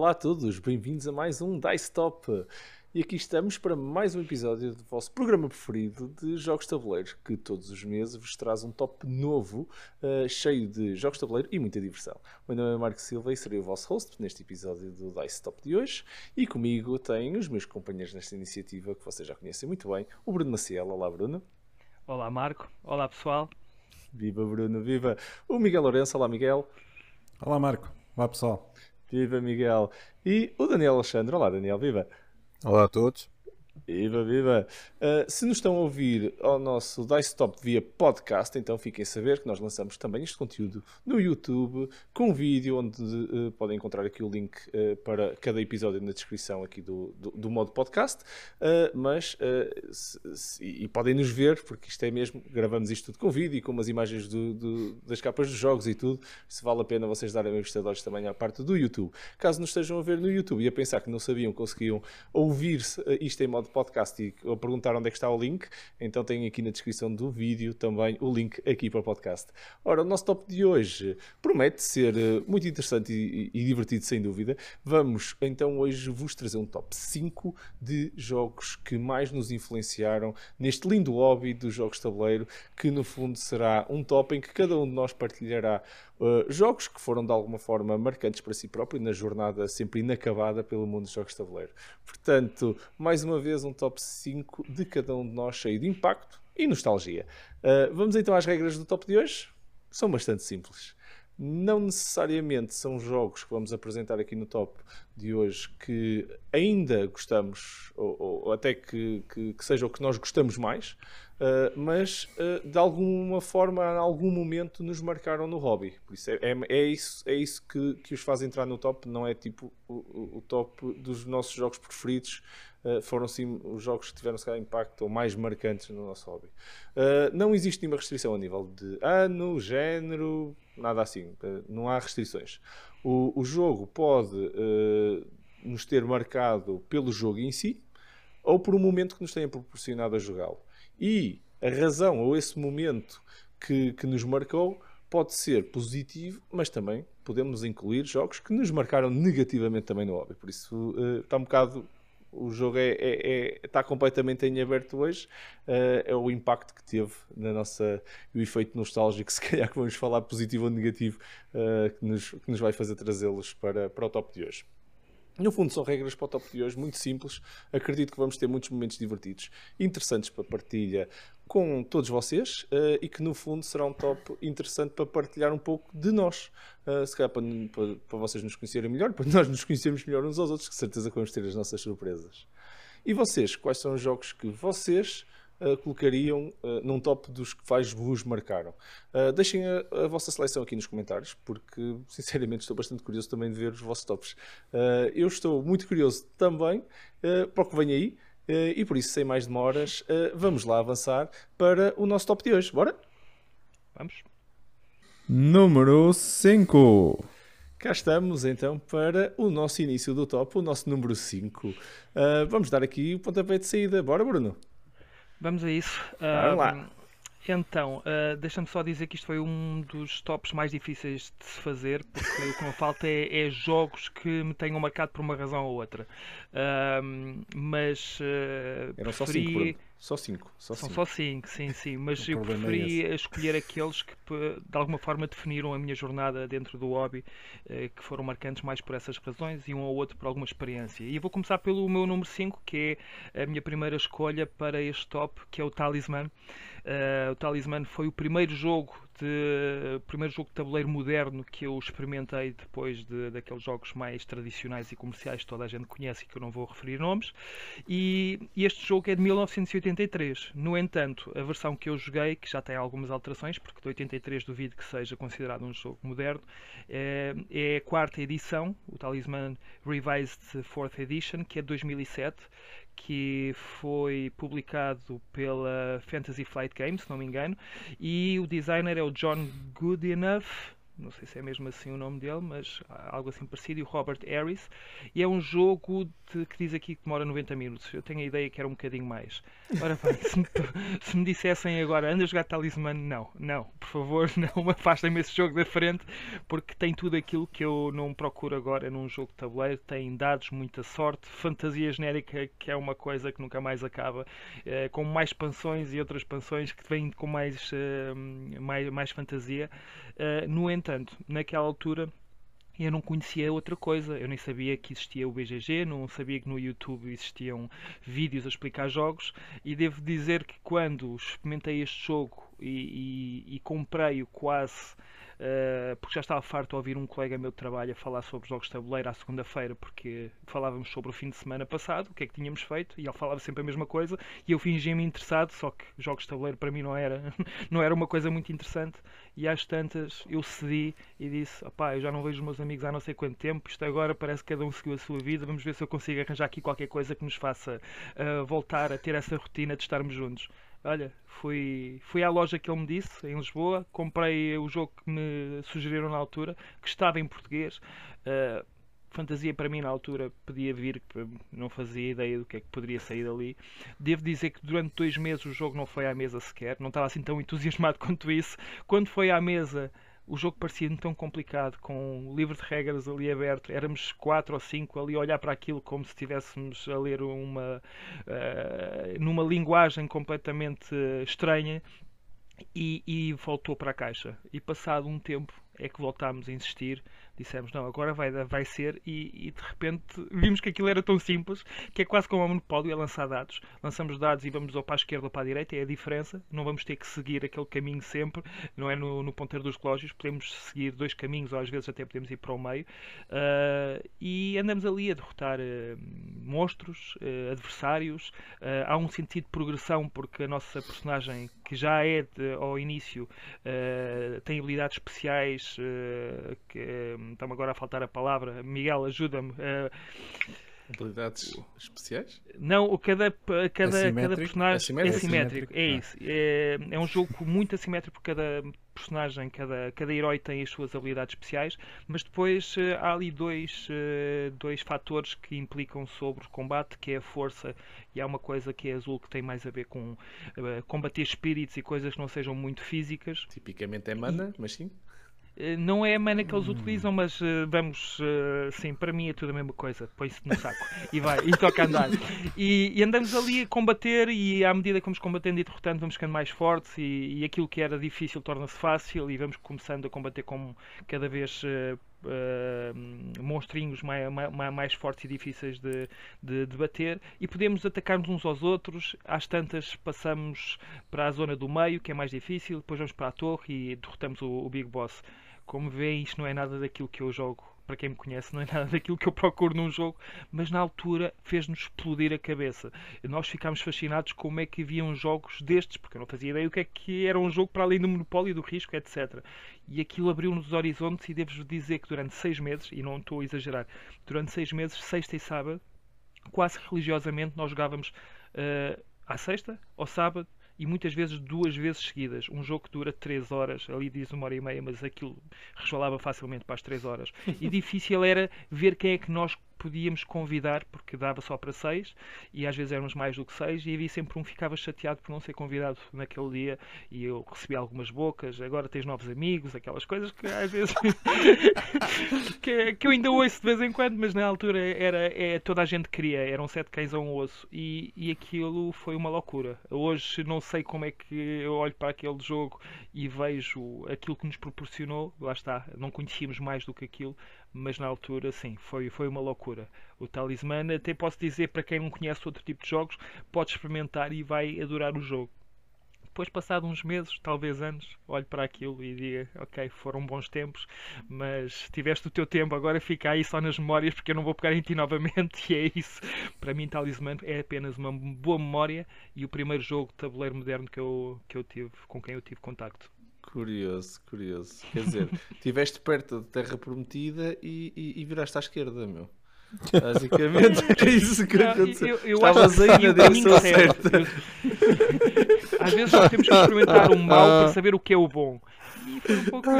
Olá a todos, bem-vindos a mais um Dice Top. E aqui estamos para mais um episódio do vosso programa preferido de jogos de tabuleiro, que todos os meses vos traz um top novo, uh, cheio de jogos de tabuleiro e muita diversão. O meu nome é Marco Silva e serei o vosso host neste episódio do Dice Top de hoje. E comigo tenho os meus companheiros nesta iniciativa, que vocês já conhecem muito bem, o Bruno Maciel. Olá, Bruno. Olá, Marco. Olá, pessoal. Viva, Bruno, viva. O Miguel Lourenço. Olá, Miguel. Olá, Marco. Olá, pessoal. Viva, Miguel. E o Daniel Alexandre. Olá, Daniel, viva. Olá a todos. Viva, viva! Uh, se nos estão a ouvir ao nosso Dice Top via podcast, então fiquem a saber que nós lançamos também este conteúdo no YouTube, com vídeo, onde uh, podem encontrar aqui o link uh, para cada episódio na descrição aqui do, do, do modo podcast. mas, se, se, e podem nos ver, porque isto é mesmo, gravamos isto tudo com vídeo e com umas imagens do, do, das capas dos jogos e tudo. Se vale a pena vocês darem olhos também à parte do YouTube. Caso nos estejam a ver no YouTube e a pensar que não sabiam, conseguiam ouvir isto em modo podcast e a perguntar onde é que está o link, então tem aqui na descrição do vídeo também o link aqui para o podcast. Ora, o nosso top de hoje promete ser eh, muito interessante e, e divertido, sem dúvida. Vamos então hoje vos trazer um top 5 de jogos que mais nos influenciaram neste lindo hobby dos jogos de tabuleiro, que no fundo será um top em que cada um de nós partilhará Uh, jogos que foram de alguma forma marcantes para si próprio na jornada sempre inacabada pelo mundo dos jogos de tabuleiro. Portanto, mais uma vez um top 5 de cada um de nós cheio de impacto e nostalgia. Uh, vamos então às regras do top de hoje? São bastante simples. Não necessariamente são jogos que vamos apresentar aqui no top de hoje que ainda gostamos, ou, ou até que, que, que seja o que nós gostamos mais, Uh, mas uh, de alguma forma, em algum momento, nos marcaram no hobby. Por isso é, é, é isso, é isso que, que os faz entrar no top, não é tipo o, o top dos nossos jogos preferidos. Uh, foram sim os jogos que tiveram se impacto ou mais marcantes no nosso hobby. não existe nenhuma restrição a nível de ano, género, nada assim. não há restrições. O, o jogo pode nos ter marcado pelo jogo em si ou por um momento que nos tenha proporcionado a jogá-lo. E a razão ou esse momento que, que nos marcou pode ser positivo, mas também podemos incluir jogos que nos marcaram negativamente também no hobby. Por isso uh, está um bocado. O jogo é, é, é, está completamente em aberto hoje. Uh, é o impacto que teve na nossa. o efeito nostálgico, se calhar que vamos falar positivo ou negativo, uh, que, nos, que nos vai fazer trazê-los para, para o top de hoje. No fundo, são regras para o top de hoje, muito simples. Acredito que vamos ter muitos momentos divertidos, interessantes para partilha com todos vocês uh, e que, no fundo, será um top interessante para partilhar um pouco de nós. Uh, se calhar para, para, para, vocês nos conhecerem melhor, para nós nos conhecermos melhor uns aos outros, que certeza que vamos ter as nossas surpresas. E vocês, quais são os jogos que vocês uh, colocariam uh, num top dos que mais vos marcaram. Uh, deixem a, a, vossa seleção aqui nos comentários, porque sinceramente estou bastante curioso também de ver os vossos tops. eu estou muito curioso também para o que vem aí. e por isso, sem mais demoras, vamos lá avançar para o nosso top de hoje. Bora? Vamos. Número 5. Cá estamos então para o nosso início do top, o nosso número 5. Uh, vamos dar aqui o pontapé de saída. Bora, Bruno? Vamos a isso. Vamos lá. Então, uh, deixa-me só dizer que isto foi um dos tops mais difíceis de se fazer, porque o que me falta é, é, jogos que me tenham marcado por uma razão ou outra. Uh, mas uh, Eram só cinco, só cinco. Só São cinco. só cinco, sim, sim. Mas eu é preferi é escolher aqueles que de alguma forma definiram a minha jornada dentro do hobby, que foram marcantes mais por essas razões e um ou outro por alguma experiência. E eu vou começar pelo meu número 5, que é a minha primeira escolha para este top, que é o Talisman. Uh, o Talisman foi o primeiro jogo o primeiro jogo de tabuleiro moderno que eu experimentei depois de, daqueles jogos mais tradicionais e comerciais que toda a gente conhece e que eu não vou referir nomes. E este jogo é de 1983. No entanto, a versão que eu joguei, que já tem algumas alterações, porque de 83 duvido que seja considerado um jogo moderno, é, é a quarta edição, o Talisman Revised Fourth Edition, que é de 2007 que foi publicado pela Fantasy Flight Games, se não me engano, e o designer é o John Goodenough, não sei se é mesmo assim o nome dele, mas algo assim parecido, e o Robert Harris. E é um jogo de, que diz aqui que demora 90 minutos. Eu tenho a ideia que era um bocadinho mais. Ora bem, se me, se me dissessem agora, anda a jogar Talisman, não, não, por favor, não afastem-me esse jogo da frente, porque tem tudo aquilo que eu não procuro agora num jogo de tabuleiro. Tem dados, muita sorte, fantasia genérica, que é uma coisa que nunca mais acaba, eh, com mais expansões e outras expansões que vêm com mais, eh, mais, mais fantasia. Eh, no entanto, naquela altura eu não conhecia outra coisa. Eu nem sabia que existia o BGG, não sabia que no YouTube existiam vídeos a explicar jogos. E devo dizer que quando experimentei este jogo e, e, e comprei-o quase uh, porque já estava farto de ouvir um colega meu de trabalho a falar sobre jogos de tabuleiro à segunda-feira, porque falávamos sobre o fim de semana passado, o que é que tínhamos feito, e ele falava sempre a mesma coisa, e eu fingia-me interessado, só que jogos de tabuleiro para mim não era, não era uma coisa muito interessante, e às tantas eu cedi e disse, opá, eu já não vejo os meus amigos há não sei quanto tempo, isto agora parece que cada um seguiu a sua vida, vamos ver se eu consigo arranjar aqui qualquer coisa que nos faça uh, voltar a ter essa rotina de estarmos juntos. Olha, fui, fui à loja que ele me disse, em Lisboa, comprei o jogo que me sugeriram na altura, que estava em português. Uh, fantasia para mim na altura podia vir, não fazia ideia do que é que poderia sair dali. Devo dizer que durante dois meses o jogo não foi à mesa sequer, não estava assim tão entusiasmado quanto isso. Quando foi à mesa, o jogo parecia-me tão complicado, com o livro de regras ali aberto, éramos quatro ou cinco ali a olhar para aquilo como se estivéssemos a ler uma uh, numa linguagem completamente estranha e, e voltou para a caixa. E passado um tempo é que voltámos a insistir dissemos, não, agora vai, vai ser, e, e, de repente vimos que aquilo era tão simples que é quase como um monopólio, é lançar dados. Lançamos dados e vamos ou para a esquerda ou para a direita, é a diferença. Não vamos ter que seguir aquele caminho sempre, não é no, no ponteiro dos relógios, podemos seguir dois caminhos, ou às vezes até podemos ir para o meio. Uh, e andamos ali a derrotar uh, monstros, uh, adversários. há um sentido de progressão, porque a nossa personagem, que já é de, ao início, tem habilidades especiais que está-me agora a faltar a palavra. Miguel, ajuda-me. Uh, Habilidades especiais? Não, cada, cada, cada personagem assimétrico, é assimétrico. É isso. É, é um jogo muito assimétrico porque cada personagem, cada, cada herói tem as suas habilidades especiais, mas depois uh, há ali dois, uh, dois fatores que implicam sobre o combate, que é a força e há uma coisa que é azul que tem mais a ver com uh, combater espíritos e coisas que não sejam muito físicas. Tipicamente é mana, e... mas sim. Eh, não é a mana que eles hum. utilizam, mas uh, vamos, uh, sim, para mim é tudo a mesma coisa. Põe-se no saco e vai, e toca andar. E, e, andamos ali a combater, e à medida que vamos combatendo e derrotando, vamos ficando mais fortes. E, e aquilo que era difícil torna-se fácil, e vamos começando a combater com cada vez uh, uh, monstrinhos mais, mais, mais, fortes e difíceis de, de, de, bater e podemos atacar-nos uns aos outros. Às tantas passamos para a zona do meio, que é mais difícil, depois vamos para a torre e derrotamos o, o Big Boss. Como veem, isto não é nada daquilo que eu jogo. Para quem me conhece, não é nada daquilo que eu procuro num jogo, mas na altura fez-nos explodir a cabeça. Nós ficámos fascinados como é que haviam jogos destes, porque eu não fazia ideia o que é que era um jogo para além do monopólio, do risco, etc. E aquilo abriu-nos os horizontes e devo-vos dizer que durante seis meses, e não estou a exagerar, durante seis meses, sexta e sábado, quase religiosamente, nós jogávamos uh, à sexta, ao sábado e muitas vezes duas vezes seguidas. Um jogo que dura 3 horas, ali diz uma hora e meia, mas aquilo resvalava facilmente para as 3 horas. E difícil era ver quem é que nós podíamos convidar, porque dava só para seis, e às vezes éramos mais do que seis, e havia sempre um que ficava chateado por não ser convidado naquele dia, e eu recebi algumas bocas, agora tens novos amigos, aquelas coisas que às vezes que, que, eu ainda ouço de vez em quando, mas na altura era, é, toda a gente queria, eram sete cães a um osso, e, e aquilo foi uma loucura. Hoje não sei como é que eu olho para aquele jogo e vejo aquilo que nos proporcionou, lá está, não conhecíamos mais do que aquilo, mas na altura, sim, foi, foi uma loucura. O Talismã, até posso dizer para quem não conhece outro tipo de jogos, pode experimentar e vai adorar o jogo. Depois, passado uns meses, talvez anos, olho para aquilo e diga: Ok, foram bons tempos, mas tiveste o teu tempo, agora fica aí só nas memórias porque eu não vou pegar em ti novamente. E é isso. Para mim, Talismã é apenas uma boa memória e o primeiro jogo de tabuleiro moderno que eu, que eu tive, com quem eu tive contacto. Curioso, curioso. Quer dizer, estiveste perto da Terra Prometida e, e, e, viraste à esquerda, meu. Basicamente é isso que aconteceu. Eu, eu Estavas aí na direção certa. Às vezes nós temos que experimentar o mal para saber o que é o bom. E foi um pouco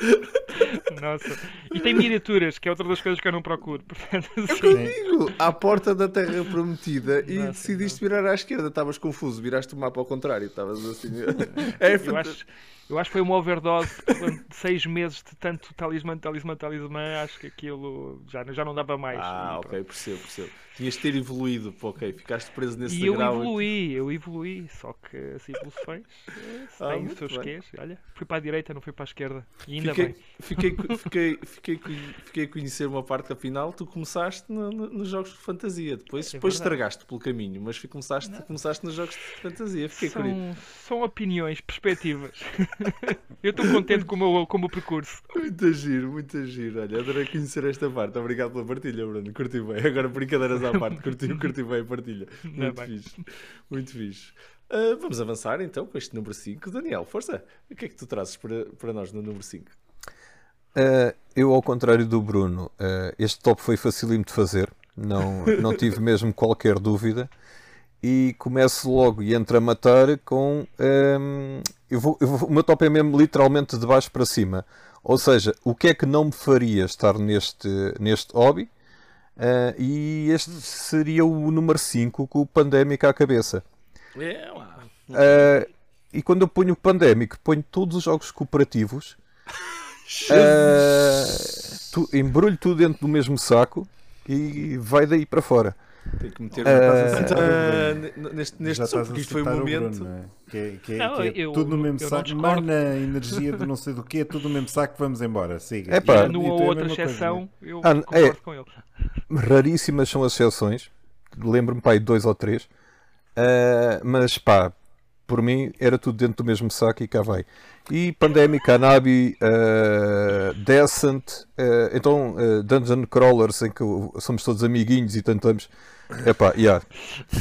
Nossa. E tem miniaturas, que é outra das coisas que eu não procuro. Portanto, assim... É eu digo, à porta da Terra Prometida e Nossa, decidiste não. virar à esquerda. Estavas confuso, viraste o mapa ao contrário. Estavas assim. é, eu acho, eu acho que foi uma overdose de seis meses de tanto talismã, talismã, talismã. Acho que aquilo já, já não dava mais. Ah, ok, percebo, percebo. Tinhas de ter evoluído, ok, ficaste preso nesse E eu evoluí, eu evoluí, só que as evoluções ah, têm os seus quês. Olha, fui para a direita, não fui para a esquerda. E ainda fiquei, bem. Fiquei, fiquei, fiquei, fiquei a conhecer uma parte afinal. Tu começaste no, no, nos jogos de fantasia, depois, é depois estragaste pelo caminho, mas começaste, começaste nos jogos de fantasia. Fiquei são, curioso. São opiniões, perspectivas. eu estou contente com o, meu, com o meu percurso. Muito giro, muito giro. Olha, adorei conhecer esta parte. Obrigado pela partilha, Bruno. Curti bem. Agora brincadeiras à parte, curti, curti bem a partilha. Muito é fixe. Muito fixe. Uh, vamos avançar então com este número 5. Daniel, força. O que é que tu trazes para, para nós no número 5? Uh, ah, eu, ao contrário do Bruno, uh, este top foi facílimo de fazer. Não, não tive mesmo qualquer dúvida. E começo logo e entro a matar com. Um, eu vou, eu vou, o meu top é mesmo literalmente de baixo para cima. Ou seja, o que é que não me faria estar neste, neste hobby? Uh, e este seria o número 5 com o Pandémico à cabeça. É, uh, e quando eu ponho o Pandémico, ponho todos os jogos cooperativos. uh, tu, embrulho tudo dentro do mesmo saco e vai daí para fora. Tem que meter uh, neste, neste som, porque isto foi um momento. Bruno, é? Que é, que é, não, que é eu, tudo no mesmo saco, mana, energia do não sei do que, tudo no mesmo saco, vamos embora. Siga. É pá, numa ou outra exceção, eu ah, concordo é, com ele. Raríssimas são as exceções, lembro-me, pá, de dois ou três, uh, mas pá, por mim era tudo dentro do mesmo saco e cá vai. E Pandemic, Anabi, uh, Descent, uh, então uh, Dungeon Crawlers, em que somos todos amiguinhos e tentamos. Epá, yeah,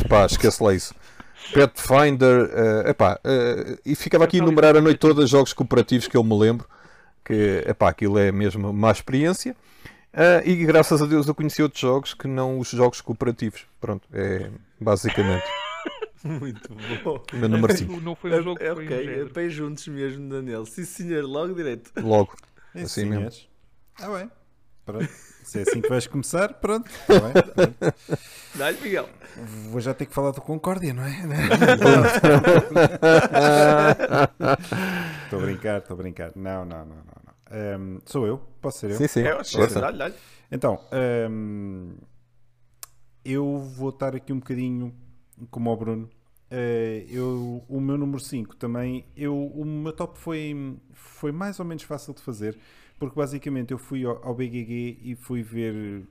epá, esquece lá isso. Pathfinder, uh, epá, uh, e ficava aqui a enumerar a noite toda jogos cooperativos que eu me lembro, que epá, aquilo é mesmo uma experiência. Uh, e graças a Deus eu conheci outros jogos que não os jogos cooperativos. Pronto, é basicamente. Muito bom. Meu número 5. Não foi um jogo é, Ok, um é bem juntos mesmo, Daniel. Sim, senhor, logo direito. Logo. É assim, assim mesmo. Ah, bem. Pronto. Se é assim que vais começar, pronto. Tá Dá-lhe, Miguel. Vou já ter que falar do Concórdia, não é? Estou a brincar, estou a brincar. Não, não, não, não. não. Um, sou eu? Posso ser eu? Sim, sim. É, dá-lhe, dá-lhe. Então, um, eu vou estar aqui um bocadinho como o Bruno. Uh, eu, o meu número 5 também, eu, o meu top foi, foi mais ou menos fácil de fazer, porque basicamente eu fui ao, ao BGG e fui ver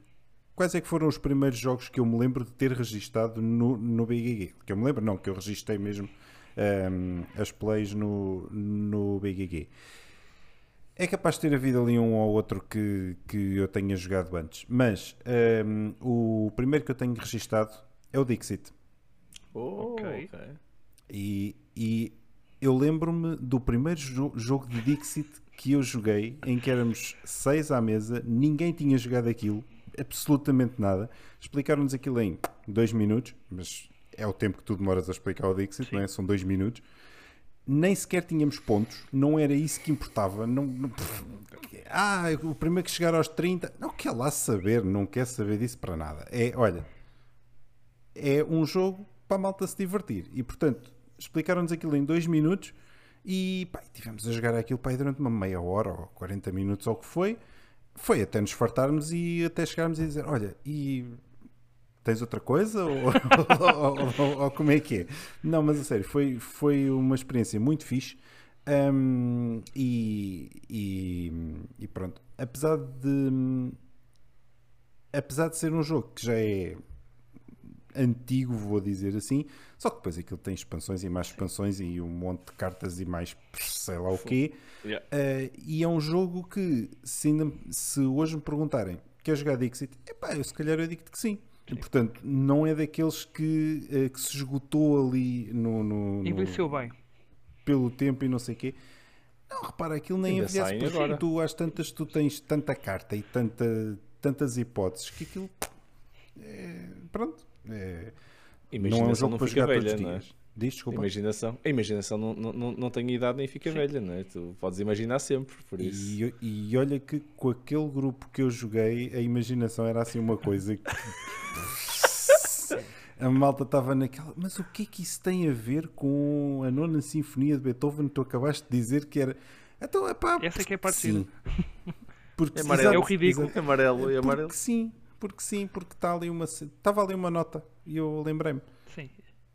quais é que foram os primeiros jogos que eu me lembro de ter registado no, no BGG. Que eu me lembro, não, que eu registrei mesmo um, ehm, as plays no, no BGG. É capaz de ter havido ali um ou outro que, que eu tenha jogado antes, mas um, ehm, o primeiro que eu tenho registado é o Dixit. Oh, ok. E, e eu lembro-me do primeiro jo jogo de Dixit que eu joguei, em que éramos seis à mesa, ninguém tinha jogado aquilo, absolutamente nada. Explicaram-nos aquilo em dois minutos, mas é o tempo que tu demoras a explicar o Dixit, não é? São dois minutos. Nem sequer tínhamos pontos, não era isso que importava. Não, não ah, o primeiro que chegar aos 30, não quer lá saber, não quer saber disso para nada. É, olha, é um jogo para a malta se divertir. E portanto, explicaram-nos aquilo em dois minutos e pá, tivemos a jogar aquilo pá, durante uma meia hora ou 40 minutos ou o que foi. Foi até nos fartarmos e até chegarmos a dizer: Olha, e tens outra coisa? ou, ou, ou, ou, como é que é? Não, mas a sério, foi, foi uma experiência muito fixe. Um, e, e, e, pronto, apesar de apesar de ser um jogo que já é antigo, vou dizer assim. Só que depois aquilo tem expansões e mais expansões e um monte de cartas e mais sei lá o quê. Yeah. Uh, e é um jogo que, se, ainda, se hoje me perguntarem, quer jogar Dixit? Epá, eu se calhar eu digo que sim. E, portanto, não é daqueles que, uh, que se esgotou ali no. no, no Envelheceu bem. Pelo tempo e não sei o quê. Não, repara, aquilo nem envelhece porque tu às tantas tu tens tanta carta e tanta, tantas hipóteses que aquilo. É, pronto, é, não é um jogo para jogar velha, todos os é? dias. Diz, desculpa. Imaginação. A imaginação não, não, não tem idade nem fica Sim. velha, não é? Tu podes imaginar sempre, por isso. E, e olha que com aquele grupo que eu joguei, a imaginação era assim uma coisa que. a malta estava naquela. Mas o que é que isso tem a ver com a nona sinfonia de Beethoven? Tu acabaste de dizer que era. Então, é pá, Essa é que é parecida. Porque, é, amarelo, é o ridículo. É amarelo e amarelo. Porque sim, porque sim, porque está ali uma. Estava ali uma nota e eu lembrei-me. Sim.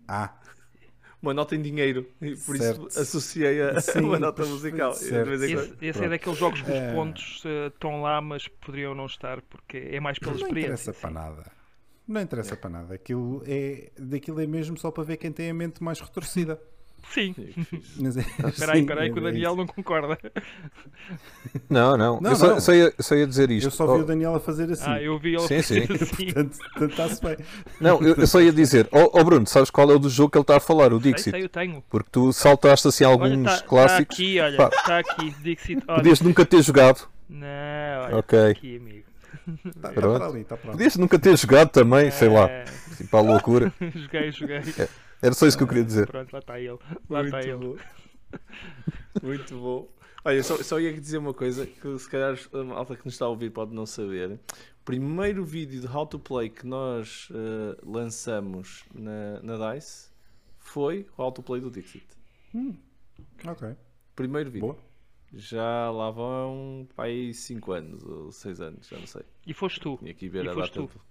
Ah, uma nota em dinheiro. E por certo. isso associei a, Sim, uma nota musical. Esse, esse é daqueles jogos que os é... pontos uh, estão lá, mas poderiam não estar, porque é mais pela não experiência. Não interessa para nada. Não interessa é. para nada. Aquilo é, daquilo é mesmo só para ver quem tem a mente mais retorcida. Sim. Mas é, espera aí, espera aí que o é Daniel não concorda. Não, não. não eu só, não. Só, ia, só, ia, dizer isto. Eu só vi oh. o Daniel a fazer assim. Ah, eu vi ele sim, sim. assim. portanto, está-se bem. Não, eu, eu, só ia dizer, ó oh, oh, Bruno, sabes qual é o do jogo que ele está a falar? O Dixit. Sei, sei, eu tenho. Porque tu saltaste assim alguns olha, tá, clássicos. Está aqui, olha, está aqui, Dixit. Olha. Podias nunca ter jogado. Não, olha, okay. Tá aqui, amigo. Está, está para ali, está para ali. Podias nunca ter jogado também, é... sei lá. Assim, para a loucura. joguei, joguei. Era só isso que eu queria dizer. Pronto, lá está ele. Lá está ele. Muito bom. Olha, só, só ia dizer uma coisa que se calhar a malta que nos está a ouvir pode não saber. O primeiro vídeo de How to Play que nós uh, lançamos na, na DICE foi o How to Play do Dixit. Hum, ok. Primeiro vídeo. Boa. Já lá vão aí 5 anos ou 6 anos, já não sei. E foste tu. Tinha que ver e a foste data. Tu.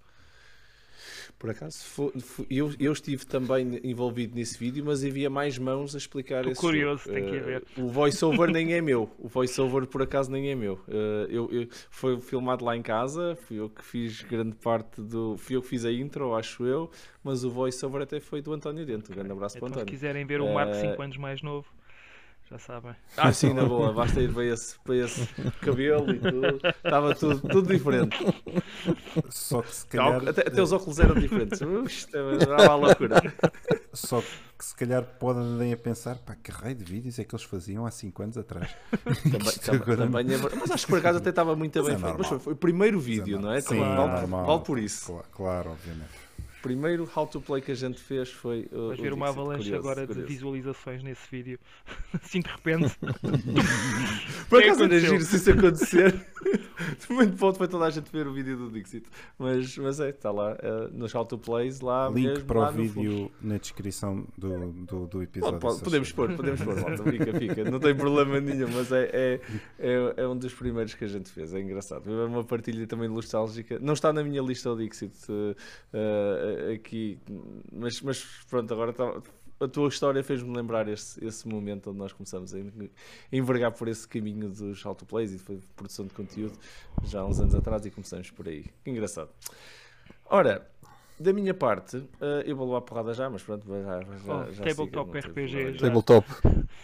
Por acaso, foi, foi, eu, eu estive também envolvido nesse vídeo, mas havia mais mãos a explicar Estou esse curioso, jogo. tem que ver. Uh, o voiceover nem é meu. O voiceover, por acaso, nem é meu. Uh, eu, eu, foi filmado lá em casa, fui eu que fiz grande parte do... Fui eu que fiz a intro, acho eu, mas o voiceover até foi do António Dentro. Um grande abraço então, para o António. se quiserem ver o Marco 5 uh, anos mais novo, já sabem. Ah, sim, na boa, basta ir para esse, para esse cabelo e tudo. Estava tudo, tudo diferente. Só que se calhar. Até, até os óculos eram diferentes. Isto era uma loucura. Só que se calhar podem a pensar, pá, que raio de vídeos é que eles faziam há 5 anos atrás. Também, também, também é... Mas acho que por acaso até estava muito bem é feito. Mas foi, foi, o primeiro vídeo, é não é? Sim, claro, vale, vale por isso. Claro, claro obviamente primeiro how to play que a gente fez foi. Uh, Vais ver uma avalanche curioso, agora curioso. de visualizações nesse vídeo. assim de repente. Por acaso era giro se isso acontecer. Muito bom foi toda a gente ver o vídeo do Dixit. Mas, mas é, está lá uh, nos how to plays lá. Link mesmo, para o vídeo na descrição do, do, do episódio. Pode, pode, podemos pôr, podemos pôr, malta. Fica, fica. Não tem problema nenhum, mas é, é, é, é, um dos primeiros que a gente fez. É engraçado. É uma partilha também nostálgica. Não está na minha lista o Dixit. Uh, aqui, mas, mas pronto, agora tá, a tua história fez-me lembrar esse, esse momento onde nós começamos a envergar por esse caminho dos autoplays e de produção de conteúdo já há uns anos atrás e começamos por aí. Que engraçado. Ora, da minha parte, uh, eu vou levar a porrada já, mas pronto, já, já, oh, já Tabletop RPG. Tabletop.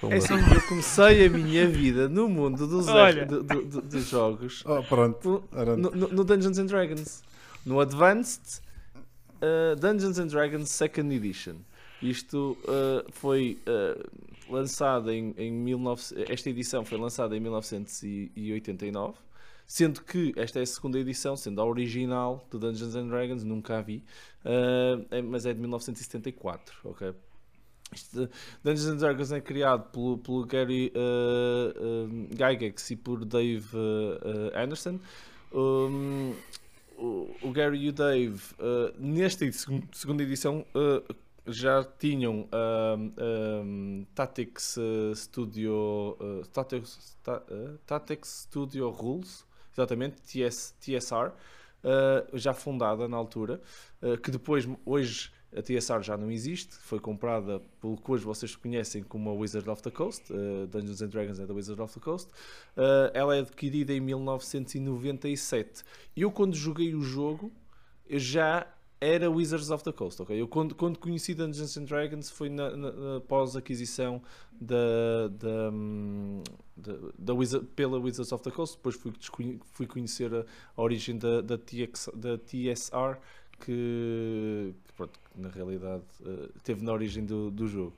É assim, eu comecei a minha vida no mundo dos, do, do, do, dos jogos. Oh, pronto. No, no, no Dungeons and Dragons. No Advanced uh, Dungeons and Dragons Second Edition. Isto uh, foi uh, lançado em, em 19... Esta edição foi lançada em 1989, sendo que esta é a segunda edição, sendo a original do Dungeons and Dragons, nunca a vi, uh, mas é de 1974, ok? Dungeons and Dragons é criado pelo, pelo Gary uh, Gygax e por Dave Anderson. Um, o, Gary e o Dave, uh, nesta segunda edição, uh, já tinham uh, um, Tactics Studio Tactics, Tactics Studio Rules, exatamente, TS, TSR, já fundada na altura, que depois, hoje, a TSR já não existe, foi comprada pelo que hoje vocês conhecem como a Wizard of the Coast, uh, Dungeons and Dragons é da Wizard of the Coast. Uh, ela é adquirida em 1997. Eu, quando joguei o jogo, já era Wizards of the Coast, ok? Eu quando, quando conheci Dungeons and Dragons foi na, na, na pós-aquisição da, da, da, da Wizard, pela Wizards of the Coast, depois fui, fui conhecer a, a origem da, da, TX, da TSR, que, que pronto, na realidade uh, teve na origem do, do jogo.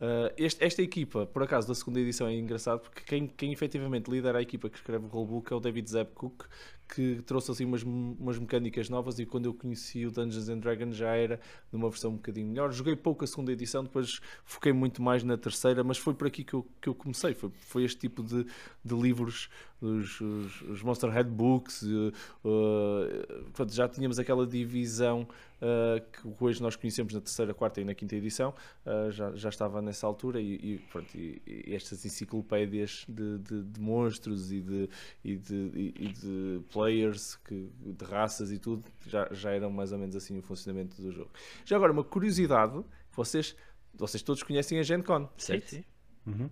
Uh, este, esta equipa, por acaso, da segunda edição é engraçado porque quem, quem efetivamente lidera a equipa que escreve o rulebook é o David Zebcook, que trouxe assim umas, umas mecânicas novas e quando eu conheci o Dungeons and Dragons já era numa versão um bocadinho melhor. Joguei pouco a segunda edição, depois foquei muito mais na terceira, mas foi por aqui que eu, que eu comecei. Foi, foi este tipo de, de livros, os, os, os Monster Head Books, uh, uh, já tínhamos aquela divisão uh, que hoje nós conhecemos na terceira, quarta e na quinta edição, uh, já, já estava nessa altura e, e, pronto, e, e estas enciclopédias de, de, de, monstros e de, e de, e de players, que, de raças e tudo, já, já eram mais ou menos assim o funcionamento do jogo. Já agora, uma curiosidade, vocês, vocês todos conhecem a Gen Con, certo? Sim, sim. Uhum.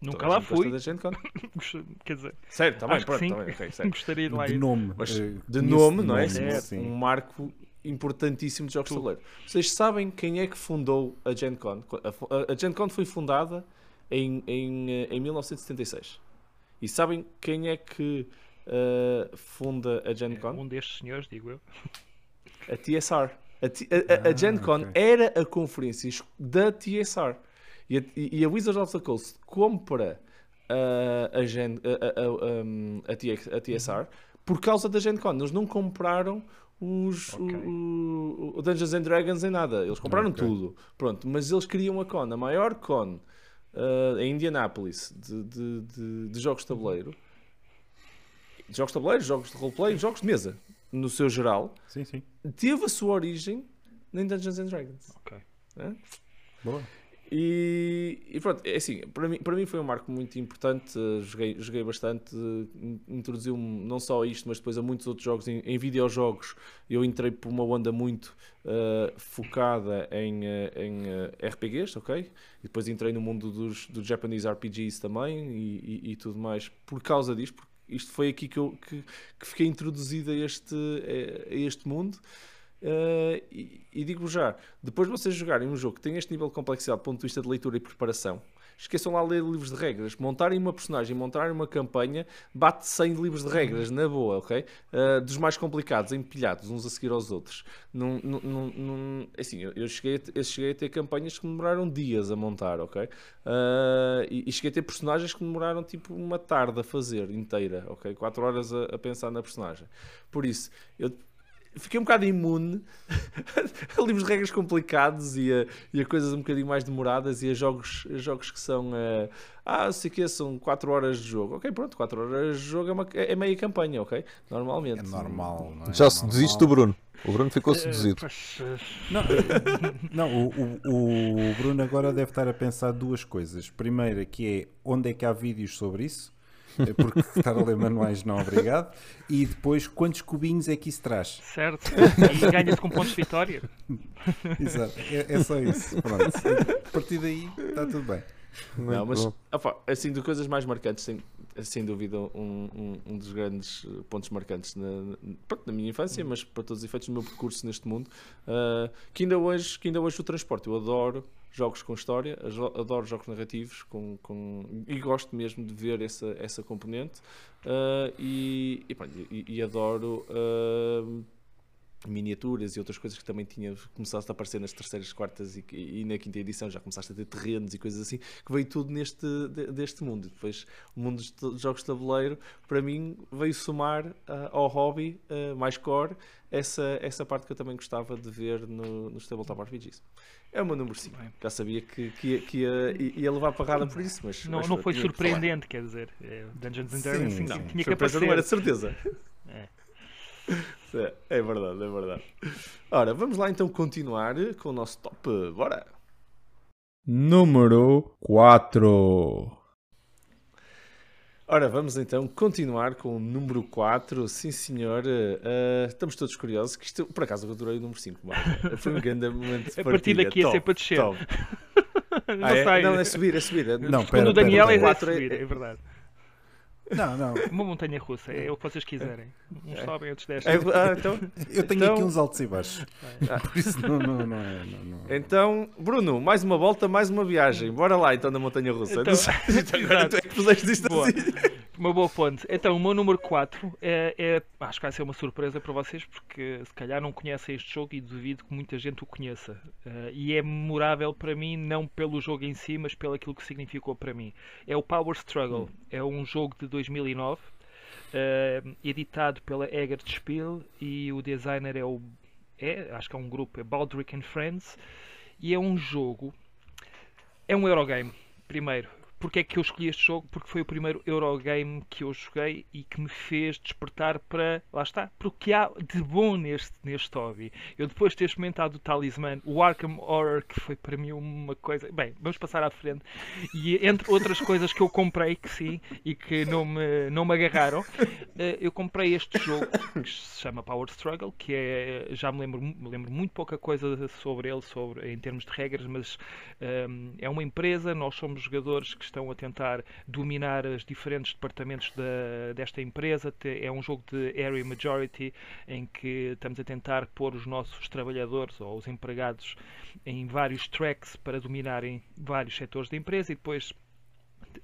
Nunca lá fui. Quer dizer, certo, está bem, pronto, sim. tá bem, okay, certo. gostaria de lá De ir. nome. Mas eh, de nome, não é? Certo. Um marco importantíssimo de jogos de tabuleiro. Vocês sabem quem é que fundou a Gen Con? A, Gen Con foi fundada em, em, eh, em 1976. E sabem quem é que uh, funda a Gen Con? Um destes senhores, digo eu. A TSR. A, T- a- a- a Gen Ah, Con ok. era a conferência da TSR. E a, e a Wizards of the Coast compra uh, a, Gen, a, a, a, a TX a TSR por causa da Gen Con. Eles não compraram os, o- Ok. o, o Dungeons and Dragons em nada. Eles compraram Ok. tudo. Pronto, mas eles queriam a Con, a maior Con uh, em Indianápolis de, de, de, de jogos de tabuleiro. Jogos de tabuleiro, jogos de roleplay, jogos de mesa, no seu geral Sim, sim. teve a sua origem em Dungeons and Dragons. Ok. né? Boa. E, e pronto, é assim, para mim, para mim foi um marco muito importante. Joguei, joguei bastante, in- introduziu-me não só a isto, mas depois a muitos outros jogos. Em, em videojogos, eu entrei por uma onda muito uh, focada em, uh, em uh, RPGs, ok? E depois entrei no mundo dos, dos Japanese RPGs também e, e- e tudo mais por causa disto, porque isto foi aqui que eu que, que fiquei introduzido a este, a este mundo. Uh, e, e digo já, depois de vocês jogarem um jogo que tem este nível de complexidade do ponto de vista de leitura e preparação, esqueçam lá de ler livros de regras, montarem uma personagem, montarem uma campanha, bate 100 livros de regras, na boa, ok? Uh, dos mais complicados, empilhados, uns a seguir aos outros. Num, num, num- num- assim, eu, eu cheguei a, eu cheguei a ter campanhas que demoraram dias a montar, ok? Uh, e, e cheguei a ter personagens que demoraram tipo uma tarde a fazer inteira, ok? 4 horas a, a pensar na personagem. Por isso, eu fiquei um bocado imune a livros de regras complicados e a, e a coisas um bocadinho mais demoradas e a jogos, a jogos que são eh, ah, sei que são 4 horas de jogo. Ok, pronto, 4 horas de jogo é, uma, é meia campanha, ok? Normalmente. É normal. Não é? Já É se normal. desiste do Bruno. O Bruno ficou seduzido. Pois, eh, Não, eh, não o, o- o Bruno agora deve estar a pensar duas coisas. Primeira, que é onde é que há vídeos sobre isso? Eh, Porque estar a ler manuais não obrigado. E depois, quantos cubinhos é que isso traz? certo. E ganha-se com pontos de vitória. Exato, é, é só isso. Pronto. A partir daí está tudo bem. Não, mas opa, assim, de coisas mais marcantes, sem, sem dúvida, um, um, um dos grandes eh, pontos marcantes na, na- minha infância, mas para todos os efeitos, no meu percurso neste mundo, ah, que, ainda hoje, que ainda hoje o transporte. Eu adoro jogos com história, adoro jogos narrativos com, com, e gosto mesmo de ver essa, essa componente ah, e, e, e- e adoro. ah, miniaturas e outras coisas que também tinha começado a aparecer nas terceiras, quartas e, e na quinta edição já começaste a ter terrenos e coisas assim que veio tudo neste de- deste mundo. Depois o mundo dos jogos de tabuleiro para mim veio somar ah, ao hobby ah, mais core essa, essa parte que eu também gostava de ver no, nos Tabletop RPGs. É o meu número 5. Bem. Já sabia que, que, ia, que ia, ia levar parrada por isso, mas Não, mas não foi tinha que surpreendente, quer dizer. é, Dungeons and Dragons Sim, tinha, não, tinha que aparecer. não era de certeza. É. É, é verdade, é verdade. Ora, vamos lá então continuar com o nosso top. Bora! Número 4. Ora, vamos então continuar com o número 4. Sim, senhor. Eh, estamos todos curiosos. Que isto, por acaso, eu adorei o número 5. Malta. Foi um grande momento de A partir daqui é Top, sempre a descer. top. não Ah, é? sei. Não, é subir, é subir. É- Não, Quando pera, o Daniel pera, é, é é- subir, é verdade. Não, não. Uma montanha russa, é o que vocês quiserem. Uns sobem, outros descem. É, ah, então, Eu tenho Então- aqui uns altos e baixos. Ah. Por isso não, não, não é. Não, não. então, Bruno, mais uma volta, mais uma viagem. Bora lá então na Montanha Russa. Então- agora tu é que puseste isto Boa. assim. Uma boa ponte. Então, o meu número 4 é, é- Acho que vai ser uma surpresa para vocês, porque se calhar não conhecem este jogo e duvido que muita gente o conheça. Eh, e é memorável para mim, não pelo jogo em si, mas pelo aquilo que significou para mim. É o Power Struggle. É um jogo de 2009. uh, editado pela Eggert Spiel e o designer é o é, acho que é um grupo, é Baldrick and Friends, e é um jogo, é um Eurogame, primeiro. Porque é que eu escolhi este jogo? Porque foi o primeiro Eurogame que eu joguei e que me fez despertar para. Lá está. Para o que há de bom neste, neste hobby. Eu depois de ter experimentado o Talisman, o Arkham Horror, que foi para mim uma coisa. Bem, vamos passar à frente. E entre outras coisas que eu comprei, que sim, e que não me, não me agarraram, eh, eu comprei este jogo que se chama Power Struggle, que é. Já me lembro, me lembro muito pouca coisa sobre ele, sobre, em termos de regras, mas um, ehm, é uma empresa, nós somos jogadores que estão a tentar dominar os diferentes departamentos da, desta empresa. É um jogo de area majority em que estamos a tentar pôr os nossos trabalhadores ou os empregados em vários tracks para dominarem vários setores da empresa e depois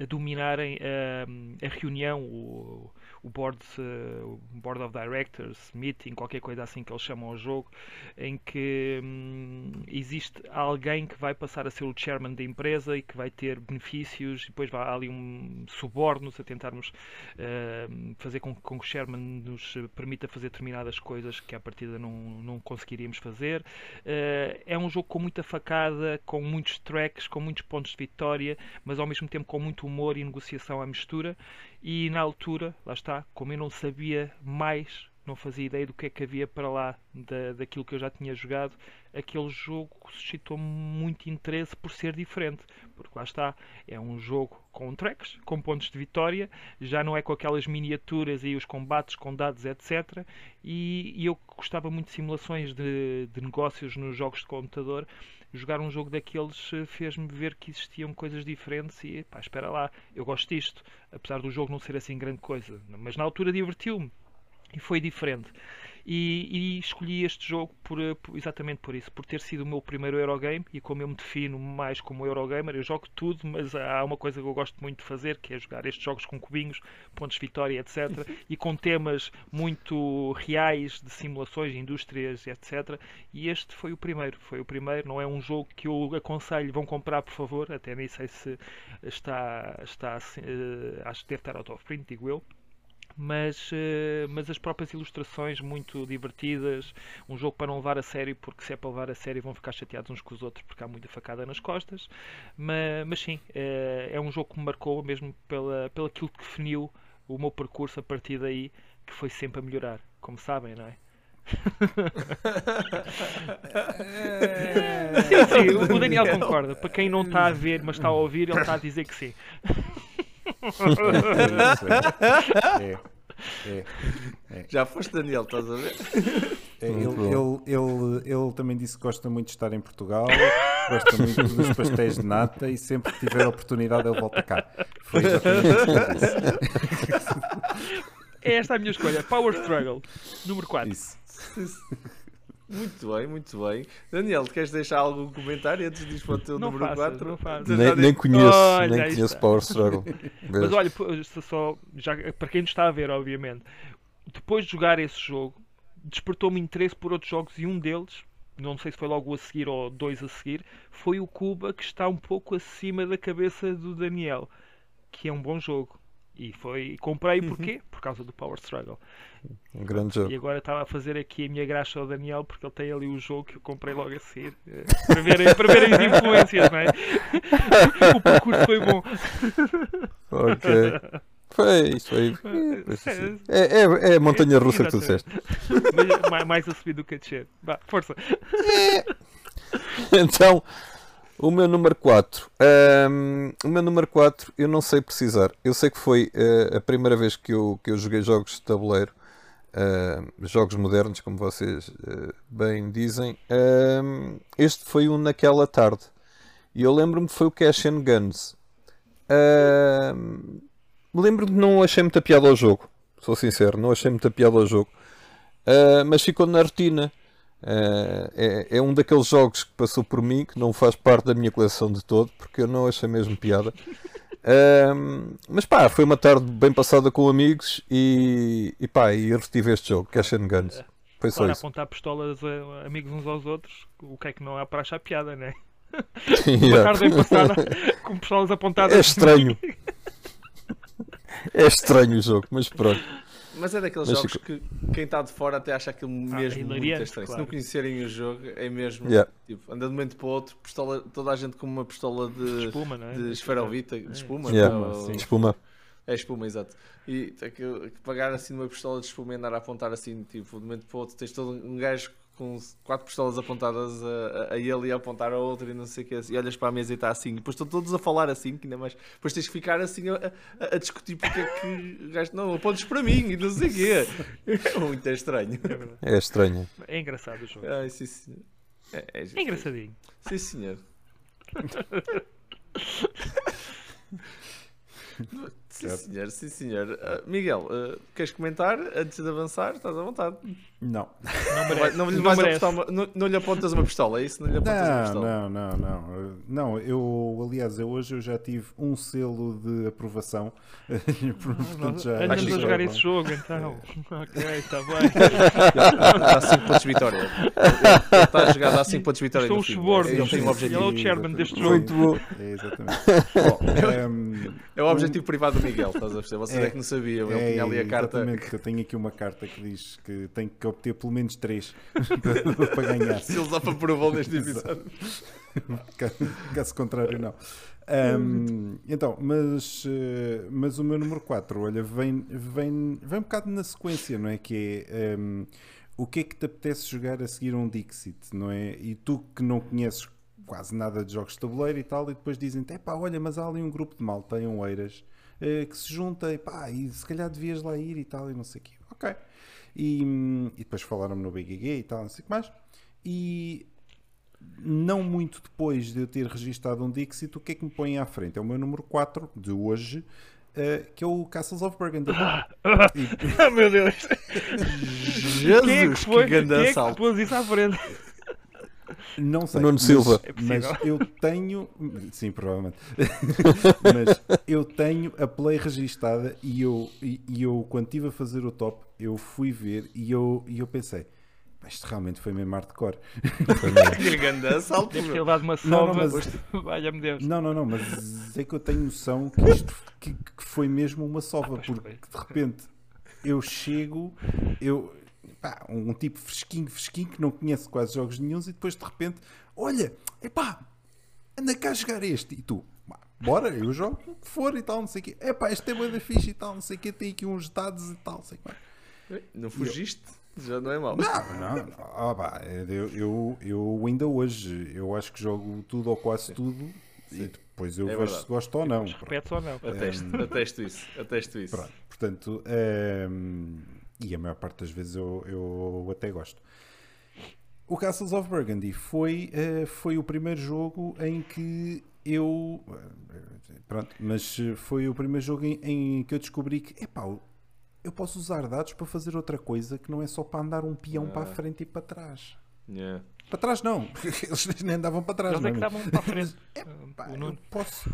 dominarem a, a reunião, o, o board, uh, board of Directors, meeting, qualquer coisa assim que eles chamam ao jogo, em que hum, existe alguém que vai passar a ser o chairman da empresa e que vai ter benefícios, e depois vai ali um subornos a tentarmos uh, fazer com, com, que o chairman nos permita fazer determinadas coisas que à partida não, não conseguiríamos fazer. Uh, é um jogo com muita facada, com muitos tracks, com muitos pontos de vitória, mas ao mesmo tempo com muito humor e negociação à mistura e na altura, lá está, como eu não sabia mais, não fazia ideia do que é que havia para lá da, daquilo que eu já tinha jogado, aquele jogo suscitou muito interesse por ser diferente. Porque lá está, é um jogo com tracks, com pontos de vitória, já não é com aquelas miniaturas e os combates com dados, etc. E, e eu gostava muito de simulações de, de negócios nos jogos de computador jogar um jogo daqueles eh, fez-me ver que existiam coisas diferentes e pá, espera lá, eu gosto disto, apesar do jogo não ser assim grande coisa, mas na altura divertiu-me e foi diferente. E, e, escolhi este jogo por, eh, por, exatamente por isso, por ter sido o meu primeiro Eurogame e como eu me defino mais como Eurogamer, eu jogo tudo, mas há uma coisa que eu gosto muito de fazer que é jogar estes jogos com cubinhos, pontos de vitória, etc. e com temas muito reais de simulações, indústrias, etc. E este foi o primeiro, foi o primeiro, não é um jogo que eu aconselho, vão comprar por favor, até nem sei se está, está uh, acho que deve estar out of print, digo eu mas, uh, mas as próprias ilustrações muito divertidas, um jogo para não levar a sério, porque se é para levar a sério vão ficar chateados uns com os outros porque há muita facada nas costas, mas, mas sim, uh, é um jogo que me marcou mesmo pela, pelo aquilo que definiu o meu percurso a partir daí, que foi sempre a melhorar, como sabem, não é? sim, sim, o Daniel concorda. Para quem não está a ver, mas está a ouvir, ele está a dizer que sim. É, é, é. Já foste Daniel, estás a ver? É, ele, ele, ele, ele, também disse que gosta muito de estar em Portugal, gosta muito dos pastéis de nata e sempre que tiver oportunidade ele volta cá. Foi. É esta a minha escolha. Power Struggle, número 4. Isso. Muito bem, muito bem. Daniel, queres deixar algum comentário antes de ir para o teu não número faças, 4? Não faças. Nem, nem conheço, olha, nem conheço. Power Struggle. Mas olha, só, já, para quem nos está a ver, obviamente, depois de jogar esse jogo, despertou-me interesse por outros jogos e um deles, não sei se foi logo a seguir ou dois a seguir, foi o Cuba, que está um pouco acima da cabeça do Daniel, que é um bom jogo. E foi comprei uhum. porquê? Por causa do Power Struggle. Um grande jogo. E agora estava a fazer aqui a minha graxa ao Daniel porque ele tem ali o jogo que eu comprei logo a seguir eh, para ver, para ver as influências, não é? o percurso foi bom. Ok. Foi, isso foi. É, é, é a montanha russa que tu disseste. Mais, mais a subir do que a descer. Vá, força. É. Então, o meu número 4. Um, o meu número 4 eu não sei precisar. Eu sei que foi uh, a primeira vez que eu, que eu joguei jogos de tabuleiro. Uh, jogos modernos, como vocês uh, bem dizem. este foi um naquela tarde. E eu lembro-me que foi o Cash and Guns. lembro-me que não achei muita piada ao jogo. Sou sincero, não achei muita piada ao jogo. mas ficou na retina. Uh, é, é, um daqueles jogos que passou por mim, que não faz parte da minha coleção de todo, porque eu não achei mesmo piada. Uh, mas pá, foi uma tarde bem passada com amigos e, e pá, e retive este jogo, Cash and Guns. Foi só isso. apontar pistolas a amigos uns aos outros, o que é que não há para achar piada, né? uma tarde bem passada com pistolas apontadas. É estranho. é estranho o jogo, mas pronto. Mas é daqueles Mas jogos fico- que quem está de fora até acha aquilo mesmo muito hilariante, estranho. Se claro. não conhecerem o jogo, é mesmo Yeah. tipo, anda de um momento para o outro, pistola, toda a gente com uma pistola de, Espuma, não é? de esferovita, de espuma, Yeah. não é? Ou- Espuma. É espuma, exato. E que, que pagar assim numa pistola de espuma e andar a apontar assim, tipo, de um momento para o outro. Tens todo um gajo com quatro pistolas apontadas a, a, a ele e a apontar a outro e não sei o que. E olhas para a mesa e está assim. E depois estão todos a falar assim, que ainda mais. Depois tens que ficar assim a, a- a discutir porque é que o gajo não apontes para mim e não sei o quê. É muito estranho. É. É estranho. É engraçado o jogo. Ai, sim, senhor. É, é, É engraçadinho. Sim, senhor. Sim, senhor, sim, senhor. Ah, Miguel, ah, queres comentar antes de avançar? Estás à vontade. Não. Não Não, merece. não lhe Não vais merece. uma- não- não lhe apontas uma pistola, é isso? Não lhe apontas uma Não, pistola. não, não, não. Não, eu, aliás, eu hoje eu já tive um selo de aprovação. Portanto, já- Andamos Acho a jogar é esse jogo então. É. Ok, está bem. Dá 5 pontos de vitória. Está a jogar, dá 5 pontos de vitória. São no os fim. subornos. Ele tem um é o chairman deste jogo. Muito bom. É, exatamente. Bom, ehm, É o objetivo privado do Miguel, estás a perceber? Vocês é, É. que não sabiam. Ele é, tinha ali a carta. Exatamente, que eu tenho aqui uma carta que diz que tenho que obter pelo menos 3 para ganhar. Se ele só para provou neste episódio. Ca- Caso contrário, não. Ahm, então, mas, eh, mas o meu número 4, olha, vem, vem, vem um bocado na sequência, não é? Que é ahm, o que é que te apetece jogar a seguir um Dixit, não é? E tu que não conheces quase nada de jogos de tabuleiro e tal, e depois dizem: é pá, olha, mas há ali um grupo de malta em Oeiras eh, que se junta e pá, e se calhar devias lá ir e tal, e não sei o quê. Ok. E, e depois falaram-me no BGG e tal, não sei o que mais. E não muito depois de eu ter registado um Dixit, o que é que me põe à frente? É o meu número 4 de hoje, eh, que é o Castles of Burgundy. E- Ah, meu Deus. Jesus, Quem é que foi? grande Quem é que pôs isso à frente? Não sei. Nuno mas- Silva. É Mas possível. eu tenho. Sim, provavelmente. mas eu tenho a play registada e eu, e, e eu, quando estive a fazer o top, eu fui ver e eu, e eu pensei. "Pá, Isto realmente foi mesmo hardcore. Que grande assalto. Deve ter meu. dado uma Não, não, sova. mas- Valha-me Deus. Não, não, não, mas é que eu tenho noção que isto que, que foi mesmo uma sova, pois porque foi. de repente eu chego, eu pá, um tipo fresquinho, fresquinho, que não conhece quase jogos nenhuns, e depois de repente, olha, epá, anda cá a jogar este, e tu, "Pá, bora, eu jogo o que for e tal, não sei o quê, epá, este é da fixe e tal, não sei o quê, tem aqui uns dados e tal, não sei o quê. Não fugiste? Já não é mau. Não, não, não. Ah, pá, eu, eu, eu ainda hoje, eu acho que jogo tudo ou quase tudo e depois eu É vejo se gosto ou não. Repete ou não? Atesto, atesto isso. Atesto isso. Pronto, portanto, ehm, e a maior parte das vezes eu, eu até gosto. O Castles of Burgundy foi, eh, foi o primeiro jogo em que eu. eh, Pronto, mas foi o primeiro jogo em, em que eu descobri que, epá, eu posso usar dados para fazer outra coisa que não é só para andar um peão para a frente e para trás. Yeah. Para trás não, eles nem andavam para trás. Eles é que não estavam para a frente. Pá, O eu posso.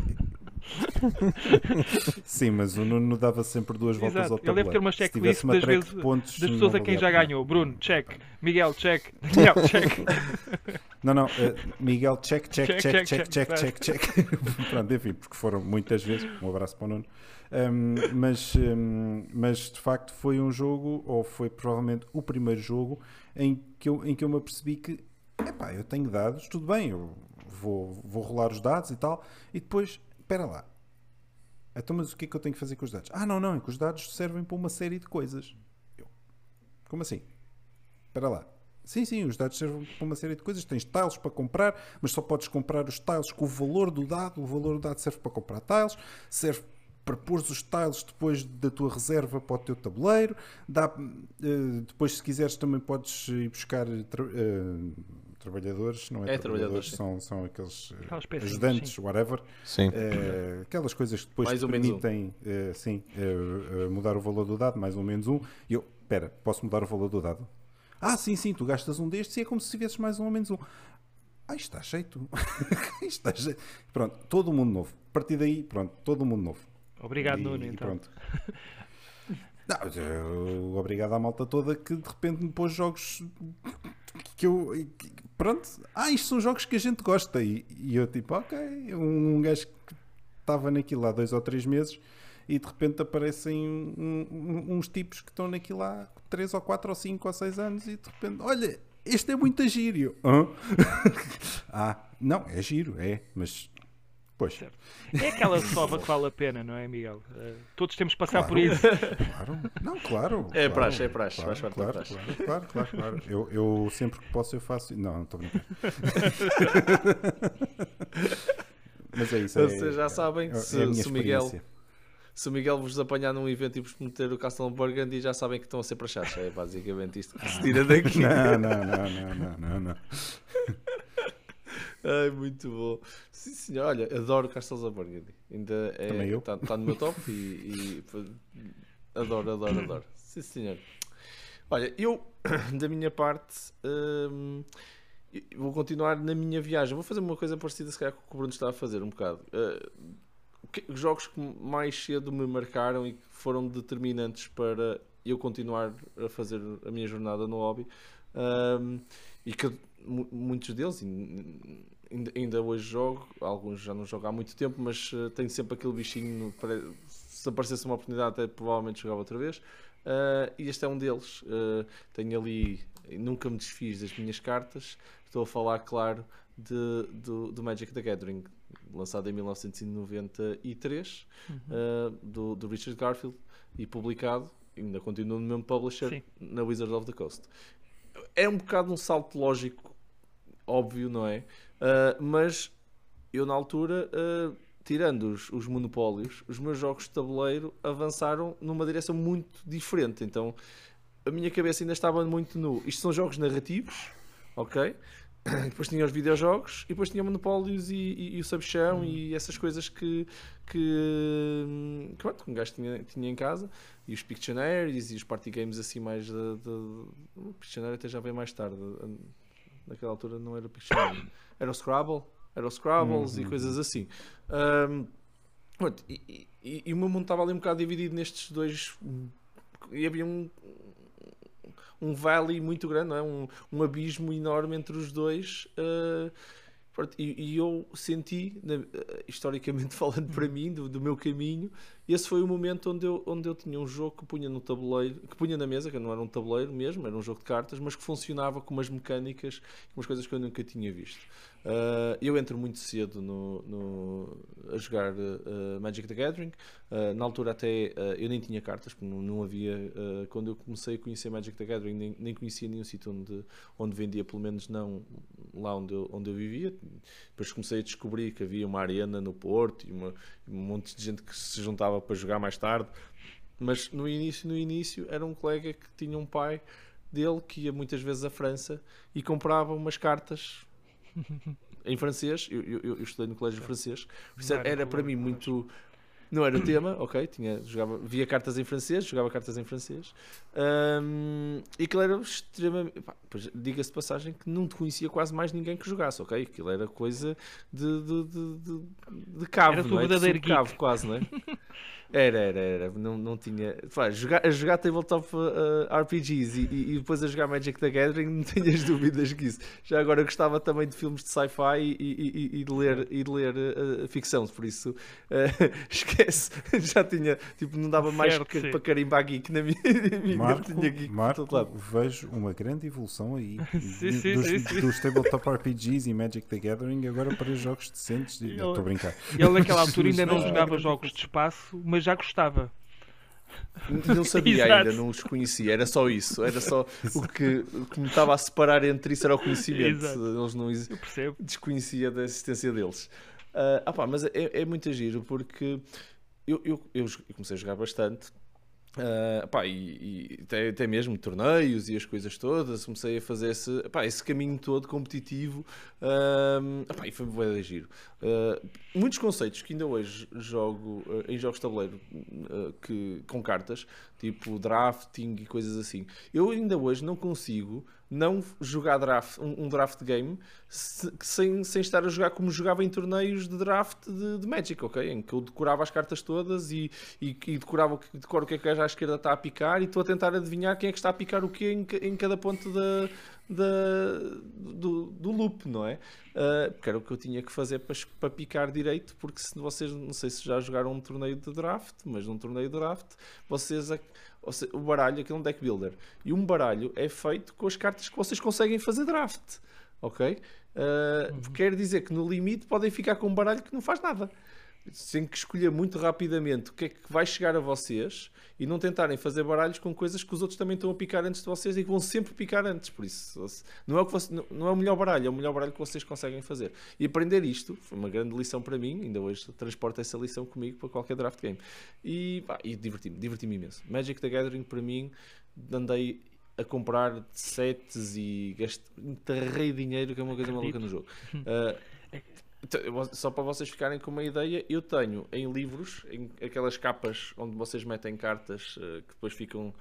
Sim, mas o Nuno dava sempre duas voltas Exato. ao Ele tabuleiro. deve ter uma checklist uma das, vezes, pontos, das pessoas a quem já ganhou. Bruno, check. Miguel, check. Daniel, check. Não, não, eh, Miguel, check, check, Check, check, check, check, check, check, check, check. Pronto, enfim, porque foram muitas vezes. Um abraço para o Nuno. Um, mas, um, mas de facto foi um jogo, ou foi provavelmente o primeiro jogo, em que eu, em que eu me apercebi que, epá, eu tenho dados, tudo bem, eu vou, vou rolar os dados e tal, e depois, espera lá. Então, mas o que é que eu tenho que fazer com os dados? Ah, não, não, é que os dados servem para uma série de coisas. Eu, como assim? Espera lá. Sim, sim, os dados servem para uma série de coisas. Tens tiles para comprar, mas só podes comprar os tiles com o valor do dado. O valor do dado serve para comprar tiles, serve para pôr os tiles depois da tua reserva para o teu tabuleiro. Dá, eh, depois, se quiseres, também podes ir buscar eh, trabalhadores, não é? É, trabalhadores, sim. são, são aqueles eh, ajudantes, sim. whatever. Sim. Eh, aquelas coisas que depois Mais te um, menos um. permitem eh, sim, eh, mudar o valor do dado, mais um menos um. E eu, espera, posso mudar o valor do dado? Ah, sim, sim, tu gastas um destes e é como se tivesses mais um ou menos um. Ah, isto está jeito. isto está jeito. Pronto, todo mundo novo. A partir daí, pronto, todo mundo novo. Obrigado, E- Nuno, e então. pronto. Não, eu- obrigado à malta toda que de repente me pôs jogos que eu. que- Pronto, ah, isto são jogos que a gente gosta. E, e eu, tipo, ok, um gajo que estava naquilo há dois ou três meses e de repente aparecem um, um, uns tipos que estão naquilo há 3 ou 4 ou 5 ou 6 anos e de repente, olha, este é muito giro. ah, não, é giro, é, mas Pois. Certo. É aquela sova que vale a pena, não é, Miguel? Uh, todos temos que passar claro, por isso. Claro, não, claro. É claro, praxe, é praxe. Claro, claro, claro, praxe. claro, claro, claro, claro. Eu, eu sempre que posso eu faço. Não, não estou brincando. Mas é isso. É, Vocês já sabem, é, se, é se o Miguel se o Miguel vos apanhar num evento e vos meter o Castle Burgundy, já sabem que estão a ser praxados. É basicamente isto que se tira daqui. Não, não, não, não, não, não. não. Ai, muito bom. Sim, senhor. Olha, adoro Castles of Burgundy. Ainda é, está, está no meu top e, e, adoro, adoro, adoro. Sim, senhor. Olha, eu, da minha parte, hum, vou continuar na minha viagem. Vou fazer uma coisa parecida, se calhar, com o que o Bruno está a fazer um bocado. Uh, que, jogos que mais cedo me marcaram e que foram determinantes para eu continuar a fazer a minha jornada no hobby. Um, e que muitos deles ainda, ainda hoje jogo, alguns já não jogo há muito tempo, mas uh, tenho sempre aquele bichinho para, se aparecesse uma oportunidade até provavelmente jogava outra vez uh, e este é um deles uh, tenho ali, nunca me desfiz das minhas cartas, estou a falar claro de, do, do Magic the Gathering lançado em 1993 uhum. do, do Richard Garfield e publicado ainda continua no mesmo publisher Sim. na Wizard of the Coast é um bocado um salto lógico, óbvio, não é? Uh, mas eu, na altura, uh, tirando os, os, monopólios, os meus jogos de tabuleiro avançaram numa direção muito diferente. Então a minha cabeça ainda estava muito no. Isto são jogos narrativos, ok? depois tinha os videojogos e depois tinha monopólios e, e, e o subchão e essas coisas que, que, que, que um gajo tinha, tinha em casa e os Pictionaries e os party games assim mais de, de, o Pictionary até já veio mais tarde naquela altura não era Pictionary era o Scrabble era o Scrabbles uhum. e coisas assim um, e, e, e, o meu mundo estava ali um bocado dividido nestes dois e havia um um valley muito grande, é? um, um abismo enorme entre os dois. Uh, e, e, eu senti, historicamente falando para mim, do, do, meu caminho, esse foi o momento onde eu, onde eu tinha um jogo que punha no tabuleiro, que punha na mesa, que não era um tabuleiro mesmo, era um jogo de cartas, mas que funcionava com umas mecânicas, com umas coisas que eu nunca tinha visto. Uh, eu entro muito cedo no, no a jogar uh, Magic the Gathering. Uh, na altura até eu nem tinha cartas, porque não, não havia. quando eu comecei a conhecer Magic the Gathering, nem, nem conhecia nenhum sítio onde, onde vendia, pelo menos não lá onde eu, onde eu vivia. Depois comecei a descobrir que havia uma arena no Porto e uma, um monte de gente que se juntava para jogar mais tarde. Mas no início, no início, era um colega que tinha um pai dele que ia muitas vezes à França e comprava umas cartas em francês, eu, eu, eu, estudei no colégio francês, era, era para mim muito. Não era tema, ok, tinha, jogava, via cartas em francês, jogava cartas em francês, um, e aquilo era extremamente. Diga-se de passagem que não te conhecia quase mais ninguém que jogasse, ok? Aquilo era coisa de, de, de, de, de cavo, era não é? De cavo, quase, não é? Era, era, era. Não, não tinha. Pá, jogar, a jogar tabletop uh, RPGs e, e, e, depois a jogar Magic the Gathering, não tenhas dúvidas que isso. Já agora gostava também de filmes de sci-fi e, e, e, de ler, e de ler uh, ficção, por isso uh, esquece. Já tinha. Tipo, não dava mais certo, para carimbar geek na minha. Marco, tinha geek Marco vejo uma grande evolução aí sim, sim, dos, sim, dos, tabletop RPGs e Magic the Gathering agora para jogos decentes. Estou a brincar. Ele naquela altura ainda não jogava jogos de espaço, mas já gostava. Não sabia ainda, não os conhecia, era só isso, era só o que, o que me estava a separar entre isso era o conhecimento. Exato. Eles não Eu percebo. desconhecia da existência deles. Uh, ah pá, mas é, é muito giro porque eu, eu, eu comecei a jogar bastante Uh, pá, e, e até, até, mesmo torneios e as coisas todas, comecei a fazer esse, pá, esse caminho todo competitivo uh, pá, e foi bem giro. Uh, muitos conceitos que ainda hoje jogo em jogos de tabuleiro que, com cartas, tipo drafting e coisas assim, eu ainda hoje não consigo não jogar draft, um, um draft game se, sem, sem estar a jogar como jogava em torneios de draft de, de, Magic, ok? Em que eu decorava as cartas todas e, e, e decorava decoro o que é que a à esquerda está a picar e estou a tentar adivinhar quem é que está a picar o quê em, em cada ponto da, da, do, do loop, não é? Uh, porque era o que eu tinha que fazer para, para picar direito, porque se vocês, não sei se já jogaram um torneio de draft, mas num torneio de draft, vocês, o baralho, aquilo é um deck builder, e um baralho é feito com as cartas que vocês conseguem fazer draft, ok? Uh, uhum. Quer dizer que no limite podem ficar com um baralho que não faz nada têm que escolher muito rapidamente o que é que vai chegar a vocês e não tentarem fazer baralhos com coisas que os outros também estão a picar antes de vocês e que vão sempre picar antes. Por isso, não é o, que você, não é o melhor baralho, é o melhor baralho que vocês conseguem fazer. E aprender isto foi uma grande lição para mim. Ainda hoje transporto essa lição comigo para qualquer draft game. E, e diverti-me, diverti-me imenso. Magic the Gathering, para mim, andei a comprar sets e gastei dinheiro, que é uma coisa maluca no jogo. Uh, só para vocês ficarem com uma ideia, eu tenho em livros, em aquelas capas onde vocês metem cartas uh, que depois ficam.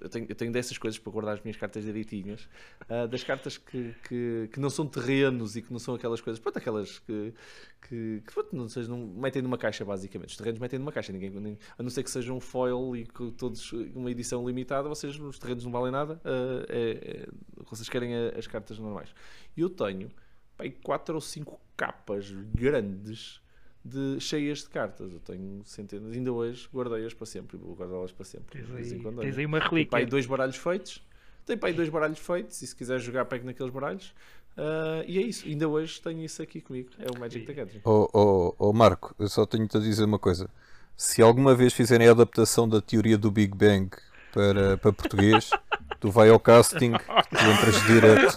eu, tenho, eu tenho dessas coisas para guardar as minhas cartas direitinhas. Uh, das cartas que, que, que, não são terrenos e que não são aquelas coisas. Pronto, aquelas que. que, que pronto, não, seja, não metem numa caixa, basicamente. Os terrenos metem numa caixa, ninguém, nem, a não ser que sejam um foil e que todos uma edição limitada, vocês, os terrenos não valem nada. Uh, é, é, vocês querem as cartas normais. Eu tenho pai, quatro ou cinco capas grandes de, cheias de cartas. Eu tenho centenas, ainda hoje guardei-as para sempre, vou guardá-las para sempre. Tens aí, tens aí uma relíquia. Tem dois baralhos feitos, tem para aí dois baralhos feitos, e se quiser jogar, pegue naqueles baralhos. Uh, e é isso, ainda hoje tenho isso aqui comigo, é o Magic the Gathering. Oh, oh, oh Marco, eu só tenho-te a dizer uma coisa. Se alguma vez fizerem a adaptação da teoria do Big Bang para, para português, tu vai ao casting, tu entras direto.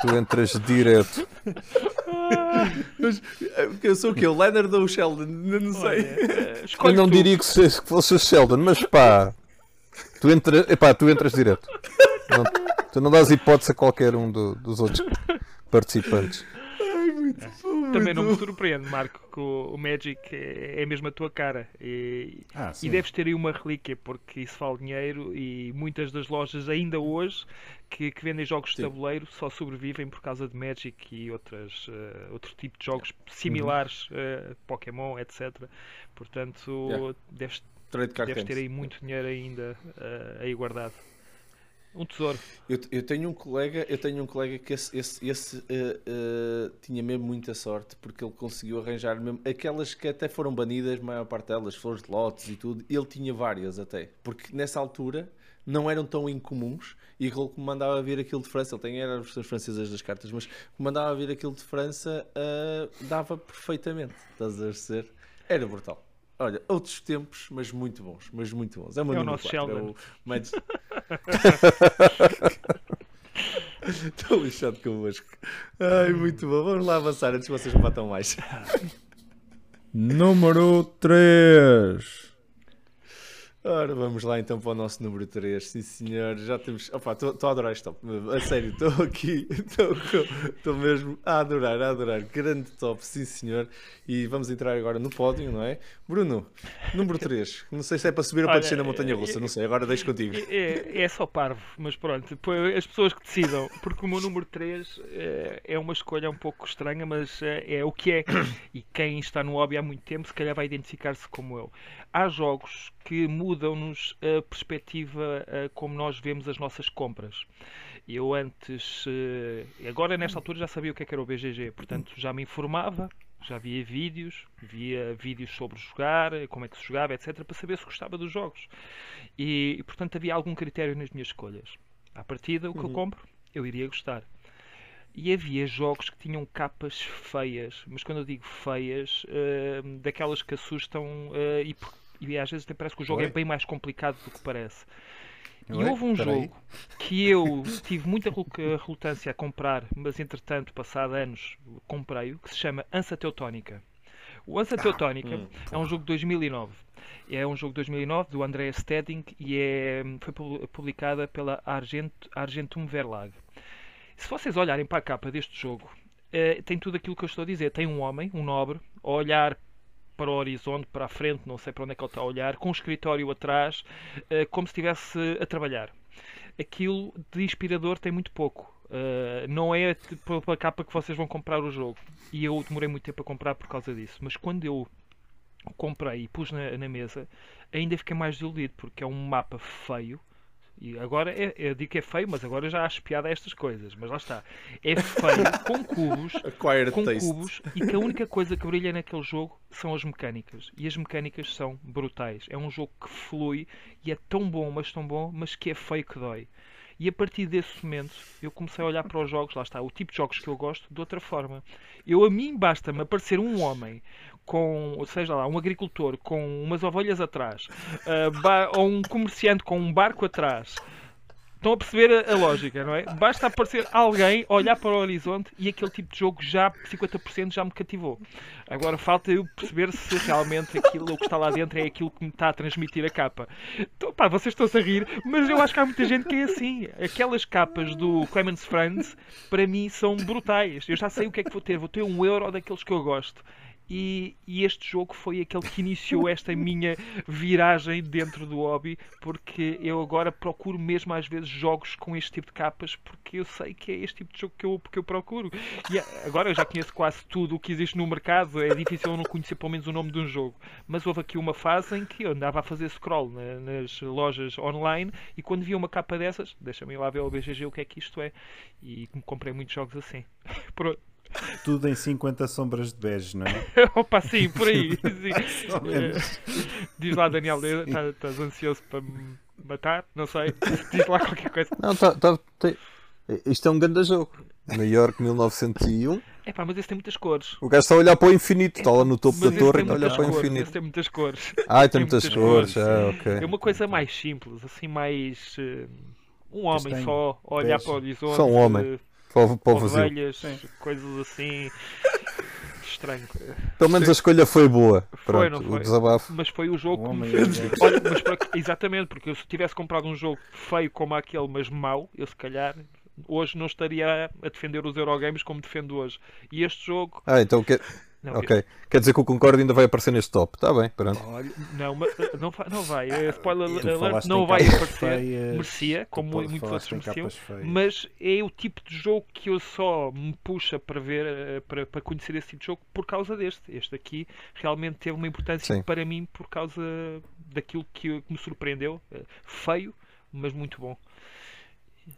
Tu entras direto. eu sou o quê? O Leonard ou o Sheldon? Não sei. Eh, eu não tu. diria que fosse o Sheldon, mas pá, tu, entra, epá, tu entras direto. Não, tu não dás hipótese a qualquer um do, dos outros participantes. Muito bom, Também não me surpreende, Marco, que o, Magic é, é mesmo a tua cara. E, ah, e deves ter aí uma relíquia, porque isso vale dinheiro e muitas das lojas ainda hoje que, que vendem jogos de tabuleiro só sobrevivem por causa de Magic e outras, uh, outro tipo de jogos similares, uhum. uh, Pokémon, etc. Portanto, yeah. deves, deves ter aí muito dinheiro ainda uh, aí guardado. Um tesouro. Eu, eu, tenho um colega, eu tenho um colega que esse, esse, esse uh, uh, tinha mesmo muita sorte porque ele conseguiu arranjar mesmo aquelas que até foram banidas, a maior parte delas, flores de lotes e tudo. Ele tinha várias até, porque nessa altura não eram tão incomuns e ele mandava vir aquilo de França, ele tem era as versões francesas das cartas, mas mandava vir aquilo de França uh, dava perfeitamente, estás a ver? Era brutal. Olha, outros tempos, mas muito bons, mas muito bons. É, uma é o nosso 4, Sheldon. É o Estou lixado convosco. Ai, muito bom. Vamos lá avançar antes que vocês me batam mais. Número 3. Ora, vamos lá então para o nosso número 3. Sim, senhor. Já temos. Opa, estou a adorar isto. A sério, estou aqui. Estou mesmo a adorar, a adorar. Grande top, sim, senhor. E vamos entrar agora no pódio, não é? Bruno, número 3. Não sei se é para subir ou para descer na montanha russa. Não sei. Agora deixo contigo. É, é só parvo, mas pronto. As pessoas que decidam. Porque o meu número 3 é, é uma escolha um pouco estranha, mas é, é o que é. E quem está no hobby há muito tempo, se calhar vai identificar-se como eu. Há jogos que mudam-nos a perspectiva a como nós vemos as nossas compras. Eu antes, eh, agora nesta altura já sabia o que, é que era o BGG, portanto já me informava, já via vídeos, via vídeos sobre jogar, como é que se jogava, etc, para saber se gostava dos jogos. E, portanto havia algum critério nas minhas escolhas. À partida, o que uhum. eu compro, eu iria gostar. E havia jogos que tinham capas feias, mas quando eu digo feias, uh, daquelas que assustam uh, e e às vezes até parece que o jogo é Oi? é bem mais complicado do que parece. E Oi? houve um Peraí. jogo que eu tive muita relutância a comprar, mas entretanto, passado anos, comprei-o, que se chama Ansa Teutónica. O Ansa ah, Teutónica hum, é um jogo de 2009. É um jogo de 2009 do Andrea Stedding e é, foi publicada pela Argent, Argentum Verlag. Se vocês olharem para a capa deste jogo, é, tem tudo aquilo que eu estou a dizer. Tem um homem, um nobre, a olhar para o horizonte, para a frente, não sei para onde é que ele está a olhar, com um escritório atrás, uh, como se estivesse a trabalhar. Aquilo de inspirador tem muito pouco. Uh, não é pela capa que vocês vão comprar o jogo. E eu demorei muito tempo a comprar por causa disso. Mas quando eu comprei e pus na, na mesa, ainda fiquei mais desiludido, porque é um mapa feio, E agora é, eu digo que é feio, mas agora já acho piada a estas coisas. Mas lá está. É feio com cubos, Acquired com taste. cubos e que a única coisa que brilha naquele jogo são as mecânicas. E as mecânicas são brutais. É um jogo que flui e é tão bom, mas tão bom, mas que é feio que dói. E a partir desse momento eu comecei a olhar para os jogos, lá está, o tipo de jogos que eu gosto, de outra forma. Eu a mim basta-me aparecer um homem com, seja lá, um agricultor com umas ovelhas atrás, ba- ou um comerciante com um barco atrás. Estão a perceber a, lógica, não é? Basta aparecer alguém, olhar para o horizonte e aquele tipo de jogo já, 50% já me cativou. Agora falta eu perceber se realmente aquilo que está lá dentro é aquilo que me está a transmitir a capa. Então, pá, vocês estão-se a rir, mas eu acho que há muita gente que é assim. Aquelas capas do Clemens Franz, para mim, são brutais. Eu já sei o que é que vou ter. Vou ter um euro daqueles que eu gosto. E, e este jogo foi aquele que iniciou esta minha viragem dentro do hobby, porque eu agora procuro mesmo às vezes jogos com este tipo de capas, porque eu sei que é este tipo de jogo que eu, que eu procuro. E agora eu já conheço quase tudo o que existe no mercado, é difícil eu não conhecer pelo menos o nome de um jogo. Mas houve aqui uma fase em que eu andava a fazer scroll na- nas lojas online e quando via uma capa dessas, deixa-me lá ver ao BGG o que é que isto é. E comprei muitos jogos assim. Pronto. Tudo em 50 sombras de bege, não é? Opa, sim, por aí. sim. Eh, Diz lá, Daniel, tá- estás ansioso para me matar? Não sei. Diz lá qualquer coisa. Não, tá, tá, tem- Isto é um grande jogo. New York 1901. É pá, mas esse tem muitas cores. O gajo está a olhar para o infinito, está lá no topo Mas da torre tem e está a olhar muitas para o cores. infinito. Esse tem muitas cores. Ah, tem muitas cores. Ah, É ok. uma coisa mais simples, assim, mais. eh, um homem só a olhar para o horizonte. Só um homem. eh, Para o, para o vazio. ovelhas, Sim. coisas assim. Estranho. Pelo menos a escolha foi boa. Foi, Pronto, não foi? o desabafo. Mas foi o jogo que me fez. ver. Olha, mas por ac- exatamente, porque se tivesse comprado um jogo feio como aquele, mas mau, eu se calhar hoje não estaria a defender os Eurogames como defendo hoje. E este jogo. Ah, então quer... Não, ok. Quer dizer que o Concorde ainda vai aparecer neste top. Está bem, pronto. Olha, não, mas, não, vai- não vai. eh, Spoiler Tu alert, não vai aparecer. feias, Merecia, como muitos outros mereciam. Mas é o tipo de jogo que eu só me puxa para ver, eh, para, para conhecer esse tipo de jogo por causa deste. Este aqui realmente teve uma importância Sim. para mim por causa daquilo que, que me surpreendeu. Eh, Feio, mas muito bom.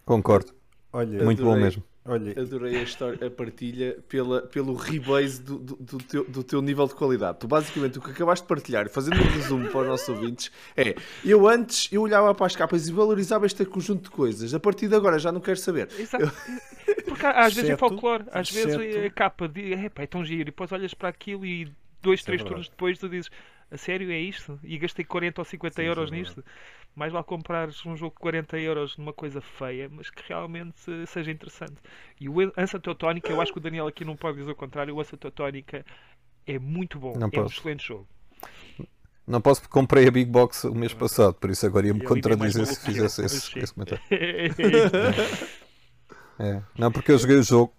Concordo. Olha, Muito bom Adorei. mesmo. Olha, Adorei a, história, a partilha pela, pelo rebase do, do, do teu, do teu nível de qualidade. Tu basicamente o que acabaste de partilhar, fazendo um resumo para os nossos ouvintes, é eu antes eu olhava para as capas e valorizava este conjunto de coisas. A partir de agora já não quero saber. Exato. Porque às vezes é Exceto- folclore, às vezes exceto- a capa de "Epá, é tão giro, e depois olhas para aquilo e dois, Isso é três verdade. turnos depois tu dizes a sério é isto? E gastei 40 ou 50 Sim, é euros verdade. nisto. Mais lá comprares um jogo de 40 euros numa coisa feia, mas que realmente seja interessante. E o Ansa Teutónica, eu acho que o Daniel aqui não pode dizer o contrário, o Ansa Teutónica é muito bom, Não é um posso. excelente jogo. Não posso porque comprei a Big Box o mês passado, por isso agora ia-me contradizer se fizesse esse, esse comentário. É. É. Não, porque eu joguei o jogo.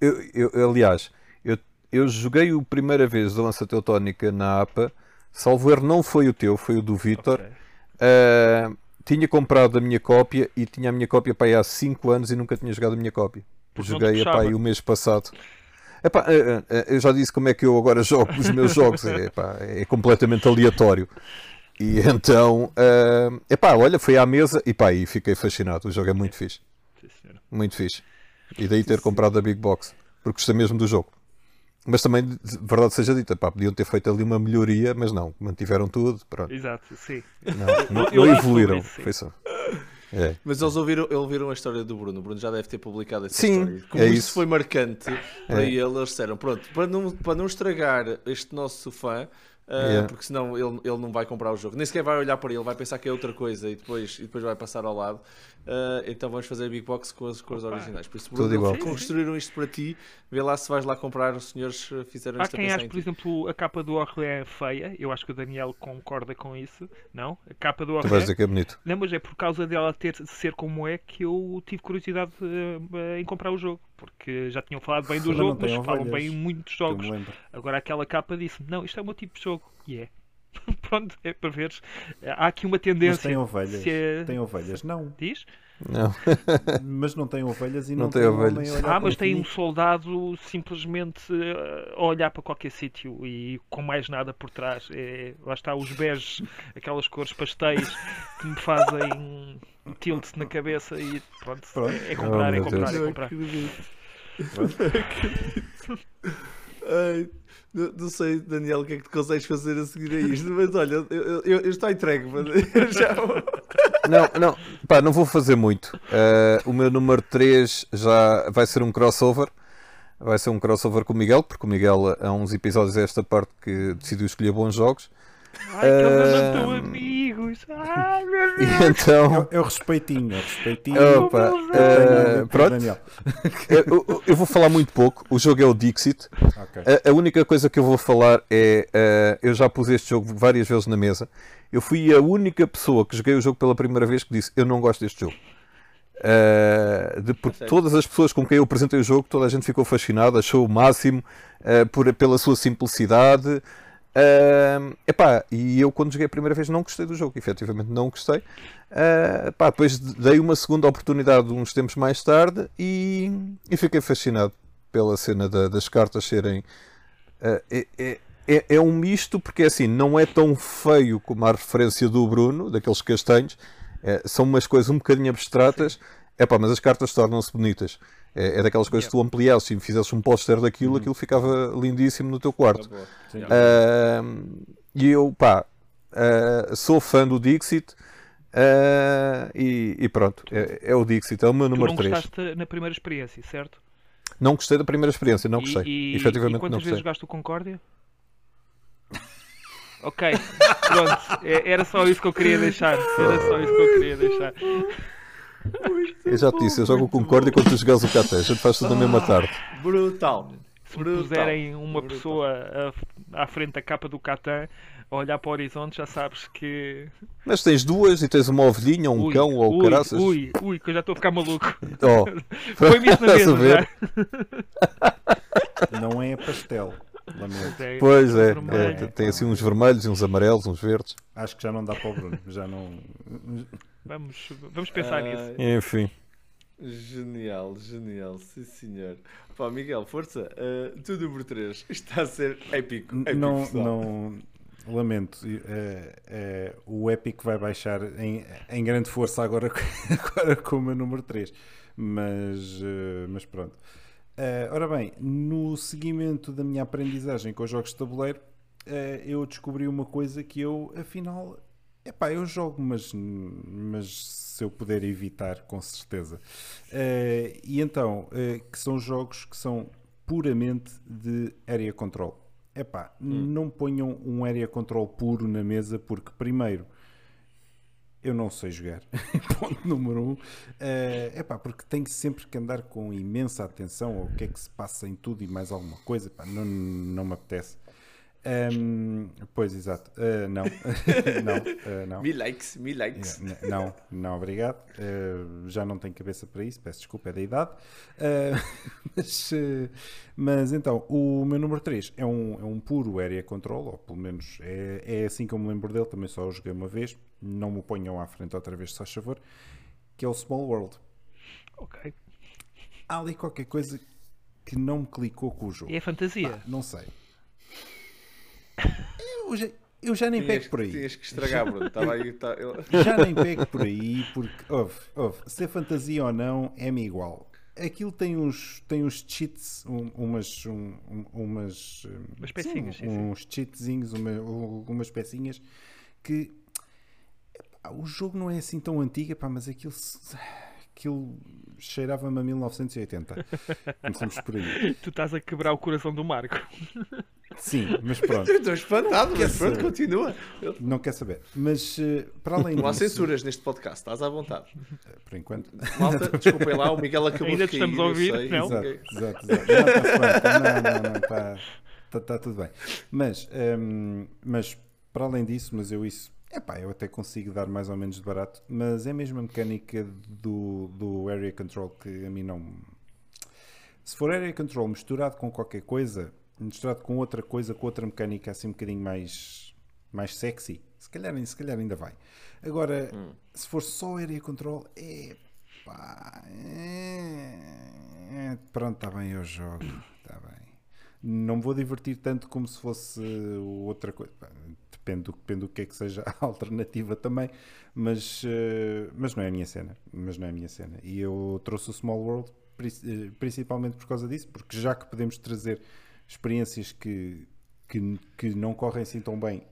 Eu, eu- aliás, eu, eu joguei a primeira vez a Lança Teutónica na APA. Salvo erro, não foi o teu, foi o do Vitor. Ok. Ah, tinha comprado a minha cópia e tinha a minha cópia para aí há 5 anos e nunca tinha jogado a minha cópia. Porque Joguei puxava. aí o mês passado. Epá, ah, ah, eu já disse como é que eu agora jogo os meus jogos. É, epá, é completamente aleatório. E então, ah, epá, olha, fui à mesa e pá, e fiquei fascinado. O jogo é muito fixe. Muito fixe. E daí ter comprado a Big Box. Porque gostei mesmo do jogo. Mas também, de verdade seja dita, pá, podiam ter feito ali uma melhoria, mas não, mantiveram tudo. Pronto. Exato, sim. Não, não, eu não evoluíram. isso. Foi só. É. Mas eles ouviram, ouviram a história do Bruno. O Bruno já deve ter publicado essa Sim, história. Como é isso. isso. foi marcante para É. ele, eles disseram: pronto, para não, para não estragar este nosso fã, ah, Yeah. porque senão ele, ele não vai comprar o jogo, nem sequer vai olhar para ele, vai pensar que é outra coisa e depois, e depois vai passar ao lado. Ah, então vamos fazer a Big Box com as cores Opa. originais. Por isso, Tudo Bruno, igual. eles construíram isto para ti. Vê lá se vais lá comprar. Os senhores ah, fizeram Há isto a quem em por exemplo, a capa do Orlé é feia. Eu acho que o Daniel concorda com isso. Não? A capa do Tu vais Orlé. dizer que é bonito. Não, mas é por causa dela ter ser como é que eu tive curiosidade eh, em comprar o jogo. Porque já tinham falado bem do jogo, mas falam bem em muitos jogos. Agora aquela capa disse não, isto é o meu tipo de jogo. E é. Pronto, é para veres. Há aqui uma Mas tendência. tem ovelhas. se é- Tem ovelhas? Não. Diz? Não. mas não tem ovelhas e Não não, tem tem ovelhas. homem a olhar Ah, mas tem um soldado simplesmente eh, a olhar para qualquer sítio e com mais nada por trás. É, lá está os beges, aquelas cores pastéis que me fazem tilt na cabeça e pronto, Pronto. É, é comprar, Oh, é comprar, Deus. é comprar. Ai, não, sei, Daniel, o que é que tu consegues fazer a seguir a isto, mas olha, eu, eu, eu estou entregue. Eu já Não, não, pá, não vou fazer muito. Eh, o meu número 3 já vai ser um crossover. Vai ser um crossover com o Miguel, porque o Miguel, há uns episódios a esta parte que decidiu escolher bons jogos. Ai, que eles não estão amigos. Ai, meu Deus. então, É, é o respeitinho, é o respeitinho. opa, do pronto, Daniel. eu, eu- eu vou falar muito pouco. O jogo é o Dixit. Ok. A, a única coisa que eu vou falar é. eh, eu já pus este jogo várias vezes na mesa. Eu fui a única pessoa que joguei o jogo pela primeira vez que disse: Eu não gosto deste jogo. Eh, de, porque sério? todas as pessoas com quem eu apresentei o jogo, toda a gente ficou fascinada, achou o máximo eh, por, pela sua simplicidade. Eh, epá, e eu, quando joguei a primeira vez, não gostei do jogo, efetivamente não gostei. Eh, epá, depois dei uma segunda oportunidade uns tempos mais tarde e, e fiquei fascinado pela cena da- das cartas serem. eh, é, é- é- é um misto, porque assim, não é tão feio como a referência do Bruno, daqueles castanhos, eh, são umas coisas um bocadinho abstratas, epá, mas as cartas tornam-se bonitas. É, é daquelas coisas que tu ampliasses e fizesses um póster daquilo, aquilo ficava lindíssimo no teu quarto. Ahm, e eu, pá, ah, sou fã do Dixit ah, e, e pronto, é, é o Dixit, é o meu Tu número não 3. gostaste na primeira experiência, certo? Não gostei da primeira experiência, não gostei. E, e, Efetivamente e quantas não vezes jogaste o Concórdia? Ok, pronto. É- Era só isso que eu queria deixar. Era só isso que eu queria deixar. Eu já te disse, eu jogo o Concórdia quando tu jogas o Catan, a gente faz tudo na mesma tarde. Brutal. Se me Brutal. puserem uma Brutal. pessoa a- à frente da capa do Catan a olhar para o horizonte, já sabes que. Mas tens duas e tens uma ovelhinha, um Ui, cão ou ui, caraças. Ui, ui, que eu já estou a ficar maluco. Oh, Põe-me isso na mesa. Não é pastel. Lamento. É, Pois é, é, tem assim uns vermelhos, uns amarelos, uns verdes. Acho que já não dá para o Bruno. Já não. Vamos, vamos pensar nisso. Ai, Enfim. Genial, genial, sim senhor. Pá, Miguel, força. Uh, tu número 3. Está a ser épico. épico Não, pessoal. não. Lamento. É, o Epic vai baixar em, em grande força agora, agora com o meu número 3. Mas, eh, mas pronto. Eh, ora bem, no seguimento da minha aprendizagem com os jogos de tabuleiro, eh, eu descobri uma coisa que eu, afinal, epá, eu jogo, mas, mas se eu puder evitar, com certeza. Eh, e então, que são jogos que são puramente de area control. Epá, não ponham um area control puro na mesa, porque primeiro eu não sei jogar. Ponto número um. É epá, porque tenho sempre que andar com imensa atenção ao que é que se passa em tudo e mais alguma coisa. Epá, não, não me apetece. Ahm, pois, exato. Ah, não. não, ah, não. Me likes, me likes. N- Não, não, obrigado. Uh, já não tenho cabeça para isso, peço desculpa, é da idade. Uh, mas, uh, mas então, o meu número 3 é um, é um puro Area Control, ou pelo menos é, é assim que eu me lembro dele, também só o joguei uma vez. Não me ponham à frente outra vez, se faz favor. Que é o Small World. Ok. Há ali qualquer coisa que não me clicou com o jogo. É fantasia. Pá, não sei. Eu já, eu já nem Tinhas, pego por aí. tinhas que estragar, Bruno. Estava aí. Tá, eu- Já nem pego por aí, porque, ouve, ouve, se é fantasia ou não, é-me igual. Aquilo tem uns, tem uns cheats, um- umas, um- um- umas, Umas pecinhas, sim, sim. uns cheatzinhos, uma, algumas pecinhas que o jogo não é assim tão antigo, epá, mas aquilo, aquilo cheirava-me a 1980. Começamos por aí. Tu estás a quebrar o coração do Marco. Sim, mas pronto, Eu Estou espantado, mas pronto, saber? continua. Não quer saber. Mas eh, para além Não há disso, censuras neste podcast, estás à vontade. por enquanto, Malta, desculpem lá, o Miguel acabou Ainda de cair. estamos a ouvir, não? Exato, exato, exato. Não. Tá- Não, não, não, está tá, tá tudo bem. Mas, hum, mas para além disso, mas eu isso, epá, eu até consigo dar mais ou menos de barato, mas é mesmo a mecânica do, do Area Control que a mim não. Se for Area Control misturado com qualquer coisa, misturado com outra coisa, com outra mecânica assim um bocadinho mais, mais sexy, se calhar, se calhar ainda vai. Agora, se for só Area Control, é pá, é, é, pronto, está bem, eu jogo, está bem. Não me vou divertir tanto como se fosse outra coisa. Depende do, depende do que é que seja a alternativa também, mas, uh, mas não é a minha cena. Mas não é a minha cena. E eu trouxe o Small World eh, principalmente por causa disso, porque já que podemos trazer experiências que, que, que não correm assim tão bem,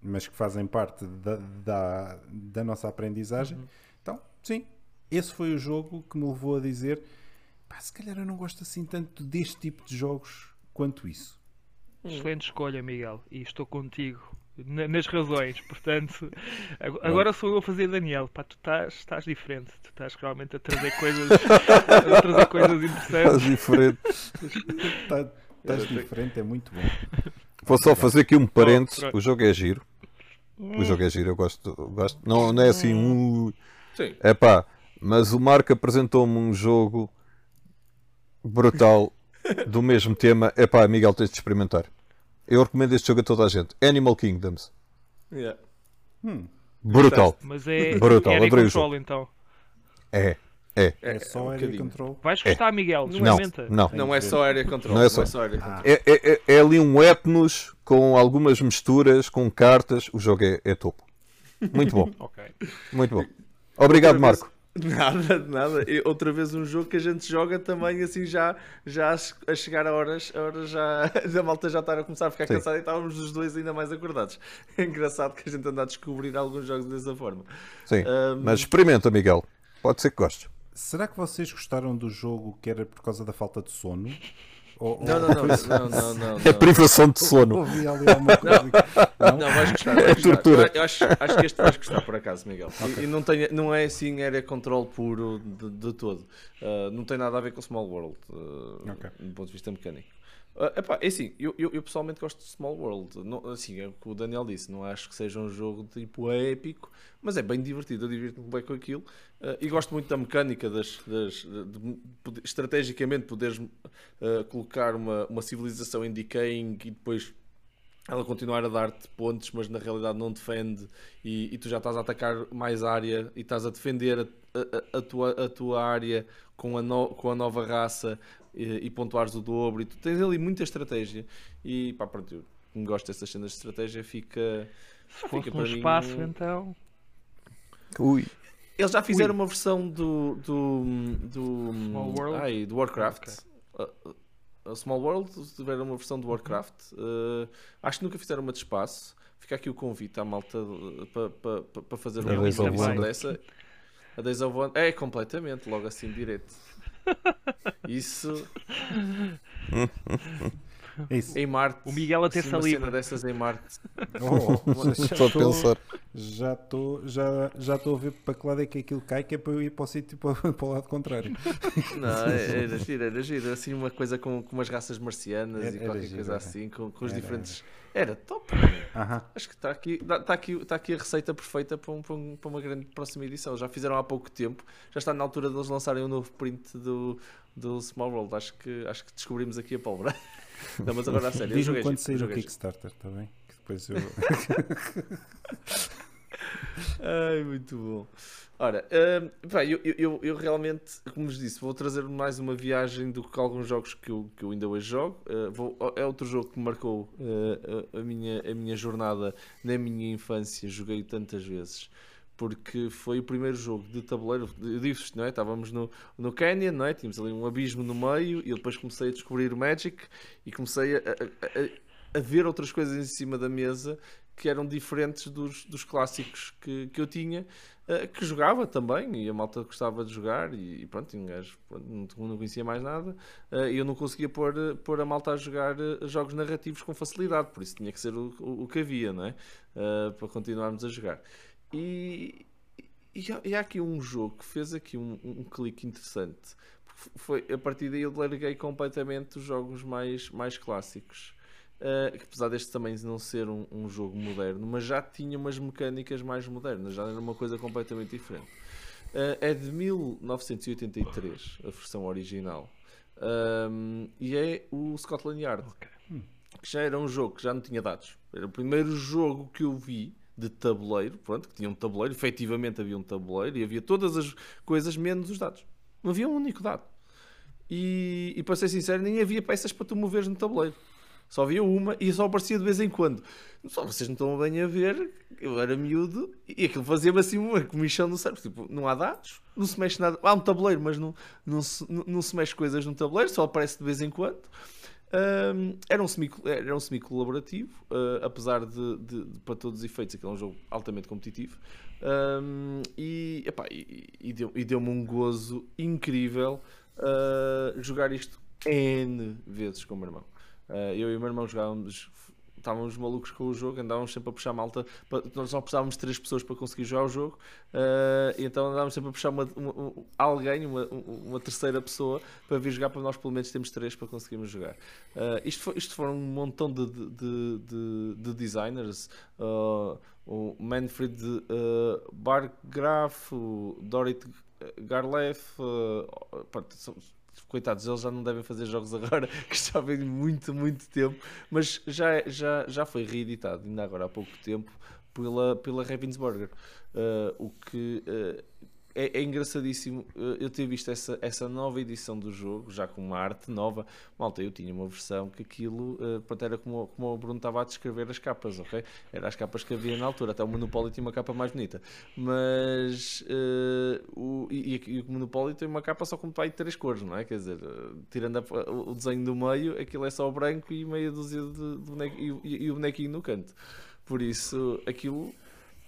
mas que fazem parte da, da, da nossa aprendizagem, uhum. então, sim, esse foi o jogo que me levou a dizer: pá, se calhar eu não gosto assim tanto deste tipo de jogos quanto isso. Excelente escolha, Miguel, e estou contigo nas razões. Portanto, agora sou eu a fazer Daniel. Pá, tu estás, estás diferente. Tu estás realmente a trazer coisas, a trazer coisas interessantes. Estás diferente. Tá, estás diferente, é muito bom. Vou só fazer aqui um parênteses. O jogo é giro. O jogo é giro, eu gosto. gosto. Não, não é assim. Um... Sim. É pá, mas o Marco apresentou-me um jogo brutal do mesmo tema. É pá, Miguel, tens de experimentar. Eu recomendo este jogo a toda a gente. Animal Kingdoms. Yeah. Hum. Brutal. Mas é Brutal. Area Control então. É. É. É só é um Control. Vais gostar, é. Miguel? Não, não. Não é só Area Control. Não é só, não é, só area control. Ah. É, é, é, é, ali um etnos com algumas misturas, com cartas. O jogo é, é topo. Muito bom. okay. Muito bom. Obrigado, Marco. Nada, nada. E outra vez um jogo que a gente joga também assim já, já a chegar a horas, a horas já a malta já estar a começar a ficar Sim. cansada e estávamos os dois ainda mais acordados. É engraçado que a gente anda a descobrir alguns jogos dessa forma. Sim, um... mas experimenta, Miguel. Pode ser que gostes. Será que vocês gostaram do jogo que era por causa da falta de sono? Ou, não, não, não, não, não, não, É privação de sono. Ouvi ali alguma coisa. Não, não vais gostar. Vais é tortura. Eu acho, acho que este vais gostar por acaso, Miguel. Okay. E, e, não, tem, não é assim area control puro de, de todo. Uh, não tem nada a ver com Small World, uh, okay. do ponto de vista mecânico. Uh, epá, é assim, eu, eu, eu, pessoalmente gosto de Small World. Não, assim, é o que o Daniel disse, não acho que seja um jogo tipo épico, mas é bem divertido. Eu divirto-me bem com aquilo uh, e gosto muito da mecânica, das, das de, de, de, estrategicamente poderes uh, colocar uma, uma civilização em decaying e depois ela continuar a dar-te pontos, mas na realidade não defende e, e, tu já estás a atacar mais área e estás a defender a, a, a tua, a tua área com a, no, com a nova raça e, e pontuares o dobro. E tu tens ali muita estratégia. E pá, pronto, eu gosto dessas cenas de estratégia, fica. Se fica para espaço, mim... então. Ui. Eles já fizeram Ui. uma versão do. do. do. World? Ai, do Warcraft. Okay. Uh, uh, Small World tiveram uma versão do Warcraft. Uh, acho que nunca fizeram uma de espaço. Fica aqui o convite à malta para pa, pa, pa fazer uma versão dessa. A Days of Wonder. É, completamente, logo assim direto. Isso. É isso. Em Marte. O Miguel até saliva. dessas em Marte. Oh, Só pensar. Já estou já, já a ver para que lado é que aquilo cai, que é para eu ir para o sítio para, para o lado contrário. Não, é, era giro, era giro. Assim, uma coisa com, com umas raças marcianas era, e qualquer giro, coisa era. assim, com, com os era, diferentes. Era top. Uh -huh. Acho que está aqui, está, aqui, está aqui a receita perfeita para, um, para, um, para, uma grande próxima edição. Já fizeram há pouco tempo, já está na altura de eles lançarem um novo print do, do Small World. Acho que, acho que descobrimos aqui a pólvora. Não, mas agora a sério. Diz-me quando sair o Kickstarter, está bem? Que depois eu. Ai, muito bom. Ora, uh, pá, eu, eu, eu, realmente, como vos disse, vou trazer mais uma viagem do que alguns jogos que eu, que eu ainda hoje jogo. Uh, vou, é outro jogo que marcou uh, a, minha, a minha jornada na minha infância. Joguei tantas vezes porque foi o primeiro jogo de tabuleiro. Eu disse não é? Estávamos no, no Canyon, não é? Tínhamos ali um abismo no meio e eu depois comecei a descobrir o Magic e comecei a, a, a, a ver outras coisas em cima da mesa que eram diferentes dos, dos clássicos que, que eu tinha, uh, que jogava também, e a malta gostava de jogar, e, pronto, um pronto, não, conhecia mais nada, uh, e eu não conseguia pôr, pôr a malta a jogar jogos narrativos com facilidade, por isso tinha que ser o, o, o que havia, não é? para continuarmos a jogar. E, e, e, há aqui um jogo que fez aqui um, um clique interessante, foi a partir daí eu larguei completamente os jogos mais, mais clássicos. Uh, apesar deste também não ser um, um, jogo moderno, mas já tinha umas mecânicas mais modernas, já era uma coisa completamente diferente. Uh, é de 1983, a versão original, um, e é o Scotland Yard, que já era um jogo que já não tinha dados. Era o primeiro jogo que eu vi de tabuleiro, pronto, que tinha um tabuleiro, efetivamente havia um tabuleiro e havia todas as coisas menos os dados. Não havia um único dado. E, e para ser sincero, nem havia peças para tu moveres no tabuleiro. Só havia uma e só aparecia de vez em quando. Só vocês não estão bem a ver, eu era miúdo e aquilo fazia-me assim uma comichão no cérebro. Tipo, não há dados, não se mexe nada. Há um tabuleiro, mas não, não, se, não, não se mexe coisas no tabuleiro, só aparece de vez em quando. Um, era um semi-colaborativo, um semi -colaborativo, uh, apesar de, de, de, para todos os efeitos, aquele é um jogo altamente competitivo. Um, e, epá, e, e deu-me deu um gozo incrível uh, jogar isto N vezes com o meu irmão. Uh, eu e o meu irmão jogávamos estávamos malucos com o jogo, andávamos sempre a puxar malta. Nós só precisávamos de três pessoas para conseguir jogar o jogo, uh, então andávamos sempre a puxar uma, uma, alguém, uma, uma, terceira pessoa, para vir jogar. Para nós, pelo menos, temos três para conseguirmos jogar. Uh, isto, foi, isto foram um montão de, de, de, de designers. Uh, o Manfred uh, Bargraf, o Dorit Garlef, uh, coitados, eles já não devem fazer jogos agora, que já vem muito, muito tempo, mas já, já, já foi reeditado, ainda agora há pouco tempo, pela, pela Ravensburger. Uh, o que uh, é, é, engraçadíssimo eu ter visto essa, essa nova edição do jogo, já com uma arte nova. Malta, eu tinha uma versão que aquilo uh, pronto, era como, como o Bruno estava a descrever as capas, ok? Era as capas que havia na altura, até o Monopoly tinha uma capa mais bonita. Mas uh, o, e, e, o Monopoly tem uma capa só com pai de três cores, não é? Quer dizer, tirando a, o desenho do meio, aquilo é só branco e meia dúzia de, de boneco, e, e o bonequinho no canto. Por isso, aquilo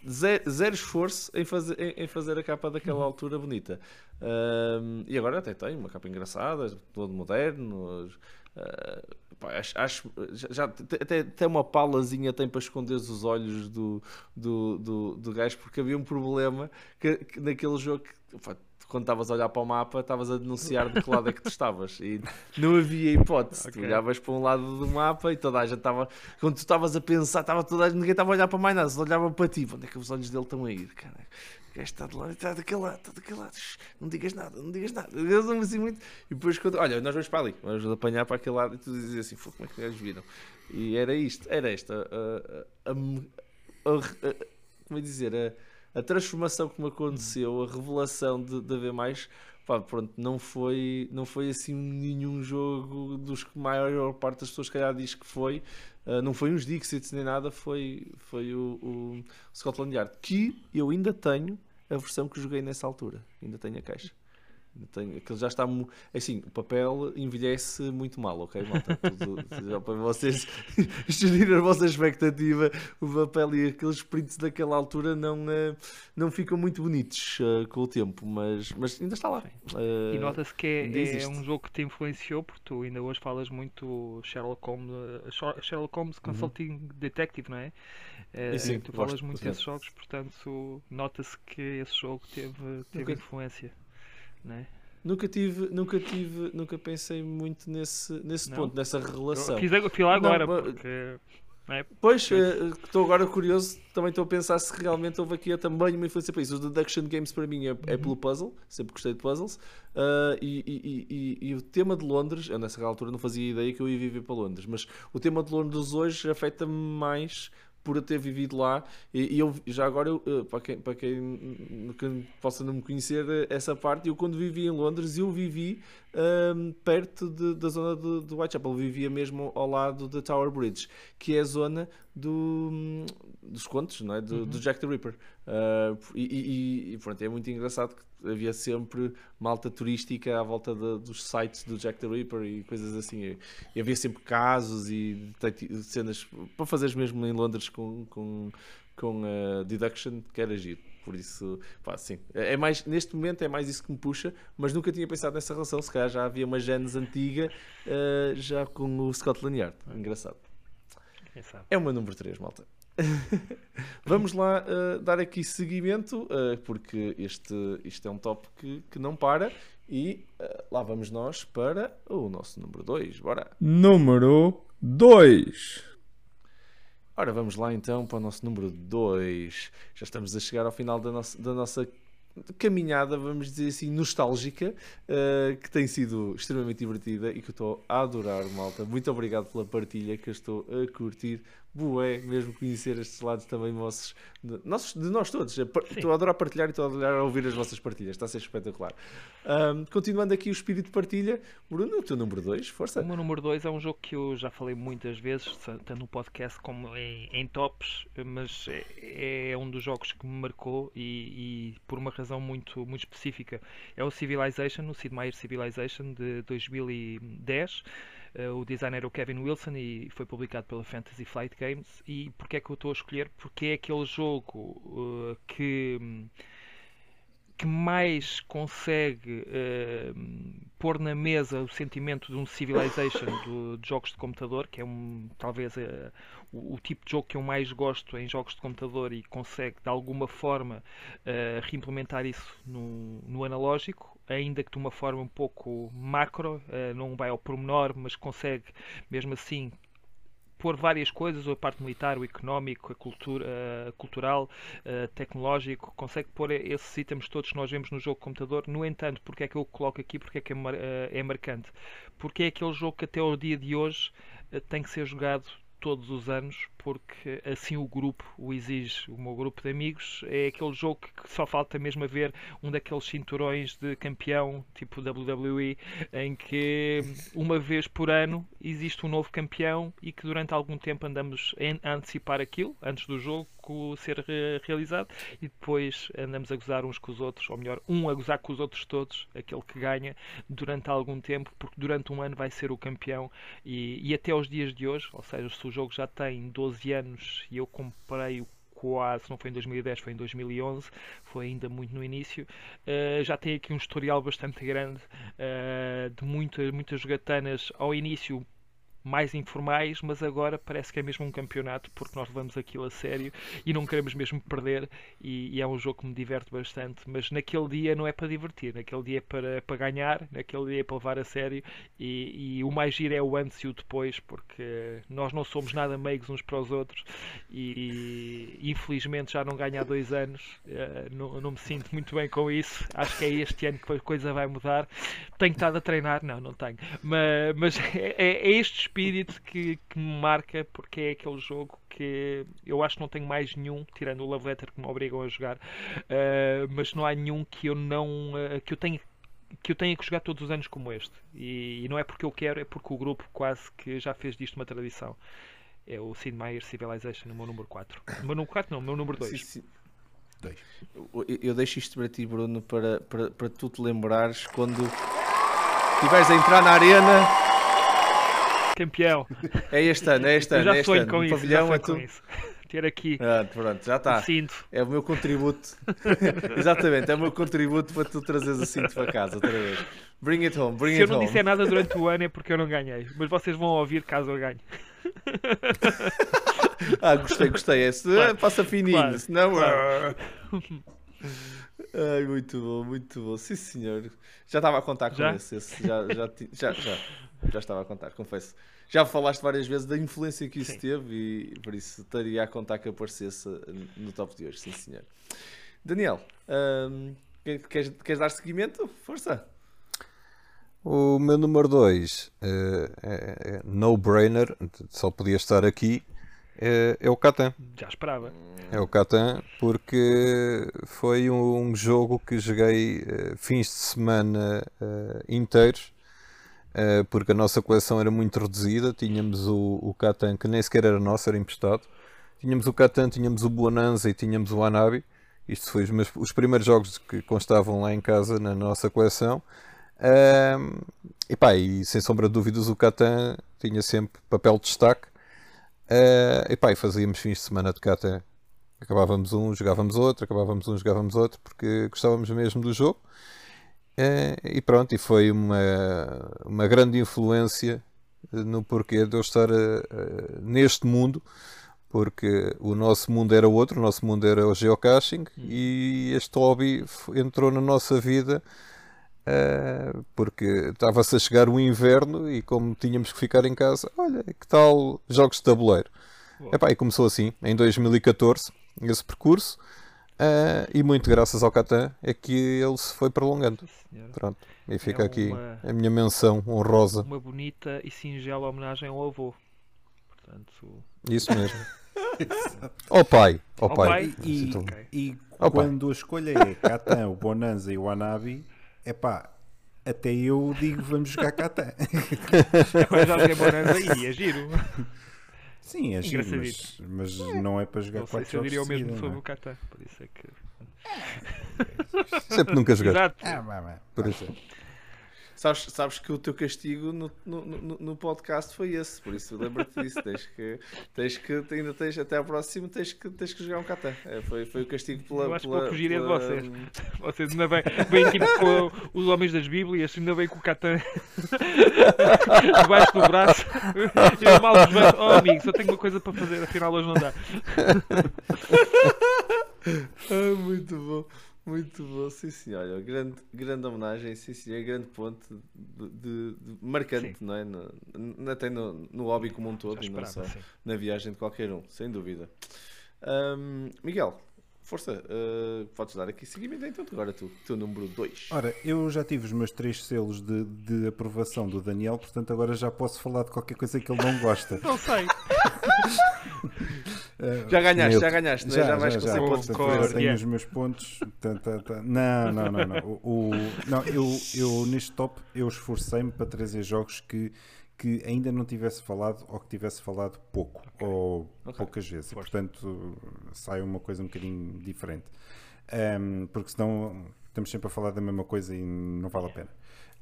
zero, zero esforço em fazer, em, em, fazer a capa daquela uhum. altura bonita. Um, e agora até tem uma capa engraçada, todo moderno. Uh, pá, acho, acho, já, até, até uma palazinha tem para esconder os olhos do, do, do, do gajo, porque havia um problema que, que naquele jogo que, pá, quando estavas a olhar para o mapa, estavas a denunciar de que lado é que tu estavas. E não havia hipótese. Okay. Tu olhavas para um lado do mapa e toda a gente estava. Quando tu estavas a pensar, estava toda a gente, ninguém estava a olhar para mais nada, só olhava para ti. Onde é que os olhos dele estão a ir? Cara, o gajo está de lado, está daquele lado, está daquele lado. Não digas nada, não digas nada. Eu assim muito. E depois, quando, olha, nós vamos para ali, vamos apanhar para aquele lado e tu dizes assim, como é que eles viram? E era isto, era esta. A, a, a, como é dizer? A, a transformação que me aconteceu, a revelação de, de haver mais, pá, pronto, não foi, não foi assim nenhum jogo dos que a maior parte das pessoas, calhar, diz que foi. Uh, não foi uns Dixits nem nada, foi, foi o, o Scotland Yard, que eu ainda tenho a versão que joguei nessa altura, ainda tenho a caixa. Tenho, aquilo já está. Assim, o papel envelhece muito mal, ok, malta? Tudo, já para vocês gerir a vossa expectativa, o papel e aqueles prints daquela altura não, uh, não ficam muito bonitos uh, com o tempo, mas, mas ainda está lá. Uh, e nota-se que é, é, um jogo que te influenciou, porque tu ainda hoje falas muito Sherlock Holmes, Sherlock Holmes uhum. Consulting uhum. Detective, não é? é sim, tu falas muito desses jogos, portanto, nota-se que esse jogo teve, teve influência. Né? Nunca tive, nunca tive, nunca pensei muito nesse, nesse ponto, nessa relação. Fiz, lá agora, não, porque. É, pois, eh, estou agora curioso, também estou a pensar se realmente houve aqui também uma influência para isso. Os Deduction Games para mim é, é uhum. pelo puzzle, sempre gostei de puzzles. Uh, e, e, e, e, o tema de Londres, eu nessa altura não fazia ideia que eu ia viver para Londres, mas o tema de Londres hoje afeta-me mais por ter vivido lá. E, e eu, já agora, eu, eh, para, quem, para quem, quem, possa não me conhecer eh, essa parte, eu quando vivi em Londres, eu vivi um, perto de, da zona de, de Whitechapel. Vivia mesmo ao lado da Tower Bridge, que é a zona do, dos contos, não é? do, uhum. do Jack the Ripper. Uh, e, e, e, pronto, é muito engraçado que havia sempre malta turística à volta de, dos sites do Jack the Ripper e coisas assim. E havia sempre casos e cenas para fazeres mesmo em Londres com, com, com uh, deduction, que era giro. Por isso, pá, sim. É, é mais, neste momento é mais isso que me puxa, mas nunca tinha pensado nessa relação. Se calhar já havia uma genes antiga uh, já com o Scotland Yard. Engraçado. É o meu número 3, malta. Vamos lá uh, dar aqui seguimento, uh, porque este, isto é um top que, que não para. E uh, lá vamos nós para o nosso número 2. Bora! Número 2. Ora, vamos lá então para o nosso número 2. Já estamos a chegar ao final da, nossa, da nossa caminhada, vamos dizer assim, nostálgica, uh, que tem sido extremamente divertida e que eu estou a adorar, malta. Muito obrigado pela partilha que eu estou a curtir bué mesmo conhecer estes lados também vossos, de, nossos, de nós todos. Estou a adorar partilhar e estou a adorar ouvir as vossas partilhas, está a ser espetacular. Um, continuando aqui o espírito de partilha, Bruno, o teu número 2, força. O meu número 2 é um jogo que eu já falei muitas vezes, tanto no podcast como em, em tops, mas é, é, um dos jogos que me marcou e, e, por uma razão muito, muito específica. É o Civilization, o Sid Meier Civilization de 2010. Uh, o designer é o Kevin Wilson e foi publicado pela Fantasy Flight Games. E porquê é que eu estou a escolher? Porque é aquele jogo uh, que que mais consegue uh, pôr na mesa o sentimento de um Civilization do, de jogos de computador, que é um, talvez uh, o, o, tipo de jogo que eu mais gosto em jogos de computador e consegue de alguma forma uh, reimplementar isso no, no analógico ainda que de uma forma um pouco macro, uh, não vai ao pormenor, mas consegue mesmo assim pôr várias coisas, a parte militar, o económico, a cultura, uh, cultural, uh, tecnológico, consegue pôr esses itens todos que nós vemos no jogo computador. No entanto, porque é que eu o coloco aqui? Porque é que é, é marcante? Porque é aquele jogo que até ao dia de hoje tem que ser jogado todos os anos, porque assim o grupo o exige. O meu grupo de amigos é aquele jogo que só falta mesmo a ver um daqueles cinturões de campeão, tipo WWE, em que uma vez por ano existe um novo campeão e que durante algum tempo andamos a antecipar aquilo, antes do jogo ser realizado, e depois andamos a gozar uns com os outros, ou melhor, um a gozar com os outros todos, aquele que ganha, durante algum tempo, porque durante um ano vai ser o campeão e, e até aos dias de hoje, ou seja, se o jogo já tem 12 anos e eu comprei o quase, não foi em 2010, foi em 2011, foi ainda muito no início. Uh, já tem aqui um historial bastante grande uh, de muita, muitas jogatanas ao início mais informais, mas agora parece que é mesmo um campeonato porque nós levamos aquilo a sério e não queremos mesmo perder. E, e, é um jogo que me diverte bastante, mas naquele dia não é para divertir, naquele dia é para, para ganhar, naquele dia é para levar a sério. E, e o mais giro é o antes e o depois porque nós não somos nada meigos uns para os outros. E, e infelizmente já não ganho há dois anos, uh, não, não me sinto muito bem com isso, acho que é este ano que a coisa vai mudar. Tenho estado a treinar, não, não tenho, mas, mas é, é, é este espírito que, que, me marca, porque é aquele jogo que eu acho que não tenho mais nenhum, tirando o Love Letter que me obrigam a jogar, uh, mas não há nenhum que eu não uh, que eu tenha que eu tenha que jogar todos os anos como este. E, e, não é porque eu quero, é porque o grupo quase que já fez disto uma tradição. É o Sid Meier Civilization, o meu número 4. O meu número 4 não, o meu número 2. Sim, sim. Eu, eu deixo isto para ti, Bruno, para, para, para tu te lembrares quando estiveres a entrar na arena campeão. É este ano, é este ano. Eu já é sonho ano. com isso, já sonho com isso. Ter aqui. Ah, pronto, já está. cinto. É o meu contributo. Exatamente, é o meu contributo para tu trazeres o cinto para casa outra vez. Bring it home, bring Se it home. Se eu não disser nada durante o ano é porque eu não ganhei. Mas vocês vão ouvir caso eu ganhe. ah, gostei, gostei. Esse claro. passa fininho, claro. senão. Claro. Ai, muito bom, muito bom. Sim, senhor. Já estava a contar com já? esse. esse já, já, já, já. Já estava a contar, confesso. Já falaste várias vezes da influência que isso sim. teve e por isso estaria a contar que aparecesse no top de hoje, sim senhor. Daniel, um, queres, queres dar seguimento? Força! O meu número 2 uh, eh, é, é no-brainer, só podia estar aqui, é, é, o Catan. Já esperava. É o Catan porque foi um, jogo que joguei uh, fins de semana uh, inteiros eh, porque a nossa coleção era muito reduzida. Tínhamos o, o Catan, que nem sequer era nosso, era emprestado. Tínhamos o Catan, tínhamos o Bonanza e tínhamos o Anabi. Isto foi os, meus, os primeiros jogos que constavam lá em casa, na nossa coleção. Uh, e, pá, e sem sombra de dúvidas, o Catan tinha sempre papel de destaque. Uh, e, pá, e fazíamos fins de semana de Catan. Acabávamos um, jogávamos outro, acabávamos um, jogávamos outro, porque gostávamos mesmo do jogo. É, e pronto, e foi uma, uma grande influência no porquê de eu estar uh, neste mundo, porque o nosso mundo era outro, o nosso mundo era o geocaching hum. e este hobby entrou na nossa vida porque estava-se a chegar o inverno e como tínhamos que ficar em casa, olha, que tal jogos de tabuleiro? Epá, e começou assim, em 2014, esse percurso. Uh, e muito graças ao Catan é que ele se foi prolongando. Pronto. E fica é aqui uma, a minha menção honrosa. Uma bonita e singela homenagem ao avô. Portanto... Isso mesmo. ao pai. Ao, ao pai. pai. E, okay. e quando pai. a escolha é Catan, o Bonanza e o Anabi, é pá, até eu digo vamos jogar Catan. Agora já joguei Bonanza e é giro. Sim, é giro, mas, mas não é para jogar não quatro jogos. Eu diria o mesmo sobre é? o Catan, por isso é que. Sempre nunca joguei. Exato. Ah, mas, mas. Por isso. Sabes, sabes que o teu castigo no, no, no, no podcast foi esse, por isso lembra-te disso. Tens que, tens que, ainda tens, até ao próximo, tens que, tens que jogar um Catan. É, foi, foi o castigo pela. Eu acho pela, que vou fugir pela... de vocês. Vocês ainda bem, bem aqui com os homens das Bíblias, ainda bem com o Catan debaixo do braço. Eu mal vos oh amigo, só tenho uma coisa para fazer, afinal hoje não dá. ah, muito bom. Muito bom, sim senhor. Grande, grande homenagem, sim senhor. Grande ponto de, de, de marcante, sim. não é? No, até no, no hobby como um todo, e não só sim. na viagem de qualquer um, sem dúvida. Um, Miguel, força, uh, podes dar aqui seguimento então agora tu, teu número 2. Ora, eu já tive os meus três selos de, de aprovação do Daniel, portanto agora já posso falar de qualquer coisa que ele não gosta. não sei. Uh, já ganhaste, já ganhaste, já, já vais já, já, pontos. Já tenho os meus pontos. Tá, tá, tá. Não, não, não, não. O, o, não eu, eu neste top eu esforcei-me para trazer jogos que, que ainda não tivesse falado ou que tivesse falado pouco okay. ou okay. poucas vezes. Força. Portanto, sai uma coisa um bocadinho diferente. Um, porque senão estamos sempre a falar da mesma coisa e não vale a pena.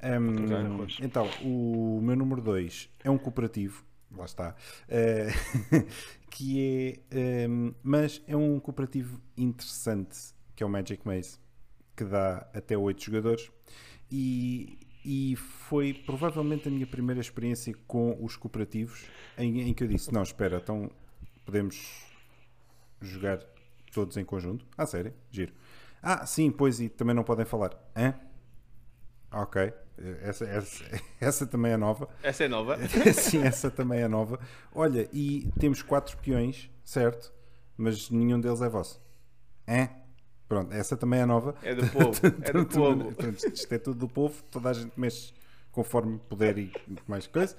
Um, então, o meu número 2 é um cooperativo lá está, uh, que é, um, ehm, mas é um cooperativo interessante, que é o Magic Maze, que dá até 8 jogadores, e, e foi provavelmente a minha primeira experiência com os cooperativos, em, em que eu disse, não, espera, então podemos jogar todos em conjunto? Ah, sério? Giro. Ah, sim, pois, e também não podem falar. Hã? Ok. Essa, essa, essa também é nova. Essa é nova? Sim, essa também é nova. Olha, e temos quatro peões, certo? Mas nenhum deles é vosso. É? Pronto, essa também é nova. É do povo. É do povo. isto é tudo do povo, toda a gente mexe conforme puder e mais coisa.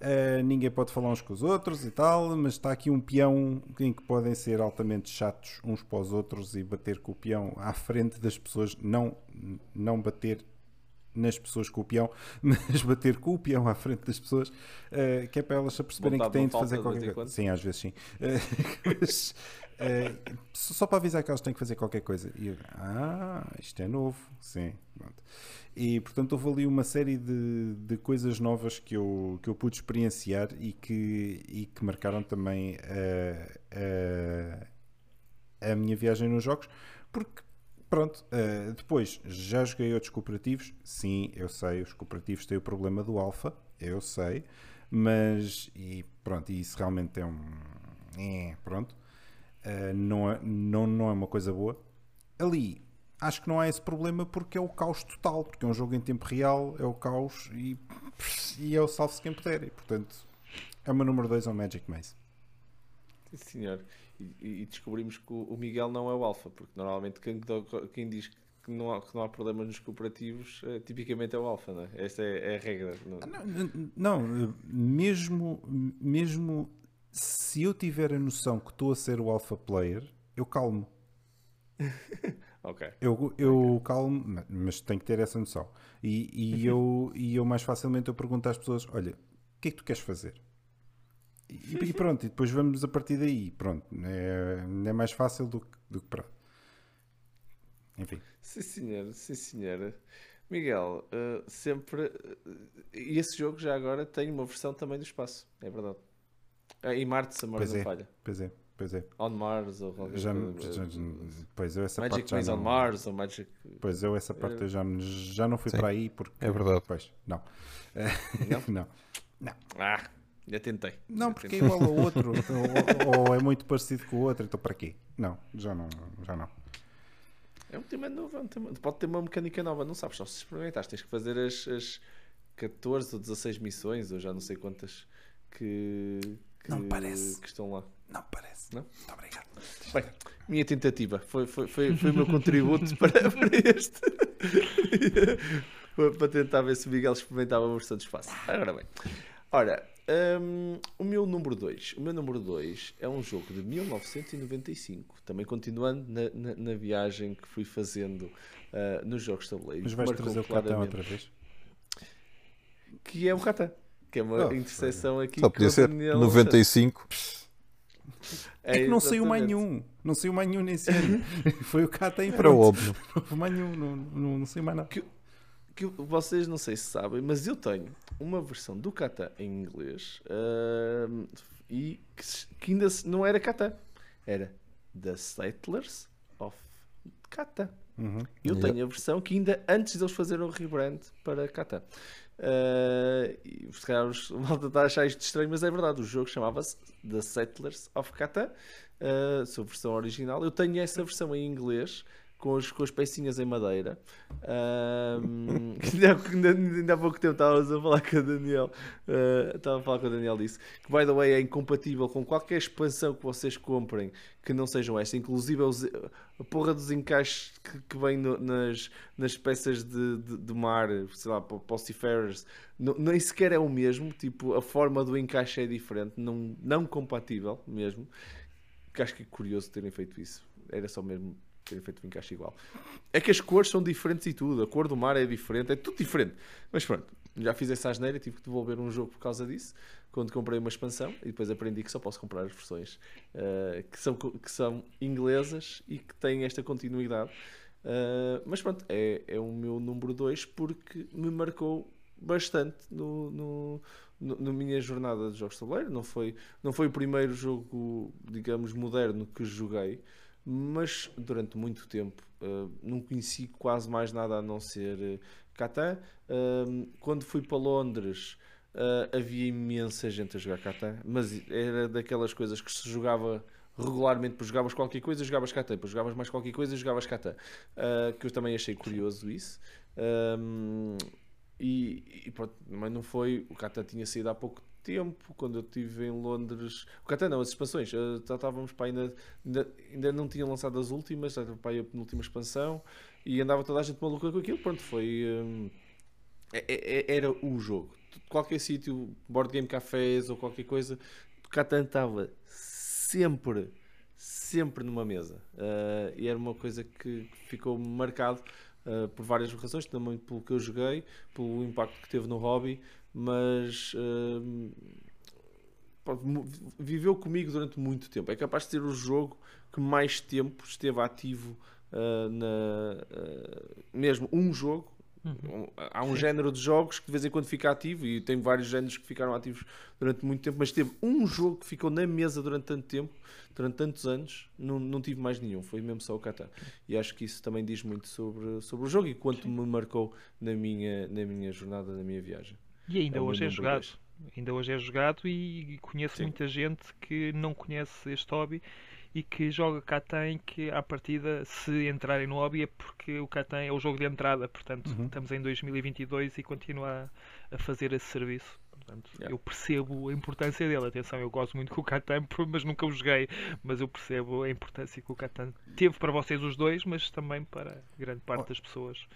Uh, ninguém pode falar uns com os outros e tal, mas está aqui um peão em que podem ser altamente chatos uns para os outros e bater com o peão à frente das pessoas, não, não bater nas pessoas com o peão, mas bater com o peão à frente das pessoas, uh, que é para elas se perceberem que têm de fazer qualquer coisa. Sim, às vezes sim. Uh, mas, uh, só para avisar que elas têm que fazer qualquer coisa. E, ah, isto é novo. Sim, pronto. E portanto houve ali uma série de, de coisas novas que eu, que eu pude experienciar e que, e que marcaram também a minha viagem nos jogos, porque Pronto, uh, depois já joguei outros cooperativos. Sim, eu sei, os cooperativos têm o problema do alfa, eu sei, mas e pronto, isso realmente é um. É, pronto, uh, não, é, não, não é uma coisa boa. Ali acho que não há esse problema porque é o caos total, porque é um jogo em tempo real, é o caos e, e é o salve-se quem puder. E, portanto, é o meu número 2 ao Magic Maze. Sim, senhor e, e, descobrimos que o, Miguel não é o alfa, porque normalmente quem, quem diz que não, há, que não há problemas nos cooperativos, é, tipicamente é o alfa, não é? Esta é, é a regra. Não, ah, não, não, mesmo, mesmo se eu tiver a noção que estou a ser o alfa player, eu calmo. ok. Eu, eu okay. calmo, mas tenho que ter essa noção. E, e, eu, e eu mais facilmente eu pergunto às pessoas: olha, o que é que tu queres fazer? E, e, pronto, e depois vamos a partir daí. Pronto, é, é mais fácil do que, do que pronto. Enfim. Sim, senhora, sim, senhora. Miguel, uh, sempre. Uh, e esse jogo já agora tem uma versão também do espaço, é verdade. Uh, em Marte, se a memória não é, falha. Pois é, pois é. On Mars ou já, já, já, Pois eu essa Magic parte não... on Mars ou Magic. Pois eu essa parte eu já, já não fui Sim, para aí porque. É verdade. Pois, não. Não? não. não. Ah. Já tentei. Não, porque é igual ao outro. ou, ou, é muito parecido com o outro, então para quê? Não, já não. Já não. É um tema novo, é um tema... pode ter uma mecânica nova, não sabes, só se experimentaste. Tens que fazer as, as 14 ou 16 missões, ou já não sei quantas que, que, não parece. que estão lá. Não parece. Não? Muito obrigado. Bem, minha tentativa foi, foi, foi, foi o meu contributo para, para este. para tentar ver se o Miguel experimentava a versão de espaço. Agora bem. Ora, um, o meu número 2. O meu número 2 é um jogo de 1995. Também continuando na, na, na viagem que fui fazendo uh, nos jogos de tabuleiro. Mas vais trazer o Catan outra vez? Que é o Catan. Que é uma oh, interseção aqui. Só podia ser 95. É, é que não saiu mais nenhum. Não saiu mais nenhum nesse ano. Foi o Catan para o óbvio. Não houve mais nenhum. Não, não, não saiu mais nada. Que, que vocês não sei se sabem, mas eu tenho uma versão do kata em inglês uh, e que, que, ainda não era kata, era The Settlers of Kata. Uhum. Eu yeah. tenho a versão que ainda antes deles fazerem o rebrand para kata. Uh, e se calhar os malta está a achar isto estranho, mas é verdade. O jogo chamava-se The Settlers of Kata, uh, sua versão original. Eu tenho essa versão em inglês com, os, com as pecinhas em madeira. Um, ainda, ainda, há pouco tempo estávamos a falar com o Daniel. Uh, estava a falar com o Daniel disse que, by the way, é incompatível com qualquer expansão que vocês comprem que não sejam esta. Inclusive os, a porra dos encaixes que, que vem no, nas, nas peças de, de, de, mar, sei lá, não, nem sequer é o mesmo. Tipo, a forma do encaixe é diferente, não, não compatível mesmo. Que acho que é curioso terem feito isso. Era só mesmo terem feito o encaixe igual. É que as cores são diferentes e tudo. A cor do mar é diferente, é tudo diferente. Mas pronto, já fiz essa asneira, tive que devolver um jogo por causa disso. Quando comprei uma expansão e depois aprendi que só posso comprar as versões uh, que, são, que são inglesas e que têm esta continuidade. Uh, mas pronto, é, é o meu número 2 porque me marcou bastante no, no, no, na minha jornada de jogos de tabuleiro. Não foi, não foi o primeiro jogo, digamos, moderno que joguei, mas durante muito tempo uh, não conheci quase mais nada a não ser uh, Catan. Uh, quando fui para Londres uh, havia imensa gente a jogar Catan, mas era daquelas coisas que se jogava regularmente, depois jogavas qualquer coisa, jogavas Catan, depois jogavas mais qualquer coisa, jogavas Catan, que eu também achei curioso isso. e, e pronto, mas não foi. O Catan tinha saído há pouco tempo, quando eu estive em Londres. O Catan não, as expansões. Uh, estávamos para ainda, ainda, ainda não tinham lançado as últimas, estava para a penúltima expansão e andava toda a gente maluca com aquilo. Pronto, foi. Um, é, é, é, era o jogo. Qualquer sítio, board game cafés ou qualquer coisa, o Catan estava sempre, sempre numa mesa. Uh, e era uma coisa que ficou marcado. Uh, por várias razões, também pelo que eu joguei, pelo impacto que teve no hobby, mas uh, viveu comigo durante muito tempo. É capaz de ser o jogo que mais tempo esteve ativo uh, na uh, mesmo um jogo. Uhum. Há um Sim. género de jogos que de vez em quando fica ativo e tem vários géneros que ficaram ativos durante muito tempo, mas teve um jogo que ficou na mesa durante tanto tempo, durante tantos anos, não, não tive mais nenhum, foi mesmo só o Catan. E acho que isso também diz muito sobre, sobre o jogo e quanto Sim. me marcou na minha, na minha jornada, na minha viagem. E ainda é hoje é jogado. Ainda hoje é jogado e conheço Sim. muita gente que não conhece este hobby e que joga Catan que à partida se entrarem no hobby é porque o Catan é o jogo de entrada, portanto uhum. estamos em 2022 e continua a, a fazer esse serviço. Portanto, yeah. eu percebo a importância dele. Atenção, eu gosto muito com o Catan, mas nunca o joguei. Mas eu percebo a importância que o Catan teve para vocês os dois, mas também para grande parte das pessoas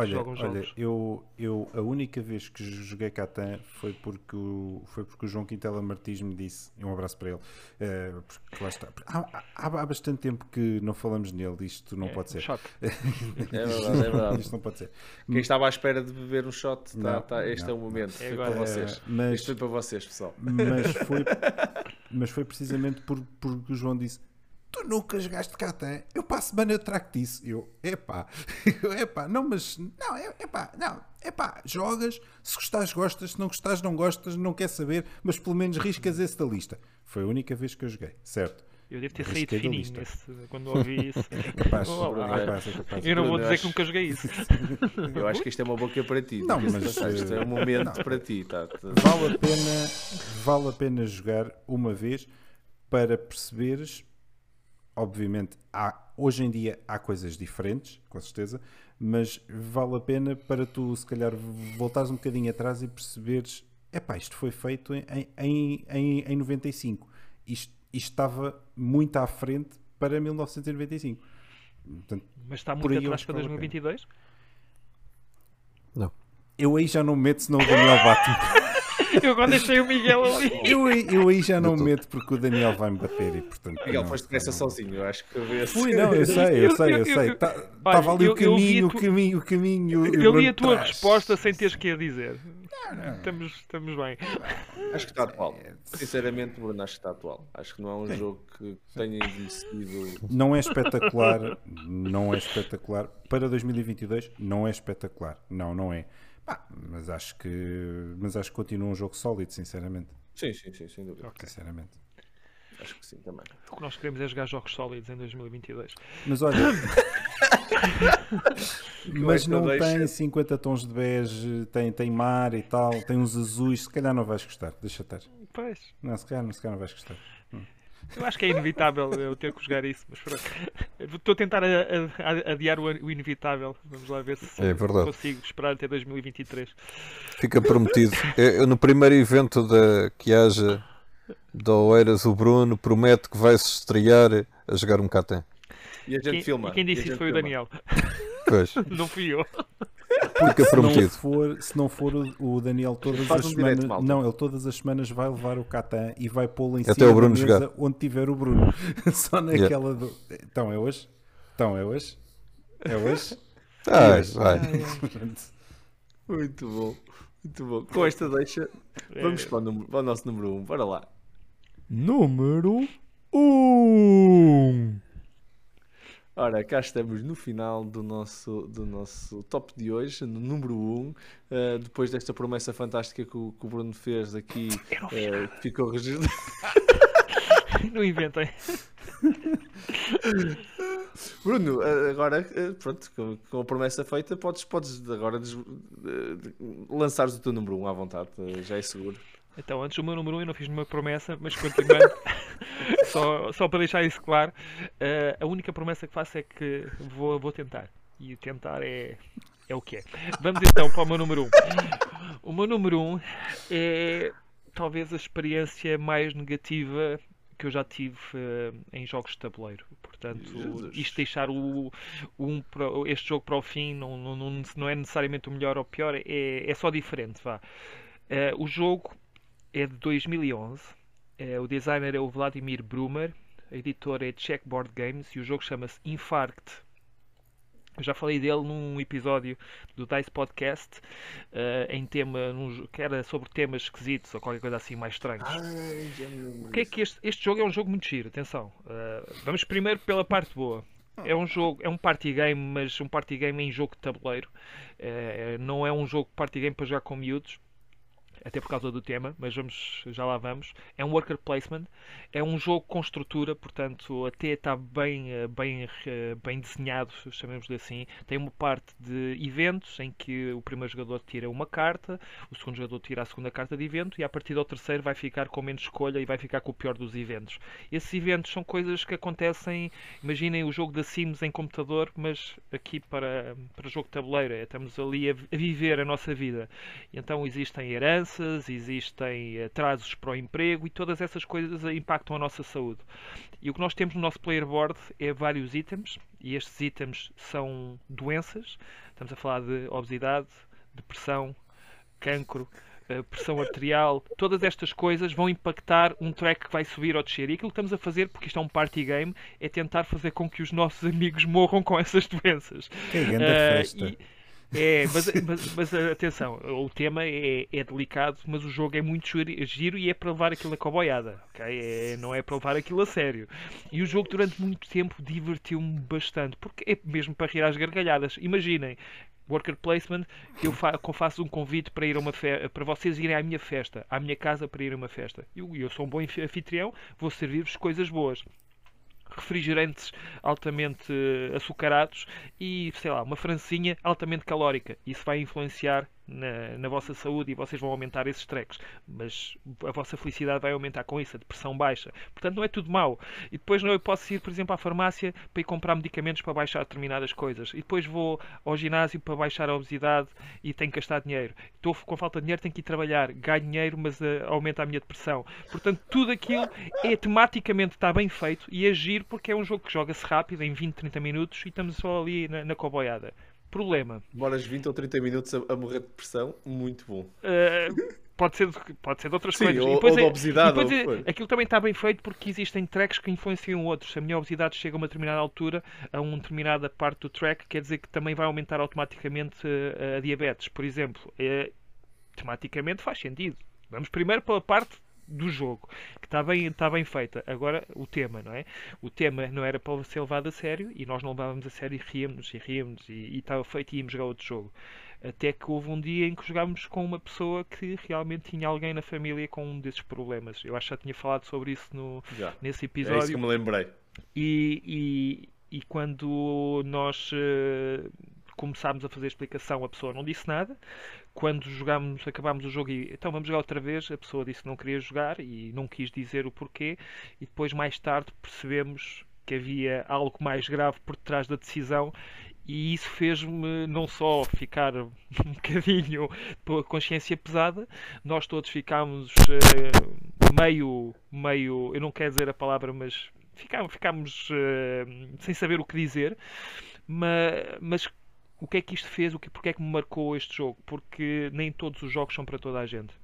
olha, jogam olha, jogos. Eu, eu, a única vez que joguei Catan foi porque o, foi porque o João Quintela Martins me disse, um abraço para ele, uh, porque lá está. Há, há, há, bastante tempo que não falamos nele, isto não é, pode ser. Um shot. é verdade, é verdade. Isto não pode ser. Quem estava à espera de beber um shot, tá, não, tá, este não, é o momento. É agora. para vocês. Uh, mas, Isto foi para vocês, pessoal. Mas foi, mas foi precisamente por, porque o João disse: Tu nunca jogaste Catan? Eu passo semana eu trago disso. Eu, epá, epá, não, mas não, é, epá, não, epá, jogas, se gostares, gostas, se não gostares, não gostas, não quer saber, mas pelo menos riscas esse da lista. Foi a única vez que eu joguei, certo? Eu devo ter saído fininho nesse, quando ouvi isso. É capaz, oh, ah, capaz, é capaz. Eu não vou dizer que nunca joguei isso. Eu acho que isto é uma boca para ti. Não, mas isto é um momento não. para ti. Tá, tá. Vale, a pena, vale a pena jogar uma vez para perceberes. Obviamente, há, hoje em dia há coisas diferentes, com certeza, mas vale a pena para tu, se calhar, voltares um bocadinho atrás e perceberes: é pá, isto foi feito em, em, em, em 95. Isto isto estava muito à frente para 1995. Portanto, Mas está muito atrás para 2022? Não. Eu aí já não meto, senão o Daniel bate eu quando deixei o Miguel ali. Eu, eu aí já não meto porque o Daniel vai me bater e portanto. Miguel, foste depressa sozinho, eu acho que eu Fui, não, eu sei, eu sei, eu, sei. Estava tá, ali o caminho, o caminho, o caminho. Eu li a tua resposta sem teres que a dizer. Estamos, estamos bem. Acho que está atual. Sinceramente, Bruno, acho que está atual. Acho que não é um jogo que tenha envelhecido. Não é espetacular, não é espetacular. Para 2022, não é espetacular. Não, não é. Ah, mas acho que mas acho que continua um jogo sólido, sinceramente. Sim, sim, sim, sem dúvida. Okay. Sinceramente. Acho que sim também. O que nós queremos é jogar jogos sólidos em 2022. Mas olha. mas não tem 50 tons de bege, tem, tem mar e tal, tem uns azuis, se calhar não vais gostar, deixa estar. Pois. Não, se calhar, se calhar não vais gostar. Eu acho que é inevitável eu ter que jogar isso, mas pronto. Estou a tentar a, a, adiar o, o, inevitável. Vamos lá ver se é consigo esperar até 2023. Fica prometido. Eu, no primeiro evento da, que haja da Oeiras, o Bruno promete que vai se estrear a jogar um Catan. E a gente quem, filma. E quem disse isso foi filma. o Daniel. Pois. Não fui eu. Porque se não for, se não for o Daniel todas as um semanas, direito, não, ele todas as semanas vai levar o Catan e vai pô-lo em Até cima o Bruno da mesa jogar. onde tiver o Bruno. Só naquela yeah. do... Então é hoje? Então é hoje? É hoje? Ai, vai. Muito bom. Muito bom. Com esta deixa, vamos para o, número, para o nosso número 1. Um. Bora lá. Número 1. Um. Ora, cá estamos no final do nosso, do nosso top de hoje, no número 1. Um. Uh, depois desta promessa fantástica que o, que o Bruno fez aqui, uh, ficou registrado. não inventem. Bruno, eh, agora, pronto, com, a promessa feita, podes, podes agora des, lançares o teu número 1 um à vontade, já é seguro. Então, antes do meu número 1 um, eu não fiz nenhuma promessa, mas continuando, só, só para deixar isso claro, uh, a única promessa que faço é que vou, vou tentar. E tentar é, é o que é. Vamos então para o meu número 1. Um. O meu número 1 um é talvez a experiência mais negativa que eu já tive uh, em jogos de tabuleiro. Portanto, Jesus. isto deixar o, um, este jogo para o fim não, não, não, não é necessariamente o melhor ou o pior, é, é só diferente. Vá. Uh, o jogo é de 2011. É, o designer é o Vladimir Brumer, a editora é Checkboard Games e o jogo chama-se Infarct. Eu já falei dele num episódio do Dice Podcast uh, em tema num, que era sobre temas esquisitos ou qualquer coisa assim mais estranhos. o que é que este, este jogo é um jogo muito giro, atenção. Uh, vamos primeiro pela parte boa. É um jogo, é um party game, mas um party game em jogo de tabuleiro. Uh, não é um jogo party game para jogar com miúdos até por causa do tema, mas vamos, já lá vamos. É um worker placement, é um jogo com estrutura, portanto, até está bem, eh, bem, eh, bem desenhado, chamemos-lhe assim. Tem uma parte de eventos em que o primeiro jogador tira uma carta, o segundo jogador tira a segunda carta de evento e a partir do terceiro vai ficar com menos escolha e vai ficar com o pior dos eventos. Esses eventos são coisas que acontecem, imaginem o jogo da Sims em computador, mas aqui para, para jogo de tabuleiro, estamos ali a, a viver a nossa vida. Então existem heranças doenças, existem atrasos para o emprego e todas essas coisas impactam a nossa saúde. E o que nós temos no nosso player board é vários itens, e estes itens são doenças. Estamos a falar de obesidade, depressão, cancro, eh, pressão arterial, todas estas coisas vão impactar um track que vai subir ou descer. E aquilo que estamos a fazer, porque isto é um party game, é tentar fazer com que os nossos amigos morram com essas doenças. Que grande uh, festa. E, é, mas, mas, mas, atenção, o tema é, é, delicado, mas o jogo é muito giro e é para levar aquilo a coboiada, okay? É, não é para levar aquilo a sério. E o jogo durante muito tempo divertiu-me bastante, porque é mesmo para rir às gargalhadas. Imaginem, worker placement, eu fa faço um convite para ir a uma para vocês irem à minha festa, à minha casa para ir a uma festa. Eu, eu sou um bom anfitrião, vou servir-vos coisas boas refrigerantes altamente açucarados e, sei lá, uma francinha altamente calórica. Isso vai influenciar na, na, vossa saúde e vocês vão aumentar esses treques, mas a vossa felicidade vai aumentar com isso, a depressão baixa. Portanto, não é tudo mau. E depois não, eu posso ir, por exemplo, à farmácia para ir comprar medicamentos para baixar determinadas coisas. E depois vou ao ginásio para baixar a obesidade e tenho que gastar dinheiro. Estou com falta de dinheiro, tenho que ir trabalhar. Ganho dinheiro, mas uh, aumenta a minha depressão. Portanto, tudo aquilo é tematicamente está bem feito e agir porque é um jogo que joga-se rápido, em 20, 30 minutos, e estamos só ali na, na coboiada. Problema. Demoras 20 ou 30 minutos a, a morrer de depressão, muito bom. Uh, pode, ser, pode ser de outras Sim, coisas. Ou, e depois ou de é, obesidade. depois ou é, aquilo também está bem feito porque existem tracks que influenciam outros. Se a minha obesidade chega a uma determinada altura, a uma determinada parte do track, quer dizer que também vai aumentar automaticamente a, eh, a diabetes. Por exemplo, é, tematicamente faz sentido. Vamos primeiro pela parte do jogo, que está bem, está bem feita. Agora, o tema, não é? O tema não era para ser levado a sério e nós não levávamos a sério e ríamos e ríamos e, estava feito e íamos jogar outro jogo. Até que houve um dia em que jogámos com uma pessoa que realmente tinha alguém na família com um desses problemas. Eu acho que já tinha falado sobre isso no, já. nesse episódio. É isso que me lembrei. E, e, e quando nós uh, começámos a fazer a explicação, a pessoa não disse nada. Quando jogámos, acabámos o jogo e então vamos jogar outra vez, a pessoa disse que não queria jogar e não quis dizer o porquê, e depois mais tarde percebemos que havia algo mais grave por trás da decisão e isso fez-me não só ficar um bocadinho com a consciência pesada, nós todos ficámos uh, meio, meio, eu não quero dizer a palavra, mas ficámos, ficámos uh, sem saber o que dizer, mas, mas o que é que isto fez, o que, porque é que me marcou este jogo? Porque nem todos os jogos são para toda a gente.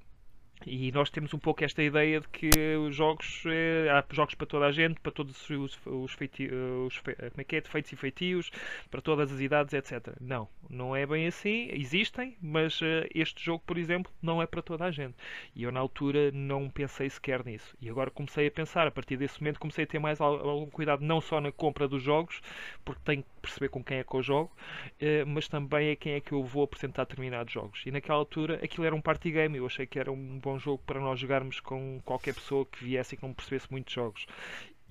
E nós temos um pouco esta ideia de que os jogos é, há jogos para toda a gente, para todos os, os, feiti, os como é que é, defeitos e feitios, para todas as idades, etc. Não, não é bem assim. Existem, mas uh, este jogo, por exemplo, não é para toda a gente. E eu na altura não pensei sequer nisso. E agora comecei a pensar, a partir desse momento comecei a ter mais algum cuidado, não só na compra dos jogos, porque tenho perceber com quem é que eu jogo, uh, mas também a quem é que eu vou apresentar determinados jogos. E naquela altura aquilo era um party game, eu achei que era um bom bom jogo para nós jogarmos com qualquer pessoa que viesse e que não percebesse muitos jogos.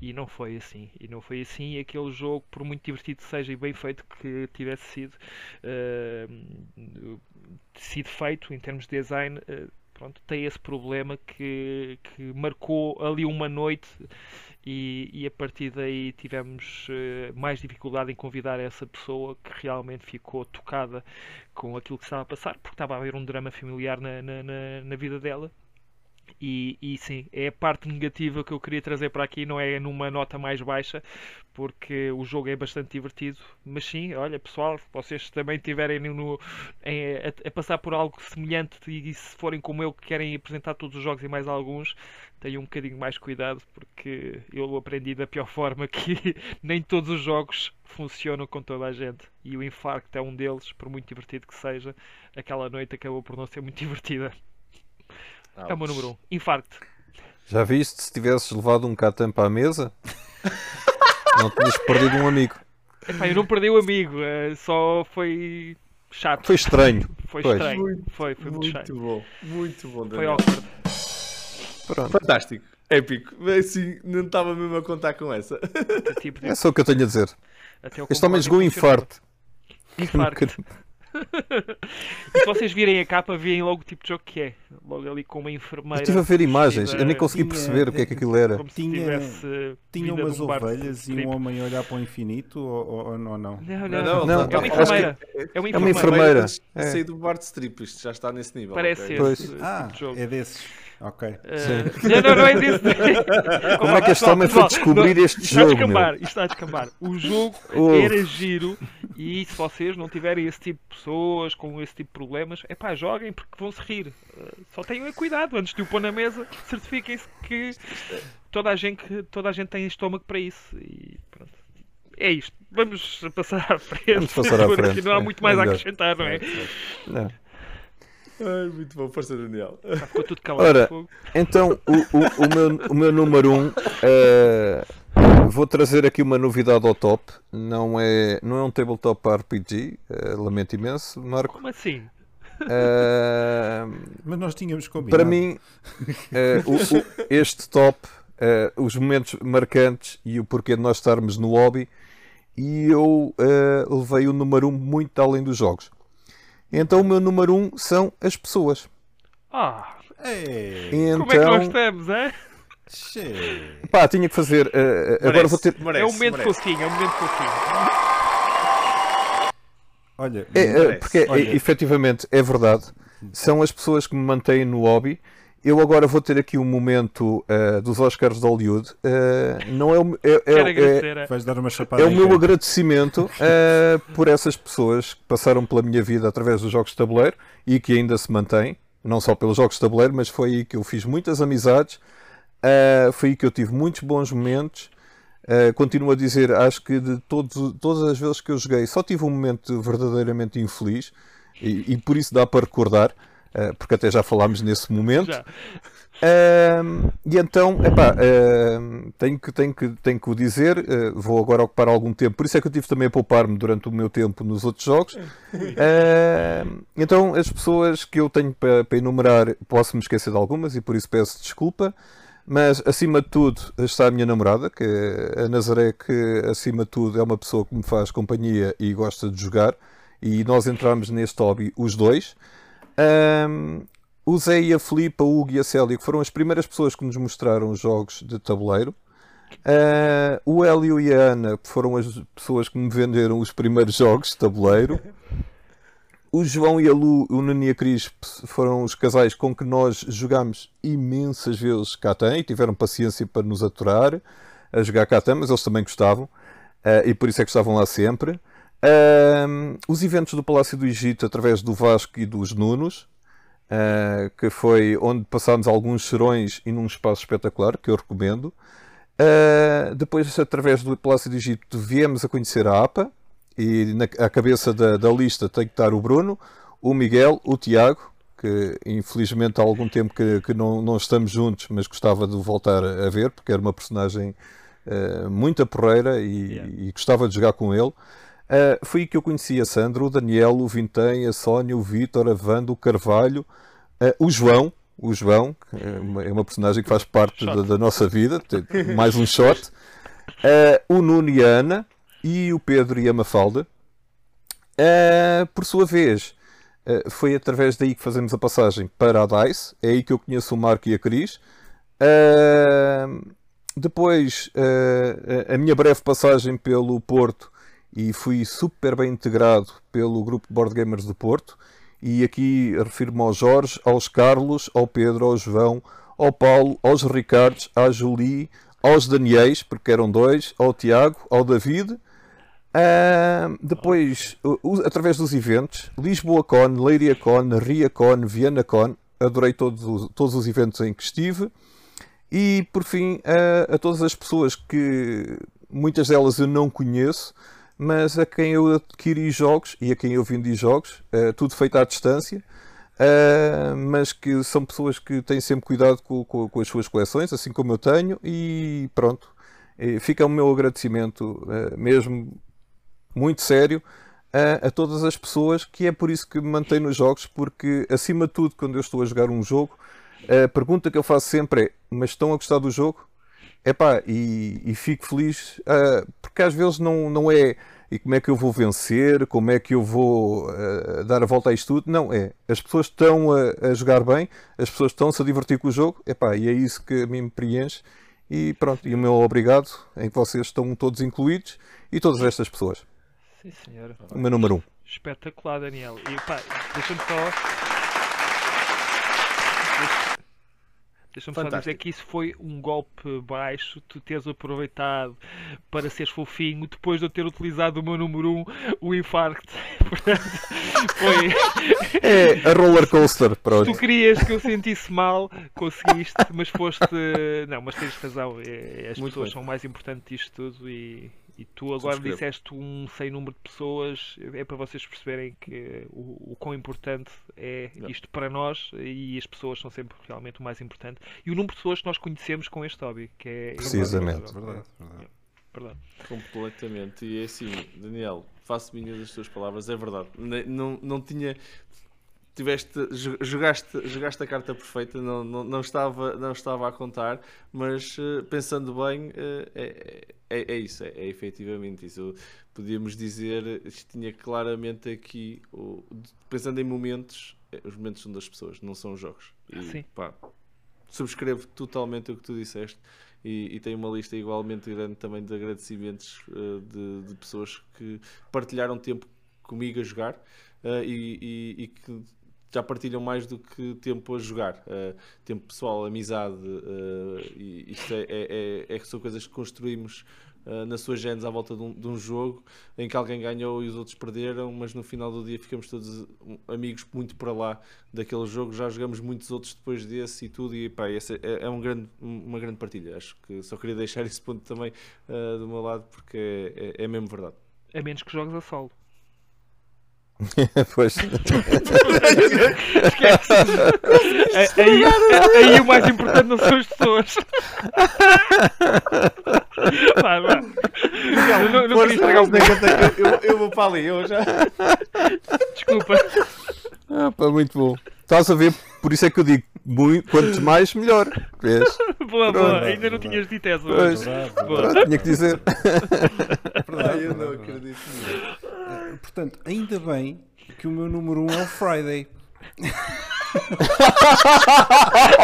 E não foi assim. E não foi assim. E aquele jogo, por muito divertido que seja e bem feito que tivesse sido, uh, sido feito em termos de design, uh, pronto, tem esse problema que, que marcou ali uma noite e, e, a partir daí tivemos uh, mais dificuldade em convidar essa pessoa que realmente ficou tocada com aquilo que estava a passar, porque estava a haver um drama familiar na, na, na, na vida dela e, e, sim, é a parte negativa que eu queria trazer para aqui, não é numa nota mais baixa, porque o jogo é bastante divertido. Mas sim, olha pessoal, vocês também tiverem no, em, a, a, passar por algo semelhante e, e, se forem como eu que querem apresentar todos os jogos e mais alguns, tenham um bocadinho mais cuidado, porque eu aprendi da pior forma que nem todos os jogos funcionam com toda a gente. E o Infarct é um deles, por muito divertido que seja, aquela noite acabou por não ser muito divertida. Ouch. É o meu número 1. Um. Infarto. Já viste se tivesses levado um Catan para a mesa? não tinhas perdido um amigo. Epá, eu não perdi o um amigo, é, só foi chato. Foi estranho. Foi pois. estranho. Muito, foi, foi muito, muito bom. Muito bom. Daniel. Foi awkward. Pronto. Fantástico. Épico. Assim, não estava mesmo a contar com essa. Tipo, é só o que eu tenho a dizer. Este homem jogou infarto. Infarto. e se vocês virem a capa, veem logo o tipo de jogo que é. Logo ali com uma enfermeira. Eu estive a ver imagens, eu nem consegui tinha, perceber o que é que aquilo era. tinha, tinha umas um ovelhas e um homem a olhar para o infinito ou, ou, ou não? Não, não, não. não, é uma enfermeira. É uma enfermeira. É uma enfermeira. É. Saí do Bart Strip, isto já está nesse nível. Parece okay. esse, tipo ah, jogo. é desses. Ok. Uh, não, não, não é disso. Como é que este homem foi descobrir não, este jogo? Está a descambar, isto está a descambar. O jogo era giro e se vocês não tiverem esse tipo de pessoas com esse tipo de problemas, é pá, joguem porque vão se rir. Uh, só tenham cuidado antes de o pôr na mesa, certifiquem-se que toda a, gente, toda a gente tem estômago para isso. E pronto. É isto. Vamos passar à frente. Vamos passar à frente. Não há muito mais é a acrescentar, não é? Não. Ai, muito bom, força Daniel. ficou tudo calado. Ora, então o, o, o, meu, o meu número 1 um, uh, vou trazer aqui uma novidade ao top. Não é, não é um tabletop RPG, uh, eh, lamento imenso, Marco. Como assim? Uh, Mas nós tínhamos combinado. Para mim, o, o, este top, os momentos marcantes e o porquê de nós estarmos no hobby, e eu levei o número 1 um muito além dos jogos. Então o meu número um são as pessoas. Ah, Ei, como é que nós Então, estamos, é? che. pá, tinha que fazer. eh, agora vou ter. merece, é um momento merece. fofinho, é um momento fofinho. Olha, É, é, Merece. porque Olha. é, efetivamente é verdade. São as pessoas que me mantêm no hobby. Eu agora vou ter aqui um momento eh, dos Oscars de Hollywood. Eh, não é, o- é, é- é- vais dar uma chapada É o meu quem? agradecimento eh, por essas pessoas que passaram pela minha vida através dos jogos de tabuleiro e que ainda se mantêm, não só pelos jogos de tabuleiro, mas foi aí que eu fiz muitas amizades, foi aí que eu tive muitos bons momentos. Continuo a dizer, acho que de todos, todas as vezes que eu joguei, só tive um momento verdadeiramente infeliz e, e por isso dá para recordar, eh, porque até já falámos nesse momento. Ahm, e então, epá, ahm, tenho, que, tenho, que, tenho que o dizer, eh, vou agora ocupar algum tempo, por isso é que eu tive também a poupar-me durante o meu tempo nos outros jogos. Então, as pessoas que eu tenho para, para enumerar, posso me esquecer de algumas e por isso peço desculpa, mas acima de tudo está a minha namorada, que é a Nazaré, que acima de tudo é uma pessoa que me faz companhia e gosta de jogar, e nós entramos neste hobby os dois. Ahm, o Zé e a Filipe, a Hugo e a Célia, que foram as primeiras pessoas que nos mostraram os jogos de tabuleiro. Ah, o Hélio e a Ana que foram as pessoas que me venderam os primeiros jogos de tabuleiro. O João e a Lu, o Nuno e a Cris foram os casais com que nós jogámos imensas vezes Catan e tiveram paciência para nos aturar a jogar Catan, mas eles também gostavam ah, e por isso é que estavam lá sempre. Ahm, os eventos do Palácio do Egito através do Vasco e dos Nunos, ah, que foi onde passámos alguns serões e num espaço espetacular, que eu recomendo. Ah, depois, através do Palácio do Egito, viemos a conhecer a APA e na à cabeça da, da lista tem que estar o Bruno, o Miguel, o Tiago, que infelizmente há algum tempo que, que não, não estamos juntos, mas gostava de voltar a ver, porque era uma personagem ah, muito porreira e, Yeah. e gostava de jogar com ele. Uh, foi aí que eu conheci a Sandra, o Daniel, o Vintém, a Sónia, o Vítor, a Wanda, o Carvalho, uh, o João, o João, que é uma, é uma personagem que faz parte da, da nossa vida, mais um shot, uh, o Nuno e a Ana, e o Pedro e a Mafalda. Por sua vez, foi através daí que fazemos a passagem para a DICE, é aí que eu conheço o Marco e a Cris. Depois, a minha breve passagem pelo Porto e fui super bem integrado pelo grupo Board Gamers do Porto. E aqui refiro-me ao Jorge, aos Carlos, ao Pedro, ao João, ao Paulo, aos Ricardos, à Julie, aos Daniels, porque eram dois, ao Tiago, ao David. Ah, depois, o- através dos eventos, Lisboa Con, Leiria Con, Ria Con, Viena Con, adorei todos os, todos os eventos em que estive. E por fim, a, a todas as pessoas que muitas delas eu não conheço, mas a quem eu adquiri jogos e a quem eu vendi jogos, eh, tudo feito à distância, eh, mas que são pessoas que têm sempre cuidado com, com- com as suas coleções, assim como eu tenho, e pronto. Fica o meu agradecimento eh, mesmo muito sério a, a todas as pessoas, que é por isso que me mantenho nos jogos, porque acima de tudo, quando eu estou a jogar um jogo, a pergunta que eu faço sempre é: mas estão a gostar do jogo? Epá, e, e fico feliz, ah, porque às vezes não, não é e como é que eu vou vencer, como é que eu vou ah, dar a volta a isto tudo. Não, é as pessoas estão a, a jogar bem, as pessoas estão-se a divertir com o jogo, epá, e é isso que a mim me preenche. E pronto, e o meu obrigado em que vocês estão todos incluídos e todas estas pessoas. Sim, senhora. O meu número um. Espetacular, Daniel. E pá, deixa-me só. Deixa-me só dizer que isso foi um golpe baixo, tu teres aproveitado para seres fofinho depois de eu ter utilizado o meu número 1, um, o infarto. Foi. É a roller coaster, Se pronto. tu querias que eu sentisse mal, conseguiste, mas foste. Não, mas tens razão. é- As Muito pessoas bem. são mais importantes disto tudo e, e tu agora Subscrevo. disseste um sem número de pessoas. É para vocês perceberem que o, o quão importante é Não. isto para nós e as pessoas são sempre realmente o mais importante. E o número de pessoas que nós conhecemos com este hobby, que é. Precisamente. Verdade, verdade. Verdade. Completamente. E é assim, Daniel, faço minhas as tuas palavras, é verdade. Não, não tinha. Tiveste, jo- jogaste, jogaste a carta perfeita, não, não, não, estava, não estava a contar, mas eh, pensando bem, eh, é, é, é isso, é, é efetivamente isso. Podíamos dizer, isto tinha claramente aqui, pensando em momentos, é, os momentos são das pessoas, não são os jogos. E, Sim. Pá, subscrevo totalmente o que tu disseste e, e tenho uma lista igualmente grande também de agradecimentos de, de, pessoas que partilharam tempo comigo a jogar e, e, e, que já partilham mais do que tempo a jogar. Uh, tempo pessoal, amizade, e isto é, é, é, é, são coisas que construímos uh, na sua genes à volta de um, de um, jogo em que alguém ganhou e os outros perderam, mas no final do dia ficamos todos amigos muito para lá daquele jogo. Já jogamos muitos outros depois desse e tudo, e pá, essa é, é um grande, uma grande partilha. Acho que só queria deixar esse ponto também uh, do meu lado porque é, é, é mesmo verdade. A menos que jogues a solo. pois. aí, aí, o mais importante não são as pessoas. vai, vai. Eu não, não queria estragar o eu, eu, eu vou para ali, eu já. Desculpa. Ah, pá, muito bom. Estás a ver? Por isso é que eu digo, muito, quanto mais, melhor. Vês? Boa, boa. Ainda não tinhas dito essa. Pois, boa. tinha que dizer. Verdade, eu não acredito Portanto, ainda bem que o meu número 1 um é o Friday.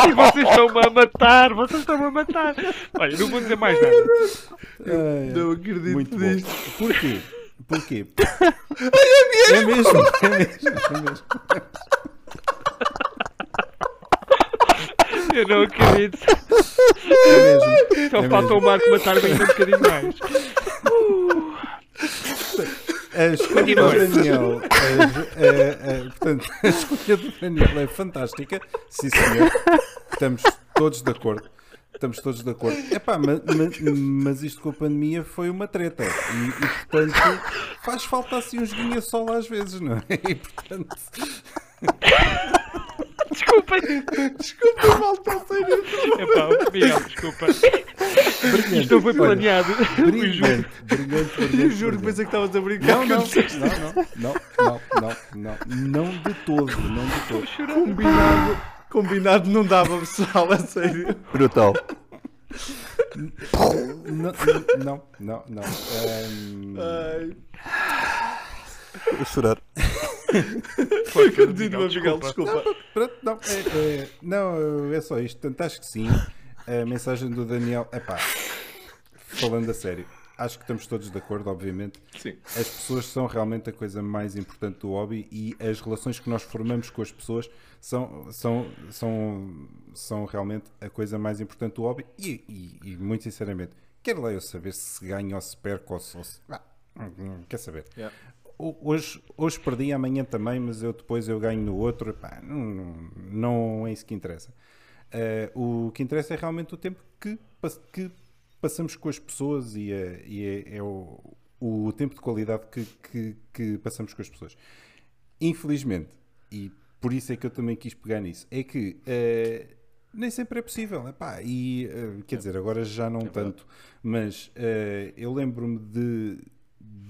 e vocês estão-me a matar, vocês estão-me a matar. Olha, não vou dizer mais nada. É, não acredito muito nisto. Bom. Porquê? Porquê? é, é mesmo, é mesmo, é mesmo. Eu não acredito. É mesmo. Só é falta mesmo. o Marco matar bem um bocadinho mais. Uh. A escolha do Daniel, a, a, a, portanto, a escolha do Daniel é fantástica. Sim, senhor. Estamos todos de acordo. Estamos todos de acordo. Epá, mas, mas, mas isto com a pandemia foi uma treta. E, e portanto, faz falta assim joguinho solo às vezes, não é? E portanto. Desculpem. Desculpem, malta, sério. Epá, Miguel, desculpa. Brilhante, Isto não foi planeado. Brilhante, brilhante, brilhante. Eu juro que pensei que estavas a brincar. Não, não, não, não, não, não, não, não de todo, não de todo. Combinado, combinado não dava, pessoal, a sério. Brutal. Não, não, não. não. Um... Ai. Vou chorar. Foi, continua, Miguel, desculpa. Não, não, é, é, não, é só isto. Portanto, acho que sim. A mensagem do Daniel. é pá, falando a sério, acho que estamos todos de acordo, obviamente. Sim. As pessoas são realmente a coisa mais importante do hobby e as relações que nós formamos com as pessoas são, são, são, são realmente a coisa mais importante do hobby. E, e, e muito sinceramente, quero lá eu saber se ganho ou se perco ou se. Ah, quer saber? Yeah hoje, hoje perdi, amanhã também, mas eu depois eu ganho no outro. Pá, não, não é isso que interessa. Uh, o que interessa é realmente o tempo que, que passamos com as pessoas e é, e é, é o, o, tempo de qualidade que, que, que, passamos com as pessoas. Infelizmente, e por isso é que eu também quis pegar nisso, é que uh, nem sempre é possível. Epá, e uh, quer dizer, agora já não é tanto, mas eu lembro-me de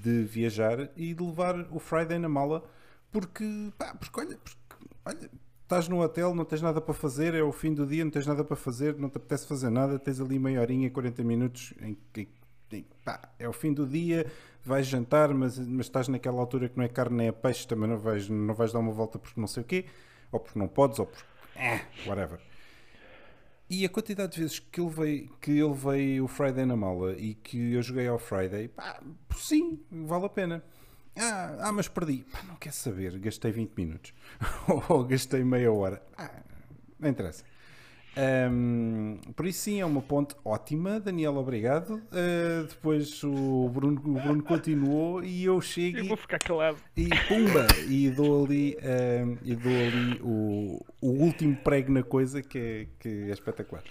de viajar e de levar o Friday na mala porque, pá, porque olha, porque, olha, estás no hotel, não tens nada para fazer, é o fim do dia, não tens nada para fazer, não te apetece fazer nada, tens ali meia horinha, 40 minutos em que é o fim do dia, vais jantar, mas, mas estás naquela altura que não é carne nem é peixe, também não vais, não vais dar uma volta porque não sei o quê, ou porque não podes, ou porque. Eh, whatever. E a quantidade de vezes que ele veio, que ele veio o Friday na mala e que eu joguei ao Friday, pá, sim, vale a pena. Ah, ah mas perdi. Pá, não quer saber, gastei 20 minutos. Ou gastei meia hora. Ah, não interessa. Um, por isso sim, é uma ponte ótima, Daniel, obrigado. Uh, depois o Bruno, o Bruno continuou e eu chego eu vou ficar calado. E pumba! E dou ali, um, e dou ali o, o último prego na coisa que é, que é espetacular.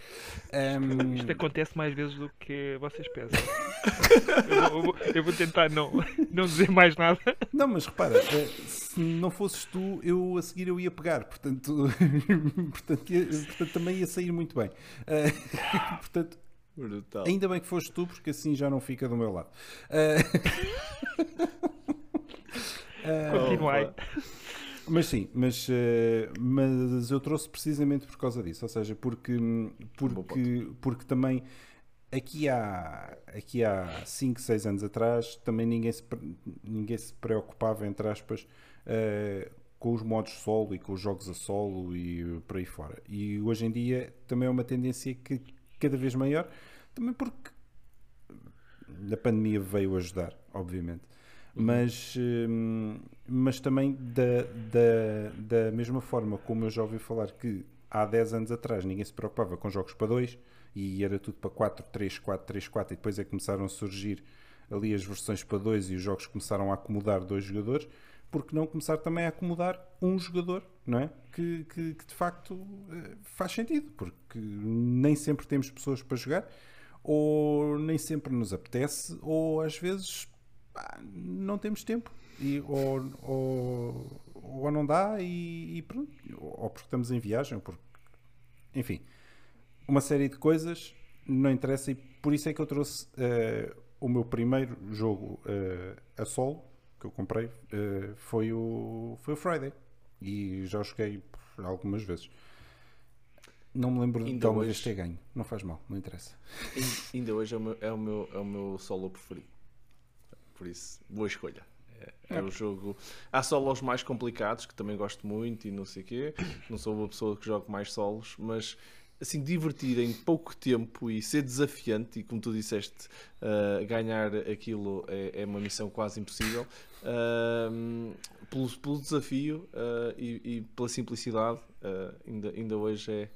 Um... Isto acontece mais vezes do que vocês pensam. eu, vou, eu, vou, tentar não, não dizer mais nada. Não, mas repara, uh, se não fosses tu, eu a seguir eu ia pegar, portanto, portanto, ia, portanto também ia sair muito bem. Uh, portanto, Brutal. ainda bem que foste tu, porque assim já não fica do meu lado. Uh, Continuai. Mas sim, mas, uh, mas eu trouxe precisamente por causa disso, ou seja, porque, porque, porque também aqui há, aqui há 5, 6 anos atrás também ninguém se, ninguém se preocupava, entre aspas, uh, com os modos solo e com os jogos a solo e por aí fora. E hoje em dia também é uma tendência que cada vez maior, também porque a pandemia veio ajudar, obviamente. Mas, hum, mas também da, da, da mesma forma como eu já ouvi falar que há 10 anos atrás ninguém se preocupava com jogos para 2 e era tudo para 4, 3, 4, 3, 4 e depois é que começaram a surgir ali as versões para 2 e os jogos começaram a acomodar dois jogadores, porque não começar também a acomodar um jogador, não é? Que, que, que de facto eh, faz sentido, porque nem sempre temos pessoas para jogar, ou nem sempre nos apetece, ou às vezes pá, não temos tempo, e, ou, ou, ou não dá, e, e pronto, ou porque estamos em viagem, ou porque, enfim, uma série de coisas, não interessa, e por isso é que eu trouxe uh, o meu primeiro jogo uh, a solo que eu comprei uh, foi, o, foi o Friday. E já joguei algumas vezes. Não me lembro de alguma vez ter ganho. Não faz mal, não interessa. Ainda hoje é o meu, é o meu, é o meu solo preferido. Por isso, boa escolha. É, é, é. o jogo. Há solos mais complicados que também gosto muito e não sei o quê. Não sou uma pessoa que joga mais solos, mas assim divertir em pouco tempo e ser desafiante e como tu disseste uh, ganhar aquilo é, é, uma missão quase impossível uh, pelo, pelo, desafio uh, e, e, pela simplicidade ainda, ainda hoje é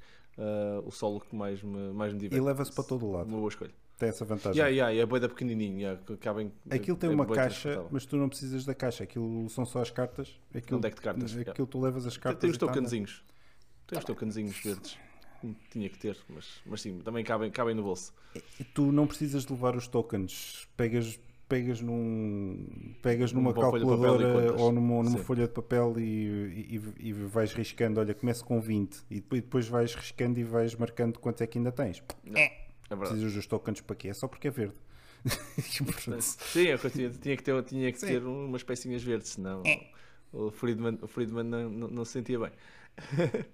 o solo que mais me, mais me diverte e leva-se para todo o lado uma boa escolha tem essa vantagem. Yeah, yeah, é boeda pequenininho. Yeah, cabem, aquilo tem é uma caixa, mas tu não precisas da caixa. Aquilo são só as cartas. Aquilo, um deck de cartas. Aquilo yeah. tu levas as cartas. Tem os tokenzinhos. Tem os tokenzinhos verdes tinha que ter, mas, mas sim, também cabem, cabem no bolso. E tu não precisas de levar os tokens, pegas, pegas, num, pegas numa calculadora ou numa, numa folha de papel e, e, e, vais riscando. Olha, começa com 20 e depois vais riscando e vais marcando quanto é que ainda tens. Não, é Precisas dos tokens para quê? É só porque é verde. Sim, eu tinha, que ter, tinha que ter umas pecinhas verdes, senão é. o Friedman, o Friedman não, não, não se sentia bem.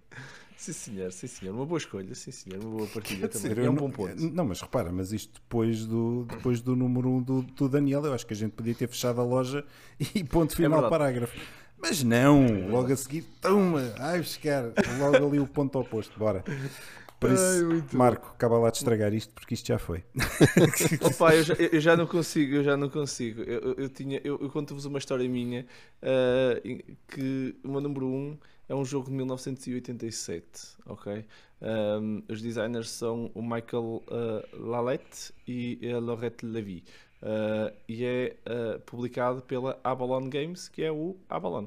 Sim senhor, sim senhor, uma boa escolha, sim senhor, uma boa partida também. Dizer, é um bom ponto. Não, mas repara, mas isto depois do, depois do número 1 um do, do Daniel, eu acho que a gente podia ter fechado a loja e ponto é final é parágrafo. Mas não, é logo a seguir, toma, ai buscar, logo ali o ponto oposto, bora. Por isso, Ai, Marco, acaba lá de estragar isto porque isto já foi. Opa, eu já, eu já não consigo, eu já não consigo. Eu, eu, tinha, eu, eu conto-vos uma história minha uh, que o meu número 1 um é um jogo de 1987, ok? Um, os designers são o Michael uh, Lalette e a Laurette Levy. Uh, e é uh, publicado pela Avalon Games, que é o Avalon.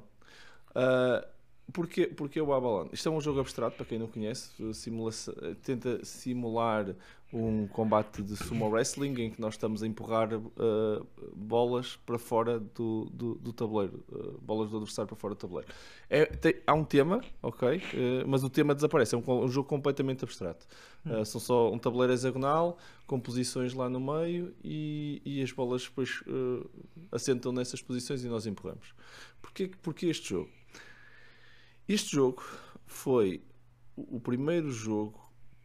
Uh, Porquê, porquê o Avalon? Isto é um jogo abstrato, para quem não conhece, simula tenta simular um combate de sumo wrestling em que nós estamos a empurrar uh, bolas para fora do, do, do tabuleiro, uh, bolas do adversário para fora do tabuleiro. É, tem, há um tema, ok, uh, mas o tema desaparece, é um, um jogo completamente abstrato. Hum. são só um tabuleiro hexagonal, com posições lá no meio e, e as bolas depois assentam nessas posições e nós empurramos. Porquê, porquê este jogo? Este jogo foi o primeiro jogo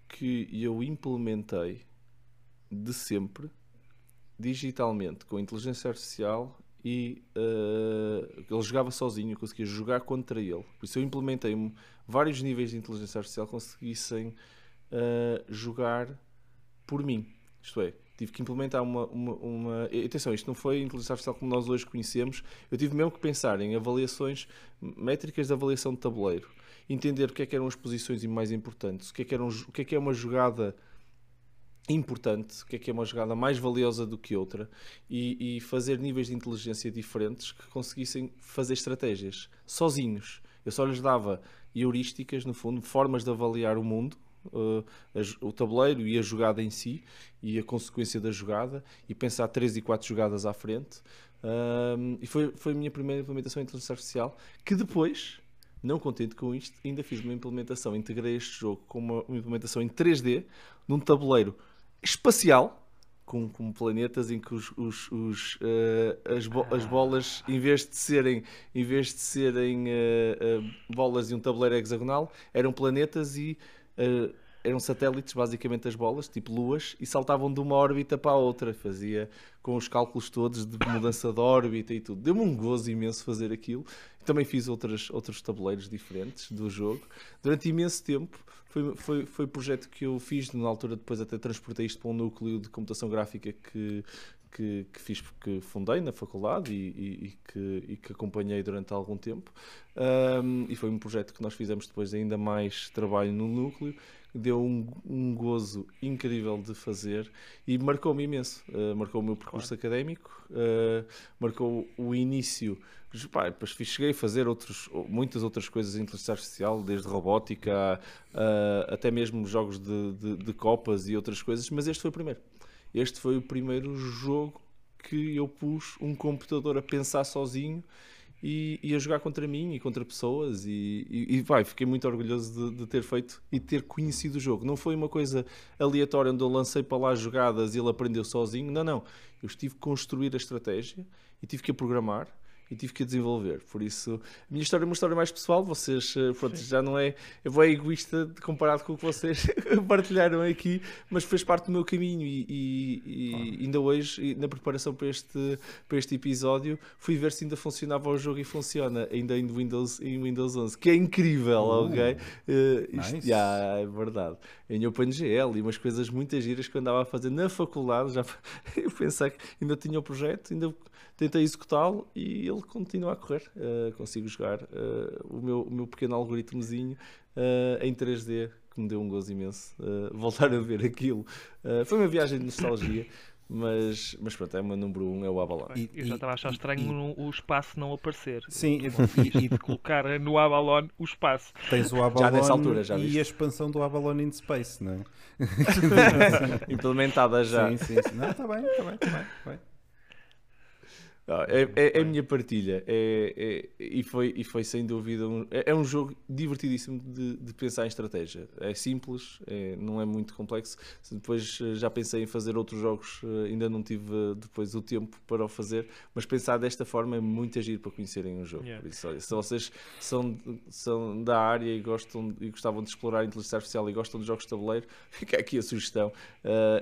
que eu implementei de sempre digitalmente com inteligência artificial e uh, ele jogava sozinho, eu conseguia jogar contra ele. Por isso eu implementei vários níveis de inteligência artificial conseguissem uh, jogar por mim. Isto é, tive que implementar uma, uma, uma, Atenção, isto não foi inteligência artificial como nós hoje conhecemos. Eu tive mesmo que pensar em avaliações, métricas de avaliação de tabuleiro. Entender o que é que eram as posições mais importantes, o que é que, eram, o que, é, que é uma jogada importante, o que é que é uma jogada mais valiosa do que outra e, e fazer níveis de inteligência diferentes que conseguissem fazer estratégias sozinhos. Eu só lhes dava heurísticas, no fundo, formas de avaliar o mundo uh, o tabuleiro e a jogada em si e a consequência da jogada e pensar 3 e 4 jogadas à frente. E foi, foi a minha primeira implementação em inteligência artificial que depois, não contente com isto, ainda fiz uma implementação, integrei este jogo com uma, uma implementação em 3D num tabuleiro espacial com, com, planetas em que os, os, os uh, as, bo as, bolas, em vez de serem, em vez de serem uh, uh, bolas e um tabuleiro hexagonal, eram planetas e uh, eram satélites, basicamente as bolas, tipo luas, e saltavam de uma órbita para a outra. Fazia com os cálculos todos de mudança de órbita e tudo. Deu-me um gozo imenso fazer aquilo. Também fiz outras, outros tabuleiros diferentes do jogo. Durante imenso tempo, foi, foi, foi projeto que eu fiz, na altura depois até transportei isto para um núcleo de computação gráfica que, que, que fiz porque fundei na faculdade e, e, e, que, e que acompanhei durante algum tempo. Um, e foi um projeto que nós fizemos depois ainda mais trabalho no núcleo. Deu um, um gozo incrível de fazer e marcou-me imenso. Uh, marcou o meu percurso claro. académico, uh, marcou o início. Pá, depois cheguei a fazer outros, muitas outras coisas em inteligência artificial, desde robótica uh, até mesmo jogos de, de, de copas e outras coisas, mas este foi o primeiro. Este foi o primeiro jogo que eu pus um computador a pensar sozinho e, e a jogar contra mim e contra pessoas e, e, e vai, fiquei muito orgulhoso de, de, ter feito e ter conhecido o jogo. Não foi uma coisa aleatória onde eu lancei para lá jogadas e ele aprendeu sozinho. Não, não. Eu estive a construir a estratégia e tive que a programar e tive que a desenvolver. Por isso, a minha história é uma história mais pessoal. Vocês, eh, pronto, já não é. Eu vou egoísta comparado com o que vocês partilharam aqui, mas fez parte do meu caminho. E, e, e ainda hoje, na preparação para este, para este episódio, fui ver se ainda funcionava o jogo e funciona ainda em Windows, em Windows 11, que é incrível, uh, ok? Uh, isto, nice. yeah, é verdade. Em OpenGL e umas coisas muito giras que eu andava a fazer na faculdade. Já, eu pensei que ainda tinha o projeto, ainda tentei executá-lo e ele continua a correr. Uh, consigo jogar uh, o, meu, o meu pequeno algoritmozinho uh, em 3D, que me deu um gozo imenso. voltar a ver aquilo. foi uma viagem de nostalgia. Mas, mas pronto, é o meu número 1, um, é o Avalon. E, eu já estava a achar estranho e, o espaço não aparecer. Sim, e de colocar no Avalon o espaço. Tens o Avalon já nessa altura, já e a expansão do Avalon in Space, não é? Implementada já. Sim, sim, sim. Não, está bem, está bem, está bem. Tá bem. É, é, é, a minha partilha é, é, e, foi, e foi sem dúvida um, é, é, um jogo divertidíssimo de, de, pensar em estratégia. É simples, é, não é muito complexo. Depois eh, já pensei em fazer outros jogos, eh, ainda não tive eh, depois o tempo para o fazer, mas pensar desta forma é muito agir para conhecerem o jogo. Yeah. Isso, olha, se vocês são, são da área e, gostam, e gostavam de explorar a inteligência artificial e gostam de jogos de tabuleiro, fica aqui a sugestão.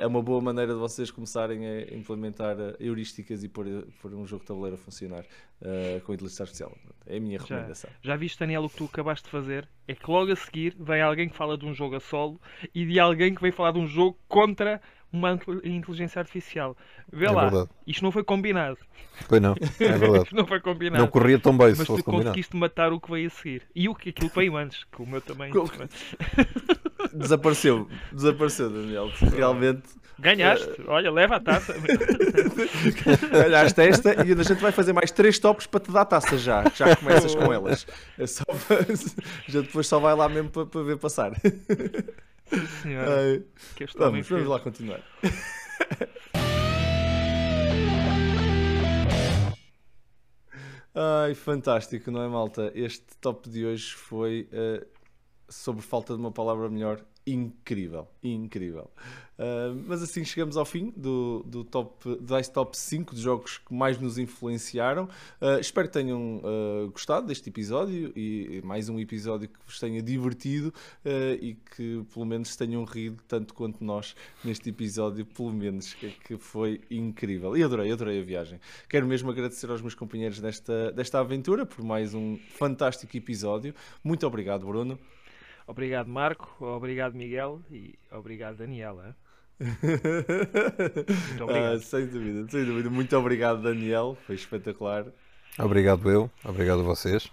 É uma boa maneira de vocês começarem a implementar heurísticas e pôr, pôr um jogo de tabuleiro a funcionar uh, com inteligência artificial. É a minha recomendação. Já, já viste, Daniel, o que tu acabaste de fazer? É que logo a seguir vem alguém que fala de um jogo a solo e de alguém que vem falar de um jogo contra uma inteligência artificial. Vê é lá, verdade. isto não foi combinado. Pois não, é verdade. não foi combinado. Não corria tão bem Mas se fosse tu combinado. conseguiste matar o que veio a seguir. E o que aquilo veio antes, que o meu também. desapareceu, desapareceu, Daniel. Realmente Ganhaste, uh... olha, leva a taça. Ganhaste esta e a gente vai fazer mais três tops para te dar a taça já. Já começas com elas. É só Já depois só vai lá mesmo para, para ver passar. Sim, senhora. vamos, vamos lá continuar. Ai, fantástico, não é, malta? Este top de hoje foi uh, sobre falta de uma palavra melhor incrível, incrível. Uh, mas assim chegamos ao fim do, do top, do top 5 de jogos que mais nos influenciaram. Uh, espero que tenham uh, gostado deste episódio e, e, mais um episódio que vos tenha divertido e que pelo menos tenham rido tanto quanto nós neste episódio, pelo menos, que, que foi incrível. E adorei, adorei a viagem. Quero mesmo agradecer aos meus companheiros desta, desta aventura por mais um fantástico episódio. Muito obrigado, Bruno. Obrigado, Marco. Obrigado, Miguel. E obrigado, Daniela. Muito obrigado. Ah, sem dúvida, sem dúvida. Muito obrigado, Daniel. Foi espetacular. Obrigado eu. Obrigado a vocês.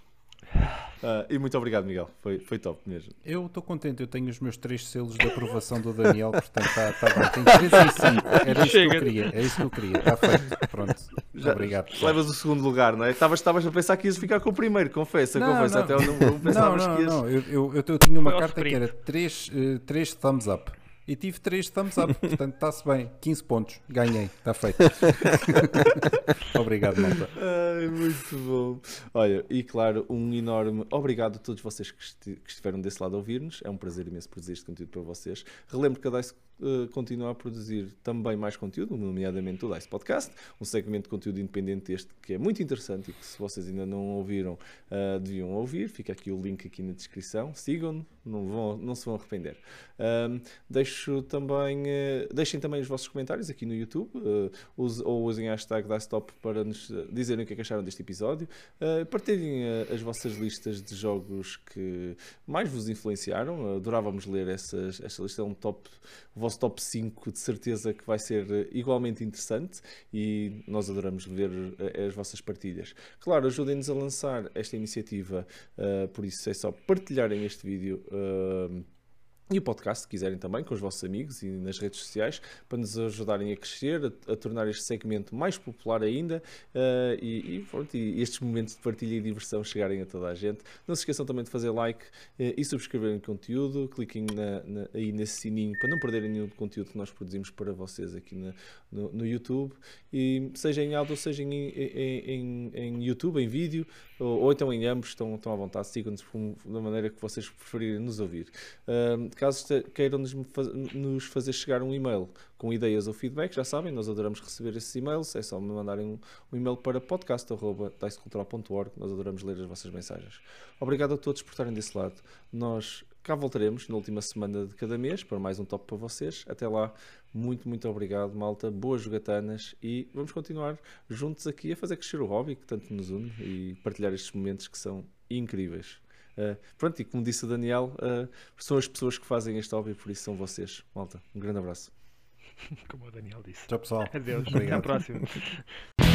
Uh, e muito obrigado, Miguel. Foi, foi top mesmo. Eu estou contente, eu tenho os meus três selos de aprovação do Daniel, portanto está tá bem. Tenho 3 em 5. Era isso Chega. que eu queria. É isso que eu queria. Está feito. Pronto. Já, obrigado. Levas o segundo lugar, não é? Estavas a pensar que ias ficar com o primeiro, confessa, não, confessa. Não. Até o número 1 pensavas não, não, que ias. Não, eu, eu, eu, eu tinha uma carta que era 3 uh, três thumbs up e tive 3 thumbs up, portanto está-se bem. 15 pontos, ganhei, está feito. obrigado, malta. Ai, muito bom. Olha, e claro, um enorme obrigado a todos vocês que, estiveram desse lado a ouvir-nos. É um prazer imenso produzir este conteúdo para vocês. Relembro que a Dice uh, continuar a produzir também mais conteúdo, nomeadamente o DICE Podcast, um segmento de conteúdo independente este que é muito interessante e que se vocês ainda não ouviram, uh, deviam ouvir. Fica aqui o link aqui na descrição. Sigam-no, não, vão, não se vão arrepender. Um, deixo também, uh, deixem também os vossos comentários aqui no YouTube use, ou usem a hashtag DICETOP para nos dizerem o que, é que acharam deste episódio. partilhem as vossas listas de jogos que mais vos influenciaram. Adorávamos ler essas, esta lista, é um top, o vosso top 5 de certeza que vai ser eh, igualmente interessante e nós adoramos ver eh, as vossas partilhas. Claro, ajudem-nos a lançar esta iniciativa, uh, por isso é só partilharem este vídeo. E o podcast, se quiserem também, com os vossos amigos e nas redes sociais, para nos ajudarem a crescer, a, a tornar este segmento mais popular ainda uh, e, e, pronto, e, estes momentos de partilha e diversão chegarem a toda a gente. Não se esqueçam também de fazer like uh, e subscreverem o conteúdo, cliquem na, na, aí nesse sininho para não perderem nenhum conteúdo que nós produzimos para vocês aqui na, no, no, YouTube, e seja em áudio, seja em, em, em, em YouTube, em vídeo, ou, ou, então em ambos, estão, estão à vontade, sigam-nos da maneira que vocês preferirem nos ouvir. Caso queiram nos, nos fazer chegar um e-mail com ideias ou feedback, já sabem, nós adoramos receber esses e-mails, é só me mandarem um, um e-mail para podcast.dicecultural.org, nós adoramos ler as vossas mensagens. Obrigado a todos por estarem desse lado. Nós cá voltaremos na última semana de cada mês para mais um top para vocês. Até lá, muito, muito obrigado, malta. Boas jogatanas e vamos continuar juntos aqui a fazer crescer o hobby que tanto nos une e partilhar estes momentos que são incríveis. Uh, pronto, e como disse o Daniel, uh, são as pessoas que fazem este hobby, por isso são vocês. Malta, um grande abraço. Como o Daniel disse. Tchau, pessoal. Adeus. Obrigado. Até à próxima.